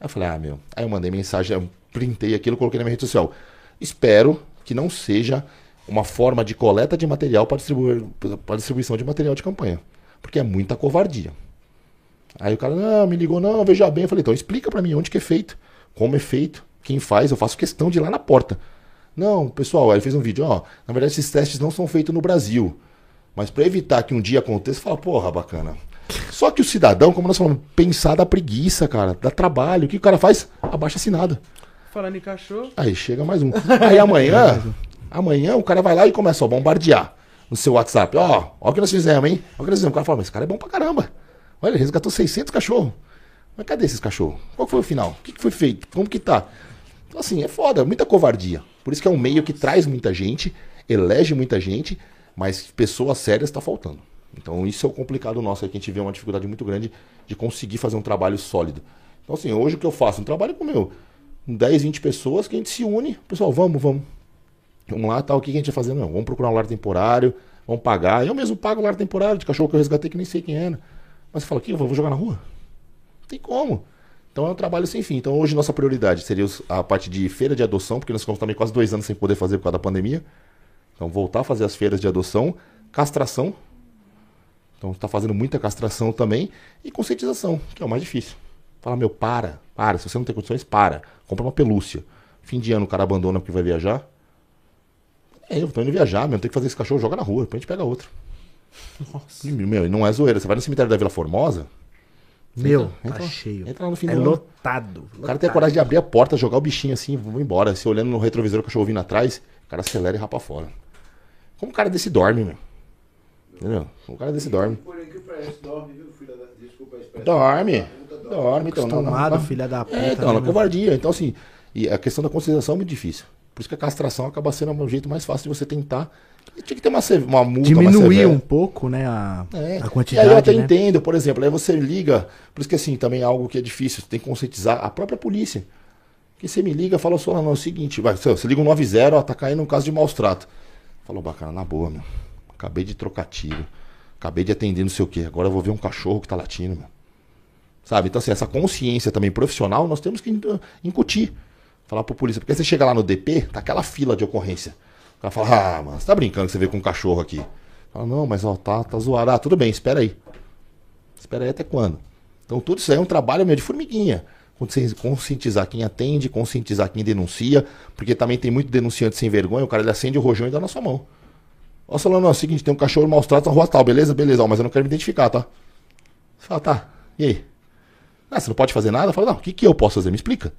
Aí eu falei, ah, meu. Aí eu mandei mensagem, eu printei aquilo, coloquei na minha rede social. Espero que não seja uma forma de coleta de material para distribuir, para distribuição de material de campanha. Porque é muita covardia. Aí o cara, não, me ligou, não, veja bem. Eu falei, então explica pra mim onde que é feito, como é feito, quem faz, eu faço questão de ir lá na porta. Não, pessoal, ele fez um vídeo, ó, na verdade esses testes não são feitos no Brasil. Mas pra evitar que um dia aconteça, fala, porra, bacana. Só que o cidadão, como nós falamos, pensar da preguiça, cara, dá trabalho. O que o cara faz? Abaixa assinado. Falando em cachorro. Aí chega mais um. Aí amanhã, amanhã o cara vai lá e começa a bombardear no seu WhatsApp. Ó, ó o que nós fizemos, hein? Ó o que nós fizemos. O cara fala, mas esse cara é bom pra caramba. Olha, ele resgatou 600 cachorros. Mas cadê esses cachorros? Qual foi o final? O que, que foi feito? Como que tá? Então, assim, é foda, muita covardia. Por isso que é um meio que traz muita gente, elege muita gente, mas pessoas sérias tá faltando. Então, isso é o complicado nosso, é que a gente vê uma dificuldade muito grande de conseguir fazer um trabalho sólido. Então, assim, hoje o que eu faço? Um trabalho com meu, 10, 20 pessoas que a gente se une. Pessoal, vamos, vamos. Vamos lá, tal, o que a gente vai fazer? Não, vamos procurar um lar temporário, vamos pagar. Eu mesmo pago o lar temporário de cachorro que eu resgatei que nem sei quem era. Mas você fala, que eu vou jogar na rua? Não tem como. Então é um trabalho sem fim. Então hoje nossa prioridade seria a parte de feira de adoção, porque nós ficamos também quase dois anos sem poder fazer por causa da pandemia. Então voltar a fazer as feiras de adoção, castração. Então está fazendo muita castração também e conscientização, que é o mais difícil. Fala, meu, para, para. Se você não tem condições, para. Compra uma pelúcia. Fim de ano o cara abandona porque vai viajar. É, eu tô indo viajar, meu, tem que fazer esse cachorro, joga na rua, depois a gente pega outro. Nossa. Meu, não é zoeira. Você vai no cemitério da Vila Formosa, Meu, entra tá lá. cheio. entra lá no fim É lotado. O cara tem a coragem de abrir a porta, jogar o bichinho assim e vamos embora. Se olhando no retrovisor, o cachorro vindo atrás, o cara acelera e rapa fora. Como um cara desse dorme, meu? Entendeu? Como um cara desse dorme. Por parece, dorme, viu, filha da... Desculpa a expressão. Dorme. Dorme. Então. Não, não, Acostumado, não. filha da puta. É, então, né, covardia. Então, assim, e a questão da conscientização é muito difícil. Por isso que a castração acaba sendo um jeito mais fácil de você tentar. E tinha que ter uma, uma multa Diminuir um pouco, né, a, É. a E aí eu quantidade, até né? entendo, por exemplo, aí você liga, por isso que assim, também é algo que é difícil, você tem que conscientizar a própria polícia. Que você me liga, fala só, não, é o seguinte, vai, você liga um 90, ó, tá caindo um caso de maus trato. Falou, bacana, na boa, meu. Acabei de trocar tiro. Acabei de atender não sei o quê. Agora eu vou ver um cachorro que tá latindo, meu. Sabe? Então, assim, essa consciência também profissional nós temos que in- incutir. Falar pro polícia. Porque você chega lá no DP, tá aquela fila de ocorrência. Cara fala, ah, mano, você tá brincando que você veio com um cachorro aqui. Fala, não, mas ó, tá, tá zoado. Ah, tudo bem, espera aí. Espera aí até quando? Então tudo isso aí é um trabalho meio de formiguinha. Consci- Conscientizar quem atende, conscientizar quem denuncia, porque também tem muito denunciante sem vergonha, o cara ele acende o rojão e dá na sua mão. Ó, Solano, é o seguinte, tem um cachorro maus tratos na rua tal, beleza? Beleza, ó, mas eu não quero me identificar, tá? Você fala, tá, e aí? Ah, você não pode fazer nada? Fala, não, o que, que eu posso fazer? Me explica.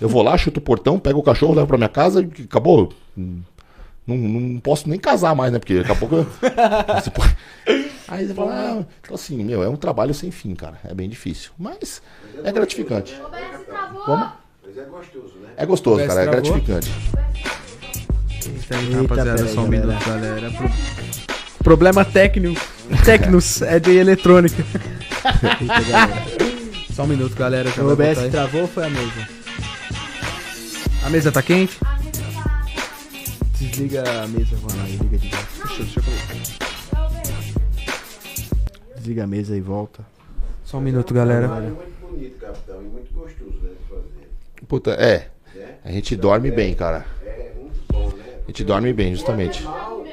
Eu vou lá, chuto o portão, pego o cachorro, levo pra minha casa e acabou. Não, não posso nem casar mais, né? Porque daqui a pouco. eu- Você pode- Aí você fala, ah, então assim, meu, é um trabalho sem fim, cara. É bem difícil. Mas é gratificante. Como? Mas é gostoso, né? É gostoso, cara. É gratificante. Eita, Eita, rapaziada, só um minuto, galera. Pro- Problema técnico. Tecnos, é de eletrônica. Só um minuto, galera. O OBS travou ou foi a mesa? A mesa tá quente? Desliga a mesa, vai lá e liga de volta. Deixa, deixa eu Desliga a mesa e volta. Só um minuto, galera. É muito bonito, capitão, e muito gostoso, né, de fazer. Puta, é. Né? A gente dorme bem, cara. É muito bom, né? A gente dorme bem, justamente. O animal,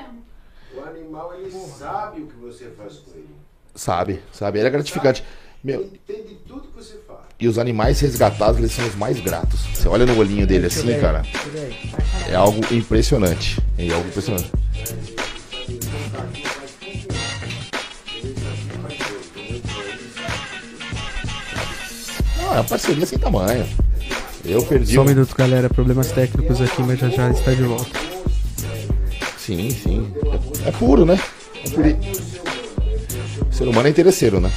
o animal, ele sabe o que você faz com ele. Sabe, sabe? Ele é gratificante. Meu, Ele você faz. E os animais resgatados, eles são os mais gratos. Você olha no olhinho dele assim, cara. É algo impressionante. É algo impressionante. Ah, é uma parceria sem tamanho. Eu perdi. Só um minuto, galera. Problemas técnicos aqui, mas já já está de volta. Sim, sim. É, é puro, né? É puri... O ser humano é interesseiro, né?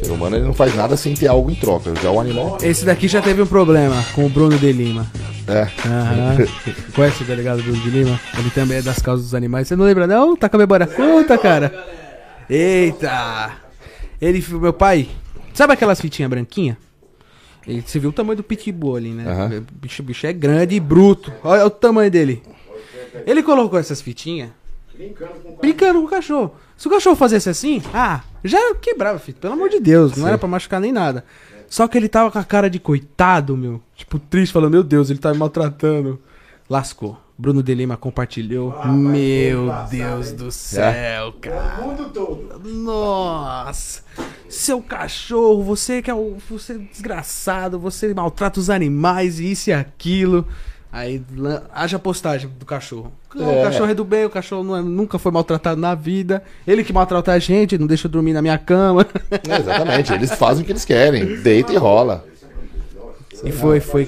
O ser humano ele não faz nada sem ter algo em troca. Já o animal. Esse daqui já teve um problema com o Bruno de Lima. É. Aham. Conhece o delegado Bruno de Lima? Ele também é das causas dos animais. Você não lembra, não? Tá com a memória curta, cara. Eita! Ele, meu pai, sabe aquelas fitinhas branquinhas? Ele, você viu o tamanho do pitbull ali, né? O bicho, bicho é grande e bruto. Olha o tamanho dele. Ele colocou essas fitinhas Brincando com o cara. brincando com o cachorro. Se o cachorro fizesse assim, ah, já quebrava, filho. Pelo amor de Deus, não era pra machucar nem nada. Só que ele tava com a cara de coitado, meu. Tipo, triste, falando, meu Deus, ele tá me maltratando. Lascou. Bruno de Lima compartilhou. meu Deus do céu, cara. O mundo todo. Nossa! Seu cachorro, você que é o. Você é desgraçado, você maltrata os animais e isso e aquilo. Aí haja postagem do cachorro. É. O cachorro é do bem, o cachorro não é- nunca foi maltratado na vida. Ele que maltrata a gente, não deixa eu dormir na minha cama. É, exatamente. Eles fazem o que eles querem. Deita e rola. e foi, foi.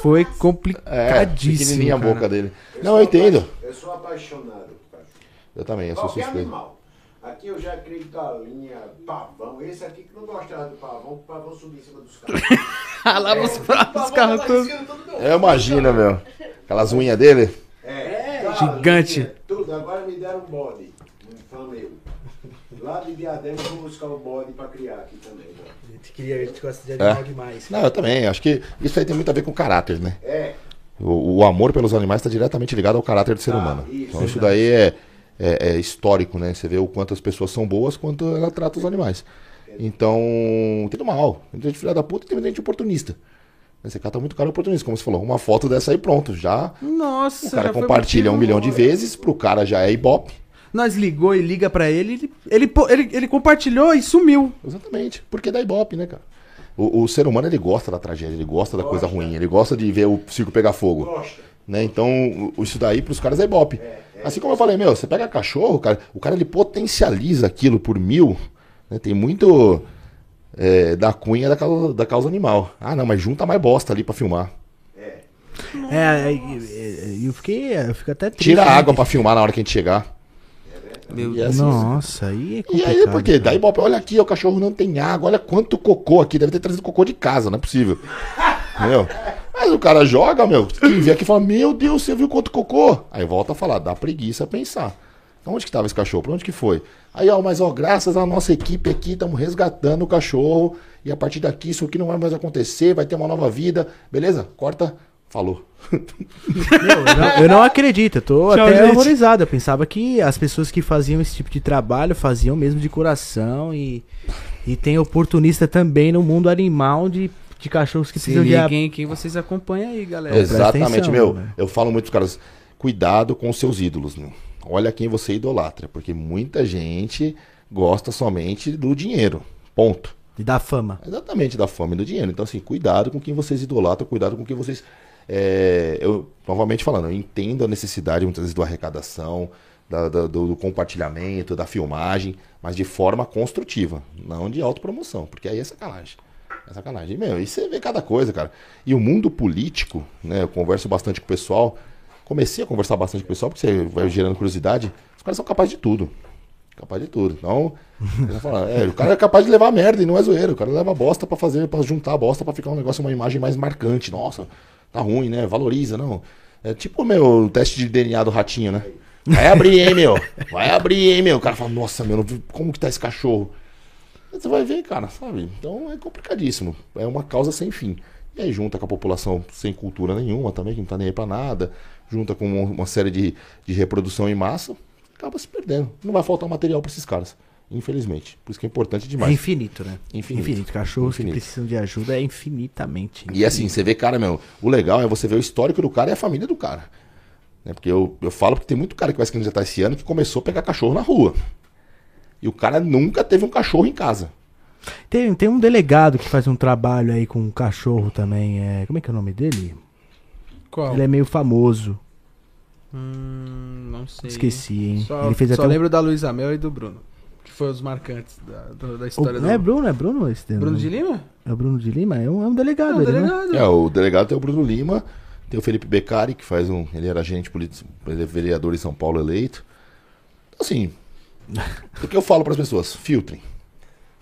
Foi É, complicadíssimo. pequenininha a boca dele. Não, eu entendo. Eu sou apaixonado por cachorro. Eu também, eu sou Qualquer suspeito. Aqui eu já criei galinha, pavão. Esse aqui que não gostava do pavão, o pavão subia em cima dos carros. Ah, lá os, os carros todos. Eu imagino, meu. Aquelas unhas dele. É, Gigante. galinha, Tudo. Agora me deram um bode. Um fã meu. Lá de Diadema eu vou buscar o bode pra criar aqui também. Né? A gente, queria, a gente gosta de animal demais. Não, eu também. Acho que isso aí tem muito a ver com caráter, né? É. O, o amor pelos animais está diretamente ligado ao caráter do ser Ah, humano. isso, então isso daí é, é- é histórico, né? Você vê o quanto as pessoas são boas, quanto ela trata os animais. Então, tem do mal. Tem gente filha da puta e tem gente oportunista. Você cata muito cara oportunista, como você falou. Uma foto dessa aí, pronto. Já Nossa, o cara já foi compartilha um milhão de vezes, pro cara já é ibope. Nós ligou e liga pra ele, ele, ele, ele, ele compartilhou e sumiu. Exatamente. Porque dá ibope, né, cara? O, o ser humano, ele gosta da tragédia, ele gosta da coisa ruim, ele gosta de ver o circo pegar fogo. Gosta. né? Então, isso daí pros caras é ibope. Assim como eu falei, meu, você pega cachorro, cara, o cara ele potencializa aquilo por mil, né? Tem muito é, da cunha da causa, da causa animal. Ah, não, mas junta mais bosta ali pra filmar. É, e- e- e eu fiquei. Eu fico até triste. Tira a né? água pra filmar na hora que a gente chegar. Meu E assim, Nossa, aí é E complicado. aí, por quê? cara. Dá ibope. Olha aqui, o cachorro não tem água, olha quanto cocô aqui. Deve ter trazido cocô de casa, não é possível. Entendeu? Mas o cara joga, meu. Quem vê aqui fala, meu Deus, você viu quanto cocô? Aí volta a falar, dá preguiça pensar. Onde que tava esse cachorro? Pra onde que foi? Aí, ó, mas ó, graças à nossa equipe aqui, estamos resgatando o cachorro. E a partir daqui, isso aqui não vai mais acontecer, vai ter uma nova vida. Beleza? Corta. Falou. Meu, eu, não, eu não acredito, eu tô Tchau, até gente. horrorizado. Eu pensava que as pessoas que faziam esse tipo de trabalho faziam mesmo de coração e, e tem oportunista também no mundo animal de, de cachorros que Se precisam de a- liguem quem vocês acompanham aí, galera. Exatamente, atenção, meu. né? Eu falo muito pros caras, cuidado com os seus ídolos, meu. Olha quem você idolatra, porque muita gente gosta somente do dinheiro. Ponto. de dar fama. Exatamente, da fama e do dinheiro. Então, assim, cuidado com quem vocês idolatram, cuidado com quem vocês. é, eu, novamente falando, eu entendo a necessidade muitas vezes da arrecadação, da- da- do, do compartilhamento, da filmagem, mas de forma construtiva, não de autopromoção, porque aí é sacanagem. É sacanagem. E, meu, e você vê cada coisa, cara. E o mundo político, né? Eu converso bastante com o pessoal. Comecei a conversar bastante com o pessoal, porque você vai gerando curiosidade. Os caras são capazes de tudo. Capaz de tudo. Então, é, o cara é capaz de levar merda e não é zoeiro. O cara leva bosta pra fazer, pra juntar a bosta pra ficar um negócio, uma imagem mais marcante. Nossa, tá ruim, né? Valoriza, não. É tipo meu o teste de DNA do ratinho, né? Vai abrir, hein, meu? Vai abrir, hein, meu? O cara fala, nossa, meu, como que tá esse cachorro? Você vai ver, cara, sabe? Então é complicadíssimo. É uma causa sem fim. E aí junta com a população sem cultura nenhuma também, que não tá nem aí pra nada, junta com uma, série de, de reprodução em massa, acaba se perdendo. Não vai faltar material pra esses caras, infelizmente. Por isso que é importante É demais. infinito, né? Infinito. Cachorros Infinito. que precisam de ajuda é infinitamente. E assim, você vê, cara, meu, o legal é você ver o histórico do cara e a família do cara. Né? Porque eu, eu falo que tem muito cara que vai se candidatar esse ano que começou a pegar cachorro na rua. E o cara nunca teve um cachorro em casa. Tem, tem um delegado que faz um trabalho aí com um cachorro também. É, como é que é o nome dele? Qual? Ele é meio famoso. Hum, não sei. Esqueci, hein? Só, Ele fez só até um- lembro da Luísa Mel e do Bruno. Que foram os marcantes da, do- da O- história não é do. Bruno? É Bruno esse Bruno de Lima? É o Bruno de Lima? É um, é um delegado, Não, ele, né? delegado. É, o delegado tem o Bruno Lima, tem o Felipe Beccari, que faz um. Ele era agente político, ele é vereador em São Paulo eleito. Assim, o que eu falo para as pessoas? Filtrem.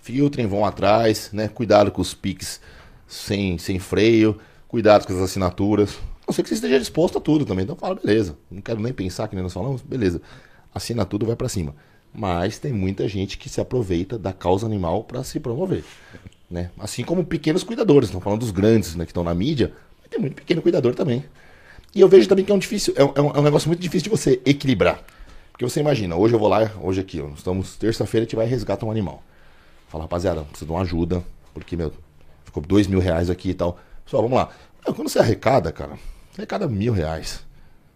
Filtrem, vão atrás, né? Cuidado com os piques sem, sem freio, cuidado com as assinaturas. A não ser que você esteja disposto a tudo também. Então fala, beleza. Não quero nem pensar que nem nós falamos, beleza. Assina tudo, vai para cima. Mas tem muita gente que se aproveita da causa animal para se promover. Né? Assim como pequenos cuidadores, estão falando dos grandes né, que estão na mídia, mas tem muito pequeno cuidador também. E eu vejo também que é um difícil, é um, é um- é um negócio muito difícil de você equilibrar. Porque você imagina, hoje eu vou lá, hoje aqui, ó, estamos terça-feira, a gente vai resgatar um animal. Fala, rapaziada, preciso de uma ajuda, porque, meu, ficou dois mil reais aqui e tal. Pessoal, vamos lá. Quando você arrecada, cara, arrecada mil reais.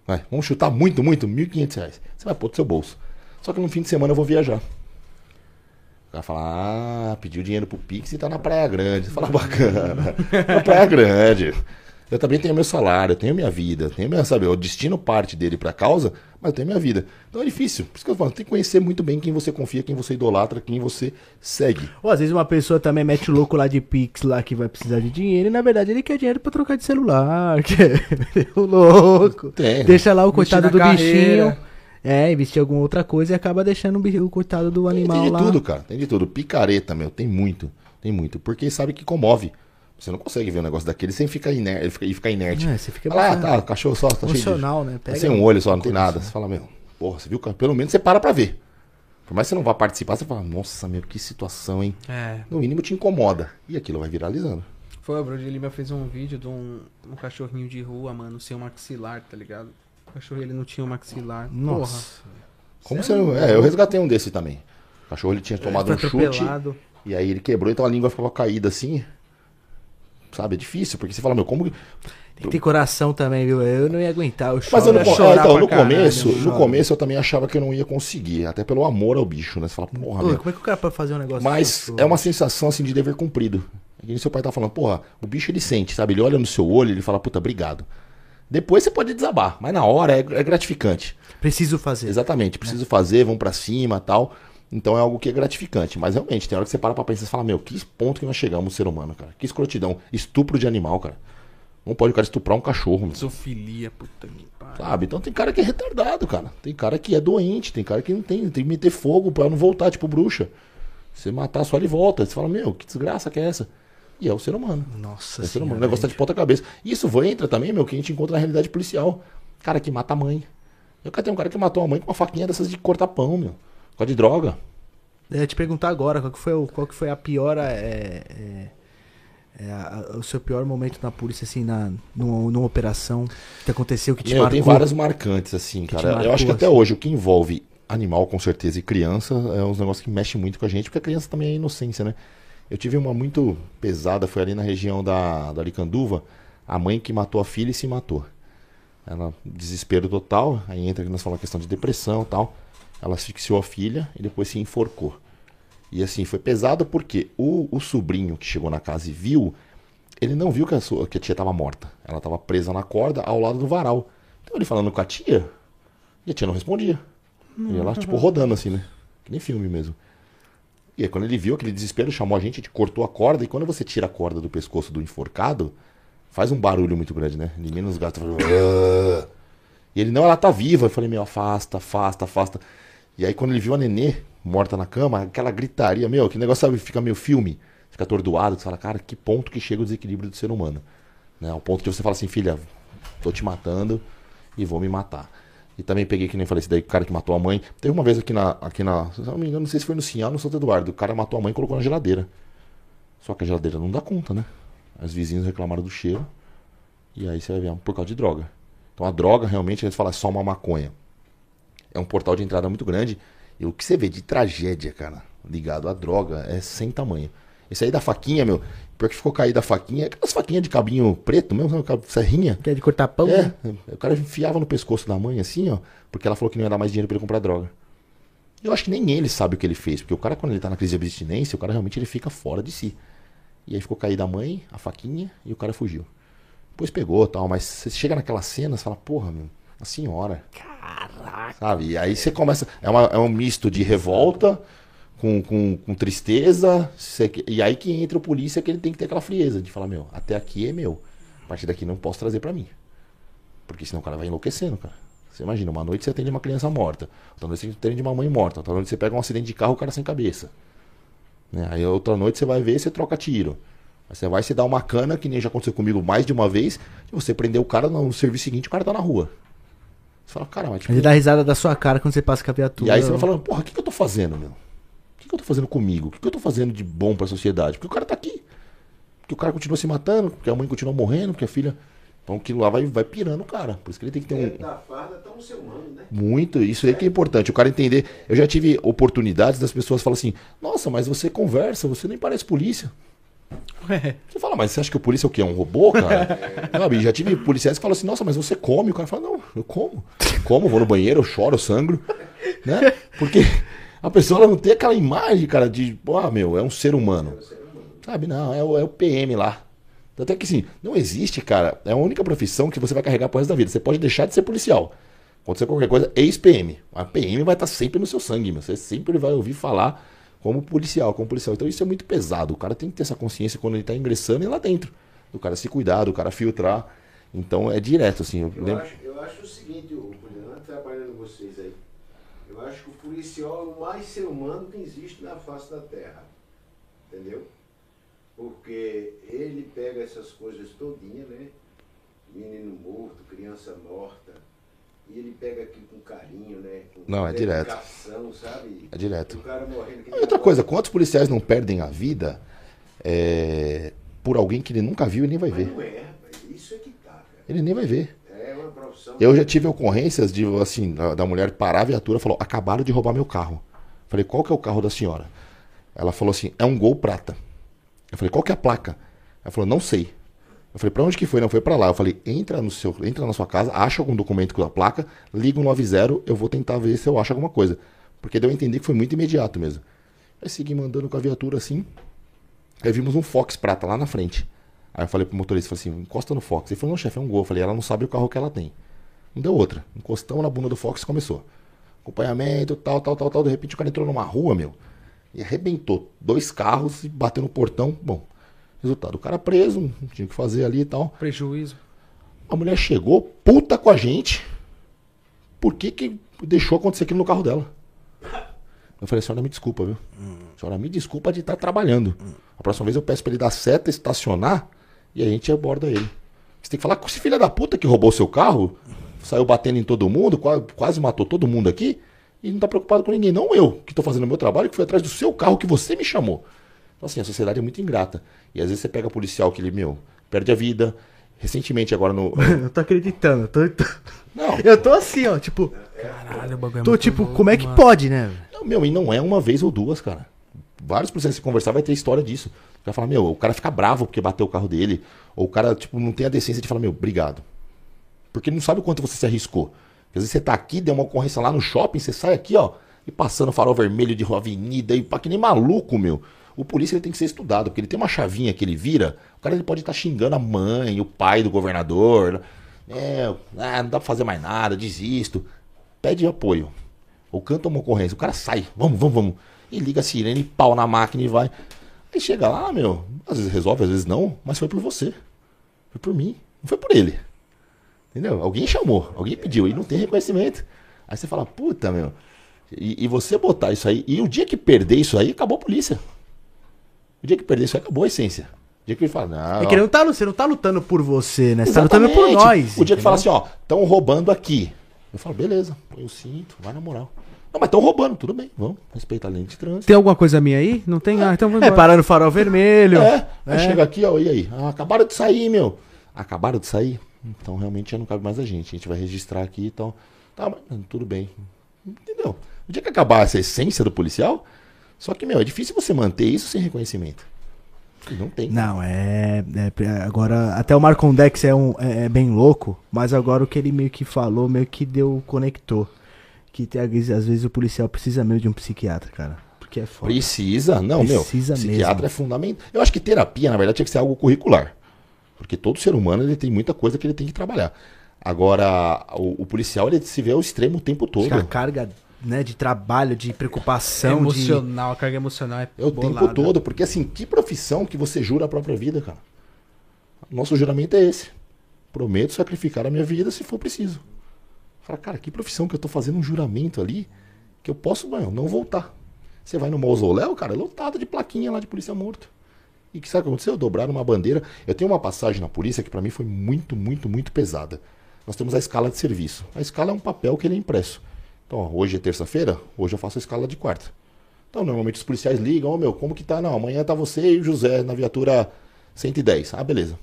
Vai, vamos chutar muito, muito, mil e quinhentos reais. Você vai pôr do seu bolso. Só que no fim de semana eu vou viajar. O cara fala, ah, pediu dinheiro pro Pix e tá na Praia Grande. Você fala, bacana. na Praia Grande. Eu também tenho meu salário, eu tenho minha vida, tenho minha, sabe, eu destino parte dele pra causa, mas eu tenho minha vida. Então é difícil. Por isso que eu falo, tem que conhecer muito bem quem você confia, quem você idolatra, quem você segue. Ou às vezes uma pessoa também mete o louco lá de Pix lá que vai precisar de dinheiro e na verdade ele quer dinheiro pra trocar de celular. Que o louco. Tem. Deixa lá o coitado do carreira. bichinho. É, investir em alguma outra coisa e acaba deixando o, o coitado do animal tem de lá. tudo, cara. Tem de tudo. Picareta, meu, tem muito. Tem muito. Porque sabe que comove. Você não consegue ver um negócio daquele sem ficar inerte, fica- e ficar inerte. É, você fica Fala, ah, bastante tá, o cachorro só, tá cheio de... emocional, né? Sem um olho só, não tem nada. Você fala, meu, porra, você viu? cara? Pelo menos você para pra ver. Por mais que você não vá participar, você fala, nossa, meu, que situação, hein? É. No mínimo te incomoda. E aquilo vai viralizando. Foi, o Bruno de Lima fez um vídeo de um, um cachorrinho de rua, mano, sem um maxilar, tá ligado? O cachorro ele não tinha um maxilar. Nossa. Como você não... É, eu resgatei um desse também. O cachorro ele tinha tomado um chute. E aí ele quebrou, então a língua ficava caída assim. Sabe, é difícil, porque você fala, meu, como. Tem que ter coração também, viu? Eu não ia aguentar. Eu Mas eu choro, no, ia co- chorar é, então, no caralho, começo, eu no começo eu também achava que eu não ia conseguir, até pelo amor ao bicho, né? Você fala, porra, Pô, meu. como é que o cara pode fazer um negócio Mas é uma sensação assim de dever cumprido. É nem seu pai tá falando, porra, o bicho ele sente, sabe? Ele olha no seu olho, ele fala, puta, obrigado. Depois você pode desabar, mas na hora é, é gratificante. Preciso fazer. Exatamente, preciso fazer, vão pra cima tal. Então é algo que é gratificante. Mas realmente, tem hora que você para pra pensar e fala, meu, que ponto que nós chegamos, ser humano, cara? Que escrotidão. Estupro de animal, cara. Não pode o cara estuprar um cachorro, meu. Zoofilia, puta que pariu. Sabe? Então tem cara que é retardado, cara. Tem cara que é doente, tem cara que não tem, tem que meter fogo pra não voltar, tipo bruxa. Você matar só ele volta. Você fala, meu, que desgraça que é essa? E é o ser humano. Nossa É o ser humano. O negócio tá de ponta cabeça. Isso vai- entra também, meu, que a gente encontra na realidade policial. Cara que mata a mãe. Eu cara tem um cara que matou a mãe com uma faquinha dessas de cortar pão, meu. Por causa de droga. Eu ia te perguntar agora, qual que foi, o- qual que foi a pior. É, é, é, a- o seu pior momento na polícia, assim, na, numa, numa operação que aconteceu que te Meu, marcou? tem várias marcantes, assim, cara. Eu marcou, acho que até assim. hoje o que envolve animal, com certeza, e criança, é uns negócios que mexem muito com a gente, porque a criança também é inocência, né? Eu tive uma muito pesada, foi ali na região da, da Aricanduva, a mãe que matou a filha e se matou. Ela, desespero total, aí entra que nós falamos a questão de depressão e tal. Ela asfixiou a filha e depois se enforcou. E assim, foi pesado porque o, o sobrinho que chegou na casa e viu, ele não viu que a, sua- que a tia estava morta. Ela estava presa na corda ao lado do varal. Então ele falando com a tia, e a tia não respondia. E ela, tipo, rodando assim, né? Que nem filme mesmo. E aí, quando ele viu aquele desespero, chamou a gente, a gente cortou a corda. E quando você tira a corda do pescoço do enforcado, faz um barulho muito grande, né? De menos gato. "Ah". E ele, não, ela tá viva. Eu falei, meu, afasta, afasta, afasta. E aí, quando ele viu a nenê morta na cama, aquela gritaria, meu, que negócio, sabe, fica meio filme. Fica atordoado. Você fala, cara, que ponto que chega o desequilíbrio do ser humano. Né? Ao ponto de você falar assim, filha, tô te matando e vou me matar. E também peguei, que nem falei, esse daí, o cara que matou a mãe. Teve uma vez aqui na, aqui na. Se não me engano, não sei se foi no Sinhal ou no Santo Eduardo. O cara matou a mãe e colocou na geladeira. Só que a geladeira não dá conta, né? Os vizinhos reclamaram do cheiro. E aí você vai ver, é por causa de droga. Então a droga realmente, eles falam é só uma maconha. É um portal de entrada muito grande. E o que você vê de tragédia, cara, ligado à droga, é sem tamanho. Esse aí da faquinha, meu, pior que ficou caída a faquinha, aquelas faquinhas de cabinho preto mesmo, sabe, serrinha. Que é de cortar pão, né? É, o cara enfiava no pescoço da mãe assim, ó, porque ela falou que não ia dar mais dinheiro pra ele comprar droga. Eu acho que nem ele sabe o que ele fez, porque o cara, quando ele tá na crise de abstinência, o cara realmente ele fica fora de si. E aí ficou caída a mãe, a faquinha, e o cara fugiu. Depois pegou tal, mas você chega naquela cena, você fala, porra, meu, a senhora. Caraca. Sabe? E aí você começa. É, uma, é um misto de revolta com, com, com tristeza. você- e aí que entra o polícia que ele tem que ter aquela frieza de falar, meu, até aqui é meu. A partir daqui não posso trazer pra mim. Porque senão o cara vai enlouquecendo, cara. Você imagina, uma noite você atende uma criança morta, outra noite você atende uma mãe morta, outra noite você pega um acidente de carro, o cara sem cabeça. Né? Aí outra noite você vai ver você troca tiro. Aí você vai se dar uma cana, que nem já aconteceu comigo mais de uma vez, e você prender o cara no serviço seguinte, o cara tá na rua. Você fala, cara, mas tipo, Ele dá risada da sua cara quando você passa com a viatura. e aí você vai falando, porra, o que, que eu tô fazendo, meu? O que, que eu tô fazendo comigo? O que, que eu tô fazendo de bom pra sociedade? Porque o cara tá aqui. Porque o cara continua se matando, porque a mãe continua morrendo, porque a filha. Então aquilo lá vai, vai pirando o cara. Por isso que ele tem que ter um. da farda tá um ser humano, né? Muito, isso aí que é importante. O cara entender. Eu já tive oportunidades das pessoas falam assim: Nossa, mas você conversa, você nem parece polícia. Você fala, mas você acha que o polícia é o quê? É um robô, cara? Sabe? Já tive policiais que falam assim, nossa, mas você come? O cara fala, não, eu como. Como, vou no banheiro, eu choro, eu sangro. Né? Porque a pessoa não tem aquela imagem, cara, de, ah, meu, é um ser humano. Sabe? Não, é o, é o PM lá. Tanto é que assim, não existe, cara, é a única profissão que você vai carregar pro resto da vida. Você pode deixar de ser policial. Acontecer qualquer coisa, ex-PM. A PM vai estar sempre no seu sangue, meu. Você sempre vai ouvir falar como policial, como policial. Então isso é muito pesado. O cara tem que ter essa consciência quando ele tá ingressando e lá dentro. Do cara se cuidar, do cara filtrar. Então é direto, assim. Eu Eu acho, eu acho o seguinte, o Juliano, trabalhando vocês aí. Eu acho que o policial é o mais ser humano que existe na face da terra. Entendeu? Porque ele pega essas coisas todinha, né? Menino morto, criança morta. E ele pega aqui com carinho, né? Com Não, é direto. sabe? É direto. Morrendo. E outra coisa, quantos policiais não perdem a vida é, por alguém que ele nunca viu e nem vai Mas ver? não é. Isso é que tá, cara. Ele nem vai ver. É uma profissão. Eu já tive ocorrências de, assim, da, da mulher parar a viatura e falou: acabaram de roubar meu carro. Falei, qual que é o carro da senhora? Ela falou assim: é um gol prata. Eu falei, qual que é a placa? Ela falou, não sei. Eu falei, pra onde que foi? Não, foi pra lá. Eu falei, entra no seu, entra na sua casa, acha algum documento com a placa, liga o 90, eu vou tentar ver se eu acho alguma coisa. Porque deu a entender que foi muito imediato mesmo. Aí segui mandando com a viatura assim. Aí vimos um Fox prata lá na frente. Aí eu falei pro motorista, falei assim, encosta no Fox. Ele falou, não, chefe, é um gol. Eu falei, ela não sabe o carro que ela tem. Não deu outra. Encostamos na bunda do Fox e começou. Acompanhamento, tal, tal, tal, tal. De repente o cara entrou numa rua, meu. E arrebentou dois carros e bateu no portão. Bom, resultado, o cara preso, não tinha o que fazer ali e tal. prejuízo. A mulher chegou, puta com a gente. Por que que deixou acontecer aquilo no carro dela? Eu falei, senhora, me desculpa, viu? Senhora, me desculpa de estar trabalhando. A próxima vez eu peço pra ele dar seta, estacionar e a gente aborda ele. Você tem que falar com esse filho da puta que roubou seu carro, saiu batendo em todo mundo, quase, quase matou todo mundo aqui e não tá preocupado com ninguém. Não eu, que tô fazendo o meu trabalho, que fui atrás do seu carro que você me chamou. Então, assim, a sociedade é muito ingrata. E às vezes você pega policial que ele, meu, perde a vida. Recentemente, agora no. Eu tô acreditando. Eu tô, Não, eu tô assim, ó, tipo. Caralho, o bagulho é Tô muito tipo, louco, como é que mano. pode, né? Não, meu, e não é uma vez ou duas, cara. Vários policiais que você conversar vai ter história disso. Vai falar, meu, o cara fica bravo porque bateu o carro dele. Ou o cara, tipo, não tem a decência de falar, meu, obrigado. Porque ele não sabe o quanto você se arriscou. Às vezes você tá aqui, deu uma ocorrência lá no shopping, você sai aqui, ó, e passando farol vermelho de rua avenida, e pá, que nem maluco, meu. O polícia ele tem que ser estudado, porque ele tem uma chavinha que ele vira, o cara ele pode estar xingando a mãe, o pai do governador. É, ah, não dá pra fazer mais nada, desisto. Pede apoio. Ou canta uma ocorrência. O cara sai, vamos, vamos, vamos. E liga a sirene, pau na máquina e vai. Aí chega lá, meu. Às vezes resolve, às vezes não, mas foi por você. Foi por mim. Não foi por ele. Entendeu? Alguém chamou, alguém pediu e não tem reconhecimento. Aí você fala, puta, meu. E, e você botar isso aí. E o dia que perder isso aí, acabou a polícia. O dia que perder isso acabou a essência. O dia que ele fala, não. É que ele não tá, você não tá lutando por você, né? Você tá lutando por nós. O dia que fala assim, ó, estão roubando aqui. Eu falo, beleza, põe o cinto, vai na moral. Não, mas estão roubando, tudo bem, vamos respeitar a lei de trânsito. Tem alguma coisa minha aí? Não tem? Ah, então vou É, parar no farol vermelho. É, aí É. chega aqui, ó, e aí? Ah, acabaram de sair, meu. Acabaram de sair? Então realmente já não cabe mais a gente. A gente vai registrar aqui, então. Tá, mas tudo bem. Entendeu? O dia que acabar essa essência do policial, só que, meu, é difícil você manter isso sem reconhecimento. Não tem. Não, é, é- Agora, até o Marcondex é, um, é, é bem louco, mas agora o que ele meio que falou, meio que deu, conectou. Que tem, às vezes- o policial precisa mesmo de um psiquiatra, cara. Porque é foda. Precisa, não, meu. Precisa Psiquiatra mesmo. é fundamental. Eu acho que terapia, na verdade, tinha que ser algo curricular. Porque todo ser humano ele tem muita coisa que ele tem que trabalhar. Agora, o, o policial ele se vê ao extremo o tempo todo. A carga né, de trabalho, de preocupação, de... emocional, a carga emocional é É o bolada. tempo todo, porque assim, que profissão que você jura a própria vida, cara? Nosso juramento é esse. Prometo sacrificar a minha vida se for preciso. Fala, cara, que profissão que eu tô fazendo um juramento ali que eu posso, mano, não voltar. Você vai no mausoléu, cara, é lotado de plaquinha lá de polícia morto. E que sabe o que aconteceu? Dobraram uma bandeira. Eu tenho uma passagem na polícia que pra mim foi muito, muito, muito pesada. Nós temos a escala de serviço. A escala é um papel que ele é impresso. Então, ó, hoje é terça-feira, hoje eu faço a escala de quarta. Então, normalmente os policiais ligam, ô meu, como que tá? Não, amanhã tá você e o José na viatura 110. Ah, beleza.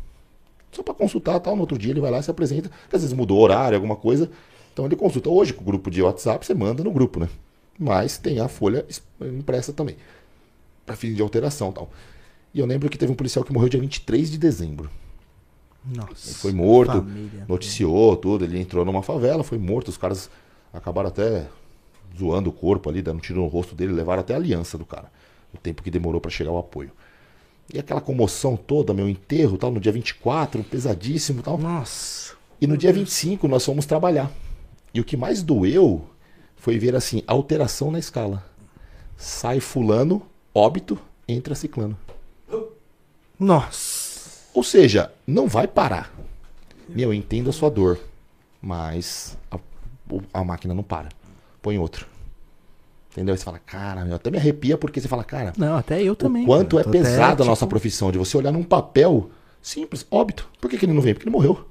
Só para consultar, tal, no outro dia ele vai lá e se apresenta, que às vezes mudou o horário, alguma coisa. Então ele consulta. Hoje, com o grupo de WhatsApp, você manda no grupo, né? Mas tem a folha es- impressa também. Para fim de alteração tal. E eu lembro que teve um policial que morreu dia 23 de dezembro. Nossa. Ele foi morto, família. noticiou tudo. Ele entrou numa favela, foi morto. Os caras acabaram até zoando o corpo ali, dando um tiro no rosto dele, levaram até a aliança do cara. O tempo que demorou para chegar o apoio. E aquela comoção toda, meu enterro, tal, no dia 24, pesadíssimo, tal. Nossa. E no dia 25 nós fomos trabalhar. E o que mais doeu foi ver assim, alteração na escala. Sai fulano, óbito, entra ciclano. Nossa. Ou seja, não vai parar. Meu, eu entendo a sua dor, mas a, a máquina não para. Põe outro. Entendeu? Aí você fala, cara, meu, até me arrepia porque você fala, cara, Não, até eu também. o quanto cara. é pesada a nossa tipo, profissão, de você olhar num papel simples, óbito. Por que, que ele não vem? Porque ele morreu.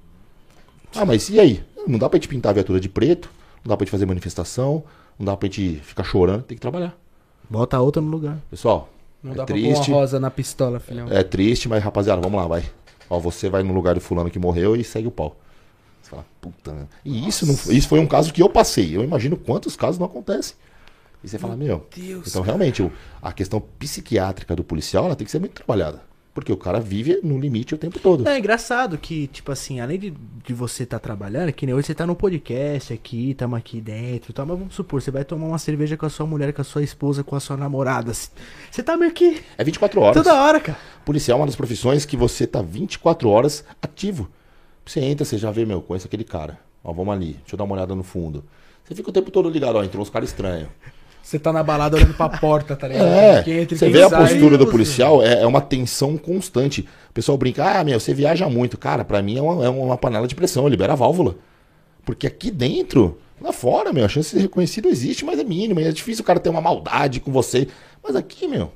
Ah, mas e aí? Não dá pra gente pintar a viatura de preto, não dá pra gente fazer manifestação, não dá pra gente ficar chorando, tem que trabalhar. Bota outra no lugar. Pessoal, Não é dá pra pôr triste, uma rosa na pistola, filhão. é triste, mas rapaziada, vamos lá, vai. Ó, você vai no lugar do fulano que morreu e segue o pau. Você fala, puta. né? E isso, não, isso foi um caso que eu passei. Eu imagino quantos casos não acontecem. E você fala, meu. Deus, então, realmente, o- a questão psiquiátrica do policial ela tem que ser muito trabalhada. Porque o cara vive no limite o tempo todo. Não, é engraçado que, tipo assim, além de, de você estar trabalhando, que nem hoje você tá no podcast aqui, tamo aqui dentro e tal, mas vamos supor, você vai tomar uma cerveja com a sua mulher, com a sua esposa, com a sua namorada. assim, Você tá meio que É 24 horas. toda hora, cara. Policial é uma das profissões que você tá 24 horas ativo. Você entra, você já vê, meu, conhece aquele cara. Ó, vamos ali, deixa eu dar uma olhada no fundo. Você fica o tempo todo ligado, ó, entrou uns caras estranhos. Você tá na balada olhando pra porta, tá ligado? É, entra você vê a postura do policial, é, é uma tensão constante. O pessoal brinca, ah, meu, você viaja muito. Cara, pra mim é uma, é uma panela de pressão, libera a válvula. Porque aqui dentro, lá fora, meu, a chance de ser reconhecido existe, mas é mínima. E é difícil o cara ter uma maldade com você. Mas aqui, meu,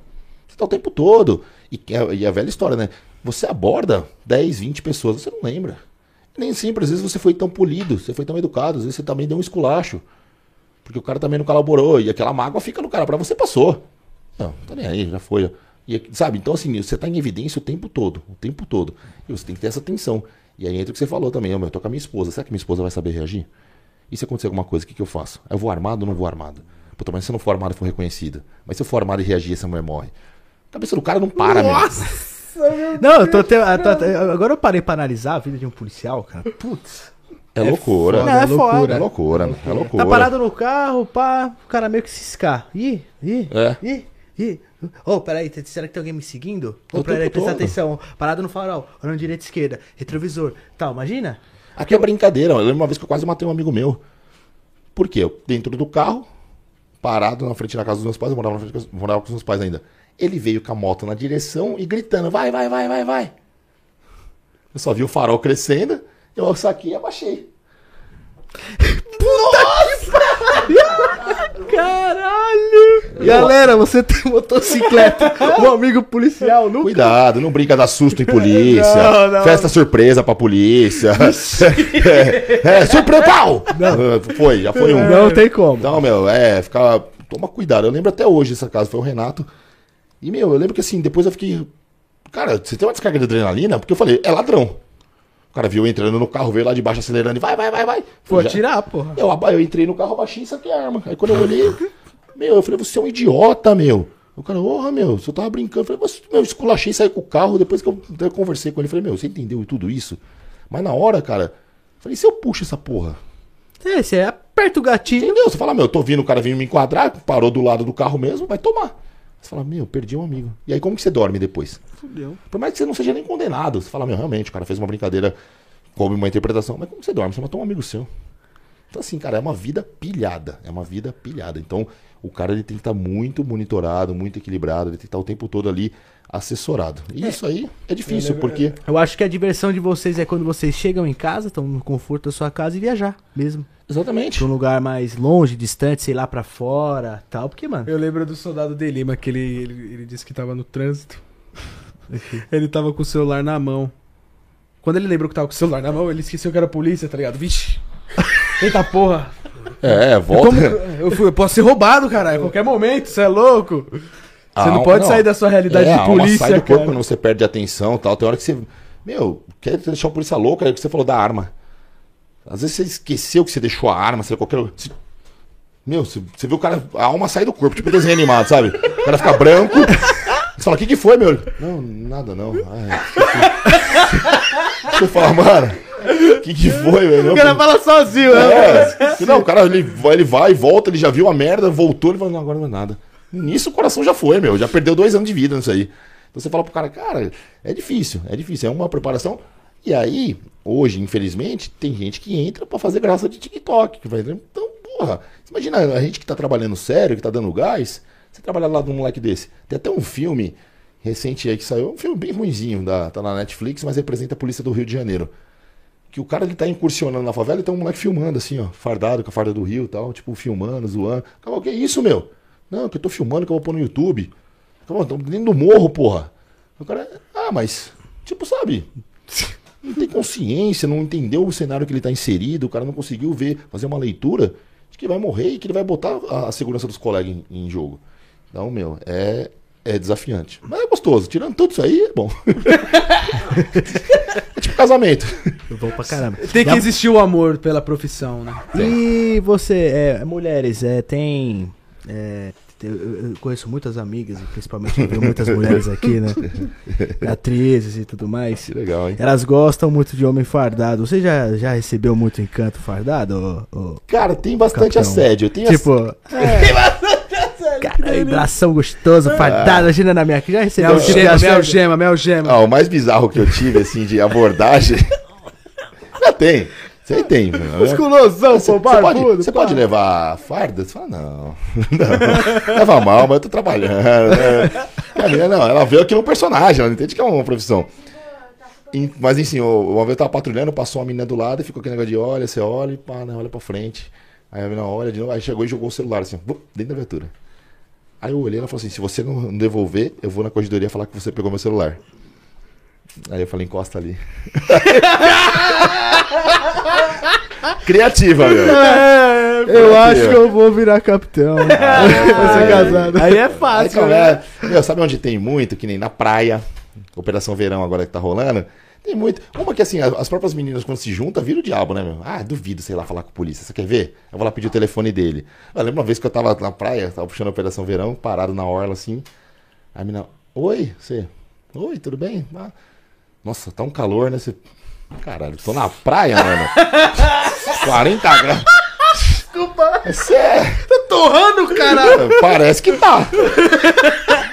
você tá o tempo todo. E, é- e a velha história, né? Você aborda 10, 20 pessoas, você não lembra. Nem sempre, às vezes você foi tão polido, você foi tão educado, às vezes você também deu um esculacho. Porque o cara também não colaborou. E aquela mágoa fica no cara. Pra você passou. Não, tá nem aí, já foi. E, sabe? Então, assim, você tá em evidência o tempo todo. O tempo todo. E você tem que ter essa atenção. E aí entra o que você falou também. Eu tô com a minha esposa. Será que minha esposa vai saber reagir? E se acontecer alguma coisa, o que, que eu faço? Eu vou armado ou não vou armado? Puta, mas se eu não for armado e for reconhecida? Mas se eu for armado e reagir, essa mulher morre. A cabeça do cara não para, meu. Não, eu tô até. eu tô até- agora eu parei pra analisar a vida de um policial, cara. Putz. É loucura. foda, é É foda. loucura, meu. É loucura. Tá parado no carro, pá, o cara meio que ciscar. Ih, ih, É. ih, ih. Ô, peraí, t- será que tem alguém me seguindo? Ô, O peraí, presta atenção. Parado no farol, olhando direita e esquerda, retrovisor. Tal, imagina? Aqui é brincadeira. Eu lembro uma vez que eu quase matei um amigo meu. Por quê? Eu dentro do carro, parado na frente da casa dos meus pais, eu morava, na frente, morava com os meus pais ainda. Ele veio com a moto na direção e gritando: vai, vai, vai, vai, vai. Eu só vi o farol crescendo, eu saquei e abaixei. Caralho! Galera, você tem motocicleta, um amigo policial, nunca. Cuidado, não brinca dar susto em polícia. Não, não. Festa surpresa pra polícia. é, é, surpresa, pau! Ah, Foi, já foi um. Não tem como. Então, meu, é, ficar. Toma cuidado. Eu lembro até hoje essa casa, foi o Renato. E, meu, eu lembro que assim, depois eu fiquei. Cara, você tem uma descarga de adrenalina? Porque eu falei, é ladrão. O cara viu eu entrando no carro, veio lá de baixo acelerando e vai, vai, vai, vai. Já- atirar, porra. eu, eu entrei no carro, abaixei e saquei a arma. Aí quando eu olhei, meu, eu falei, você é um idiota, meu. O cara, porra, meu, você tava brincando. Eu falei, você, meu, esculachei, saí com o carro. Depois que eu, eu conversei com ele, eu falei, meu, você entendeu tudo isso? Mas na hora, cara, eu falei, se eu puxo essa porra? É, você aperta o gatilho. Entendeu? Você fala, meu, eu tô vindo, o cara vindo me enquadrar, parou do lado do carro mesmo, vai tomar. Você fala, meu, perdi um amigo. E aí como que você dorme depois? Fudeu. Por mais que você não seja nem condenado, você fala, meu, realmente, o cara fez uma brincadeira, coube uma interpretação. Mas como você dorme? Você matou um amigo seu. Então, assim, cara, é uma vida pilhada. É uma vida pilhada. Então, o cara ele tem que estar muito monitorado, muito equilibrado, ele tem que estar o tempo todo ali assessorado. E isso aí é difícil, porque. Eu acho que a diversão de vocês é quando vocês chegam em casa, estão no conforto da sua casa e viajar mesmo. Exatamente. Pra um lugar mais longe, distante, sei lá, pra fora tal. Porque, mano. Eu lembro do soldado de Lima, que ele, ele, ele disse que tava no trânsito. ele tava com o celular na mão. Quando ele lembrou que tava com o celular na mão, ele esqueceu que era polícia, tá ligado? Vixe! Eita porra! É, volta. Como eu, fui, eu posso ser roubado, caralho, a qualquer momento, você é louco? Você A não pode sair da sua realidade É, a de alma polícia, sai do corpo cara. quando você perde a atenção e tal. Tem hora que você. Meu, quer deixar o polícia louco, é o que você falou da arma. Às vezes você esqueceu que você deixou a arma, sei lá, qualquer. você- Meu, você, você vê o cara. A alma sai do corpo, tipo desenho animado, sabe? O cara fica branco. Você fala, o que, que foi, meu? Não, nada não. Ai, esqueci. você fala, mano, o que, que foi, velho? O cara fala sozinho, né? É, não, o cara ele vai, ele vai volta, ele já viu a merda, voltou, ele fala, não, agora não é nada. Nisso o coração já foi, meu, já perdeu dois anos de vida nisso aí. Então você fala pro cara, cara, é difícil, é difícil, é uma preparação. E aí, hoje, infelizmente, tem gente que entra pra fazer graça de TikTok. Que vai, então, porra, imagina a gente que tá trabalhando sério, que tá dando gás, você trabalhar lá de um moleque desse. Tem até um filme recente aí que saiu, um filme bem ruinzinho, da, tá na Netflix, mas representa a polícia do Rio de Janeiro que o cara ele tá incursionando na favela e tem um moleque filmando assim, ó, fardado com a farda do Rio e tal, tipo, filmando, zoando. O que é isso, meu? Não, que eu tô filmando, que eu vou pôr no YouTube. Acabou, tô dentro do morro, porra. O cara, ah, mas, tipo, sabe? Não tem consciência, não entendeu o cenário que ele tá inserido, o cara não conseguiu ver, fazer uma leitura de que vai morrer e que ele vai botar a, a segurança dos colegas em, em jogo. Então, meu, é, é desafiante. Mas é gostoso. Tirando tudo isso aí, é bom. é tipo casamento. Eu vou pra caramba. Tem que existir o amor pela profissão, né? E você, é, mulheres, é, tem. é, eu, conheço muitas amigas, principalmente muitas mulheres aqui, né? Atrizes e tudo mais. Que legal, hein? Elas gostam muito de homem fardado. Você já, já recebeu muito encanto fardado? ô- ô? Cara, tem bastante Capitão. assédio. Tem ass- Tipo, cara, vibração gostoso, fardado, imagina na minha aqui. Já recebeu Mel tipo gema, mel assédio? gema, mel gema. Ah, o mais bizarro que eu tive, assim, de abordagem. Já tem. Isso aí tem. mano. Musculosão, Você, pô, você pode, barbudo. você pode levar farda? Você fala, não. não. Leva mal, mas eu tô trabalhando. né? A menina, não, ela vê aquilo um personagem, ela não entende que é uma profissão. Mas enfim, uma vez eu tava patrulhando, passou uma menina do lado e ficou aquele negócio de olha, você olha e pá, né, olha pra frente. Aí a menina olha de novo, aí chegou e jogou o celular assim, dentro da viatura. Aí eu olhei e ela falou assim: se você não devolver, eu vou na corredoria falar que você pegou meu celular. Aí eu falei, encosta ali. Criativa, meu. É, eu acho que eu vou virar capitão. vou ser casado. Aí é fácil, né? é- meu, sabe onde tem muito? Que nem na praia. Operação Verão agora que tá rolando. Tem muito. Uma que assim, as as próprias meninas quando se juntam, vira o diabo, né, meu? Ah, duvido, sei lá, falar com a polícia. Você quer ver? Eu vou lá pedir o telefone dele. Eu lembro uma vez que eu tava na praia, tava puxando a Operação Verão, parado na orla assim. Aí a menina, oi, você. Oi, tudo bem? Ah, nossa, tá um calor, né? Você. Caralho, tô na praia, mano. 40 graus. Desculpa. É sério. Torrando, cara! Parece que tá.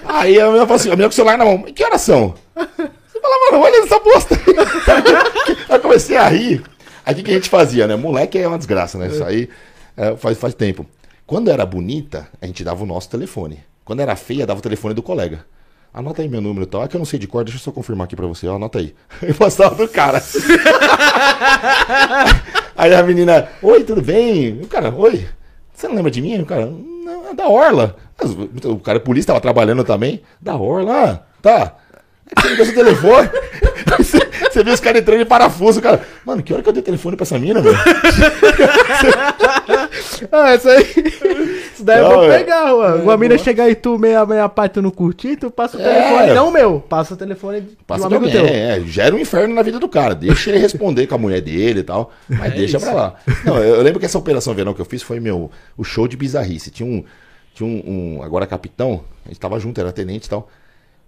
Aí a menina falou assim, a menina com o celular na mão, que horas são? Você fala, mano, olha essa bosta. Aí eu comecei a rir. Aí o que, que a gente fazia, né? Moleque é uma desgraça, né? Isso aí é, faz, faz tempo. Quando era bonita, a gente dava o nosso telefone. Quando era feia, dava o telefone do colega. Anota aí meu número e tal. É que eu não sei de cor, deixa eu só confirmar aqui pra você. Ó, anota aí. Eu passava do cara. Aí a menina, oi, tudo bem? O cara, oi. Você não lembra de mim? O cara, não, é da Orla. O cara, polícia, tava trabalhando também. Da Orla, ah, tá. Você ligou seu telefone. Você, você viu os caras entrando em parafuso, cara. Mano, que hora que eu dei telefone pra essa mina, velho? Ah, essa aí. Isso daí Não, eu vou é. pegar, mano. Uma mina chegar e tu meia, meia parte tu não curtir, tu passa o É. telefone. Não o meu, passa o telefone de Passa amigo alguém, teu. é, gera um inferno na vida do cara. Deixa ele responder com a mulher dele e tal. Mas deixa isso. pra lá. Não, eu, eu lembro que essa operação verão que eu fiz foi meu o show de bizarrice. Tinha um. Tinha um, um- agora capitão, a gente tava junto, era tenente e tal.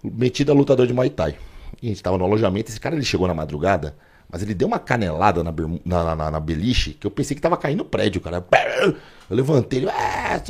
Metido a lutador de Muay Thai. E a gente tava no alojamento. Esse cara ele chegou na madrugada, mas ele deu uma canelada na, na, na, na- beliche que eu pensei que tava caindo o prédio, cara. Eu levantei ele. Ah,